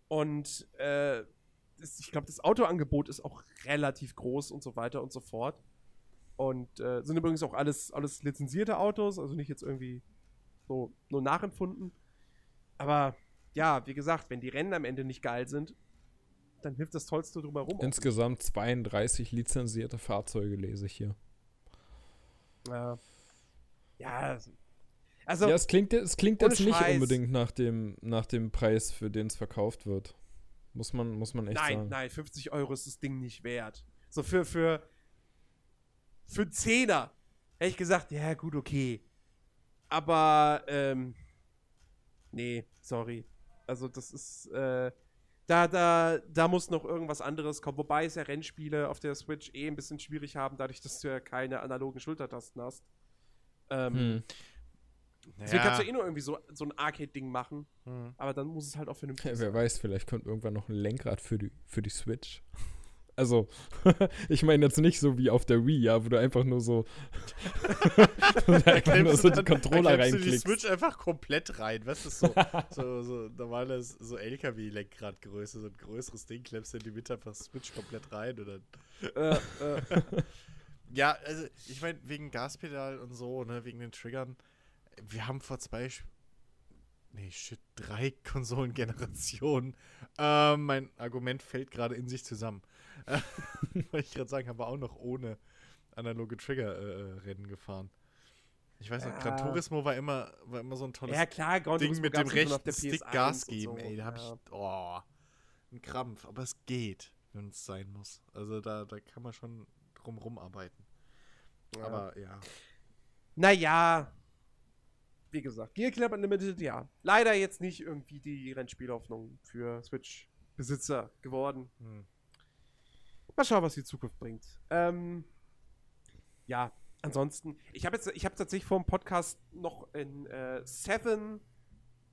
Und äh, das, ich glaube, das Autoangebot ist auch relativ groß und so weiter und so fort. Und äh, sind übrigens auch alles, alles lizenzierte Autos, also nicht jetzt irgendwie so nur nachempfunden. Aber ja, wie gesagt, wenn die Rennen am Ende nicht geil sind, dann hilft das Tollste drumherum. Insgesamt 32 lizenzierte Fahrzeuge lese ich hier. nicht. Ja. Ja, also ja, es klingt, es klingt jetzt nicht Scheiß. unbedingt nach dem, nach dem Preis, für den es verkauft wird. Muss man, muss man echt nein, sagen. nein, 50 Euro ist das Ding nicht wert. So für, für, für einen Zehner hätte ich gesagt, ja, gut, okay. Aber, ähm, nee, sorry. Also, das ist, äh, da, da, da muss noch irgendwas anderes kommen. Wobei es ja Rennspiele auf der Switch eh ein bisschen schwierig haben, dadurch, dass du ja keine analogen Schultertasten hast. Ähm, Hm. Deswegen kannst du eh nur irgendwie so, so ein Arcade-Ding machen. Mhm. Aber dann muss es halt auch vernünftig Ja, sein. wer weiß, vielleicht kommt irgendwann noch ein Lenkrad für die, für die Switch. Also, ich meine jetzt nicht so wie auf der Wii, ja, wo du einfach nur so, einfach nur so die Controller klemmst du die reinklickst. Switch einfach komplett rein. Weißt du, so, so, so normales so LKW-Lenkradgröße, so ein größeres Ding, klemmst du in die Mitte einfach Switch komplett rein Äh, äh, Ja, also ich meine, wegen Gaspedal und so, ne, wegen den Triggern. Wir haben vor zwei, nee, shit, drei Konsolengenerationen. Ähm, mein Argument fällt gerade in sich zusammen. Äh, Wollte ich gerade sagen, haben wir auch noch ohne analoge Trigger-Rennen äh, Rennen gefahren. Ich weiß noch, Ja. Gran Turismo war immer, war immer so ein tolles ja, klar, Gran Ding mit dem ja rechten der Stick PS1 Gas geben, so, ey. Da hab ja. ich, oh, ein Krampf. Aber es geht, wenn es sein muss. Also da, da kann man schon drumrum arbeiten. Aber ja. Naja, wie gesagt, Gear Club Unlimited, ja. Leider jetzt nicht irgendwie die Rennspielhoffnung für Switch-Besitzer geworden. Hm. Mal schauen, was die Zukunft bringt. Ähm, ja, ansonsten, ich habe jetzt, ich habe tatsächlich vor dem Podcast noch in äh, Seven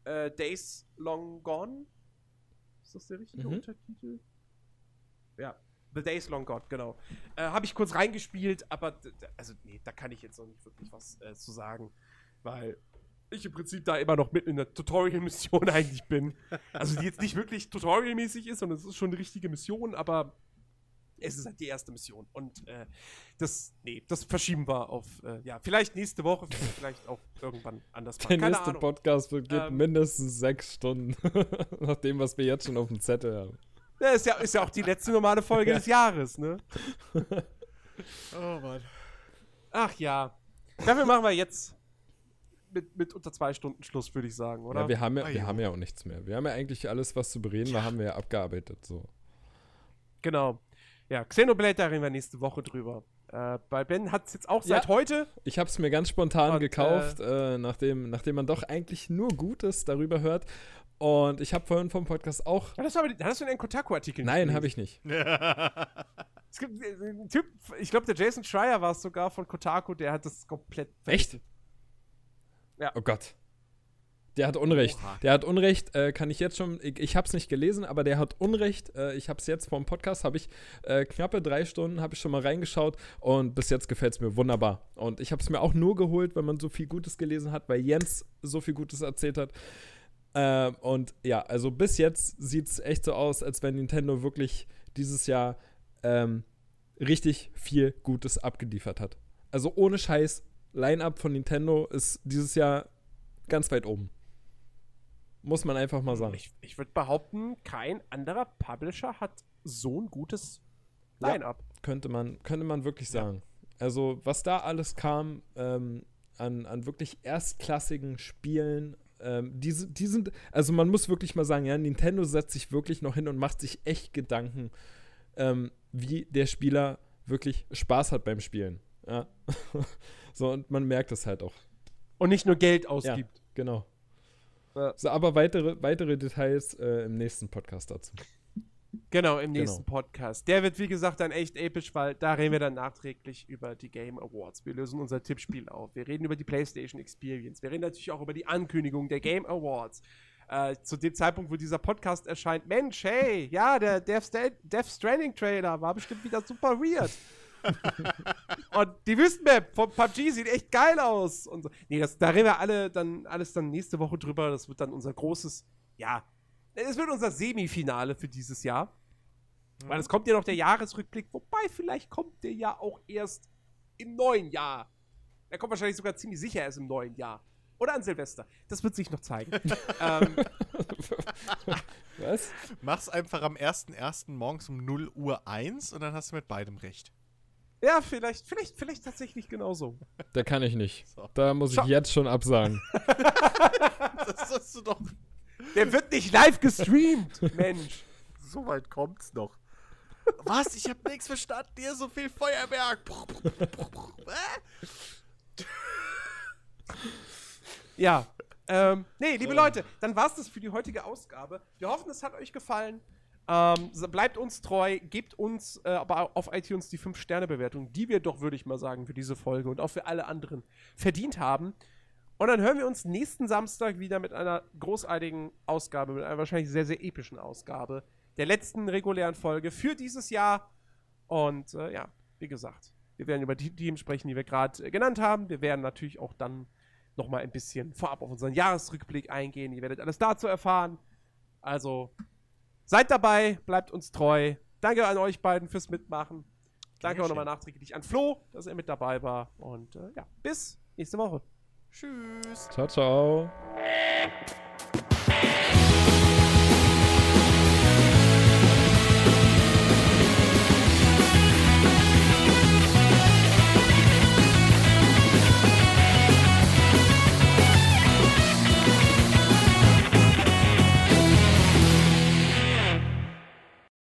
äh, Days Long Gone. Ist das der richtige Mhm. Untertitel? Ja, The Days Long Gone, genau. Äh, habe ich kurz reingespielt, aber also nee, da kann ich jetzt noch nicht wirklich was äh, zu sagen, weil ich im Prinzip da immer noch mitten in der Tutorial-Mission eigentlich bin. Also die jetzt nicht wirklich tutorialmäßig ist, sondern es ist schon eine richtige Mission, aber es ist halt die erste Mission. Und äh, das, nee, das verschieben wir auf, äh, ja, vielleicht nächste Woche, vielleicht auch irgendwann anders. Der Keine nächste Ahnung. Podcast wird, geht Ähm. mindestens sechs Stunden. Nach dem, was wir jetzt schon auf dem Zettel haben. Ja, ist, ja, ist ja auch die letzte normale Folge des Jahres, ne? Oh Mann. Ach ja. Dafür machen wir jetzt mit, mit unter zwei Stunden Schluss, würde ich sagen, oder? Ja, wir haben ja, Ah, wir haben ja auch nichts mehr. Wir haben ja eigentlich alles, was zu bereden war, haben wir ja abgearbeitet. So. genau. Ja, Xenoblade, da reden wir nächste Woche drüber. Äh, bei Ben hat es jetzt auch seit Ja. heute. Ich habe es mir ganz spontan Und, gekauft, äh, nachdem, nachdem man doch eigentlich nur Gutes darüber hört. Und ich habe vorhin vom Podcast auch. Ja, das war, aber hast du den Kotaku-Artikel Nein, habe ich nicht. Es gibt äh, einen Typ, ich glaube, der Jason Schreier war es sogar von Kotaku, der hat das komplett. Echt? Ja. Oh Gott. Der hat Unrecht. Oha. Der hat Unrecht, äh, kann ich jetzt schon. Ich, ich habe es nicht gelesen, aber der hat Unrecht. Äh, ich habe es jetzt vom Podcast, habe ich äh, knappe drei Stunden, habe ich schon mal reingeschaut und bis jetzt gefällt es mir wunderbar. Und ich habe es mir auch nur geholt, weil man so viel Gutes gelesen hat, weil Jens so viel Gutes erzählt hat. Ähm, und ja, also bis jetzt sieht es echt so aus, als wenn Nintendo wirklich dieses Jahr ähm, richtig viel Gutes abgeliefert hat. Also ohne Scheiß, Line-Up von Nintendo ist dieses Jahr ganz weit oben. Muss man einfach mal sagen. Ich, ich würde behaupten, kein anderer Publisher hat so ein gutes Ja. Line-Up. Könnte man, könnte man wirklich sagen. Also, was da alles kam ähm, an, an wirklich erstklassigen Spielen, ähm, die, die sind, also man muss wirklich mal sagen, ja, Nintendo setzt sich wirklich noch hin und macht sich echt Gedanken, ähm, wie der Spieler wirklich Spaß hat beim Spielen. Ja. so, und man merkt es halt auch. Und nicht nur Geld Ja, ausgibt. genau. Ja. So, aber weitere, weitere Details äh, im nächsten Podcast dazu. Genau, im Genau. nächsten Podcast. Der wird, wie gesagt, dann echt episch, weil da reden wir dann nachträglich über die Game Awards. Wir lösen unser Tippspiel auf. Wir reden über die PlayStation Experience. Wir reden natürlich auch über die Ankündigung der Game Awards. Äh, zu dem Zeitpunkt, wo dieser Podcast erscheint, Mensch, hey, ja, der Death, Death Stranding Trailer war bestimmt wieder super weird. Und die Wüstenmap von PUBG sieht echt geil aus. Und so. Nee, das, da reden wir alle dann, alles dann nächste Woche drüber. Das wird dann unser großes, ja, es wird unser Semifinale für dieses Jahr. Weil es kommt ja noch der Jahresrückblick, wobei vielleicht kommt der ja auch erst im neuen Jahr. Er kommt wahrscheinlich sogar ziemlich sicher erst im neuen Jahr. Oder an Silvester. Das wird sich noch zeigen. ähm, Was? Mach's einfach am 1.1. morgens um 0 Uhr 1 und dann hast du mit beidem recht. Ja, vielleicht, vielleicht, vielleicht tatsächlich genauso. Da kann ich nicht. So. Da muss ich Schau- jetzt schon absagen. Das hast du doch. Der wird nicht live gestreamt, Mensch. So weit kommt's noch. Was? Ich hab nichts verstanden. Hier so viel Feuerwerk. Ja. Ähm, nee, liebe Leute, dann war's das für die heutige Ausgabe. Wir hoffen, es hat euch gefallen. Ähm, bleibt uns treu, gebt uns äh, aber auf iTunes die 5-Sterne-Bewertung, die wir doch, würde ich mal sagen, für diese Folge und auch für alle anderen verdient haben. Und dann hören wir uns nächsten Samstag wieder mit einer großartigen Ausgabe, mit einer wahrscheinlich sehr, sehr epischen Ausgabe der letzten regulären Folge für dieses Jahr. Und äh, ja, wie gesagt, wir werden über die Themen sprechen, die wir gerade äh, genannt haben. Wir werden natürlich auch dann noch mal ein bisschen vorab auf unseren Jahresrückblick eingehen. Ihr werdet alles dazu erfahren. Also seid dabei, bleibt uns treu. Danke an euch beiden fürs Mitmachen. Danke auch nochmal nachträglich an Flo, dass er mit dabei war. Und äh, ja, bis nächste Woche. Tschüss. Ciao, ciao.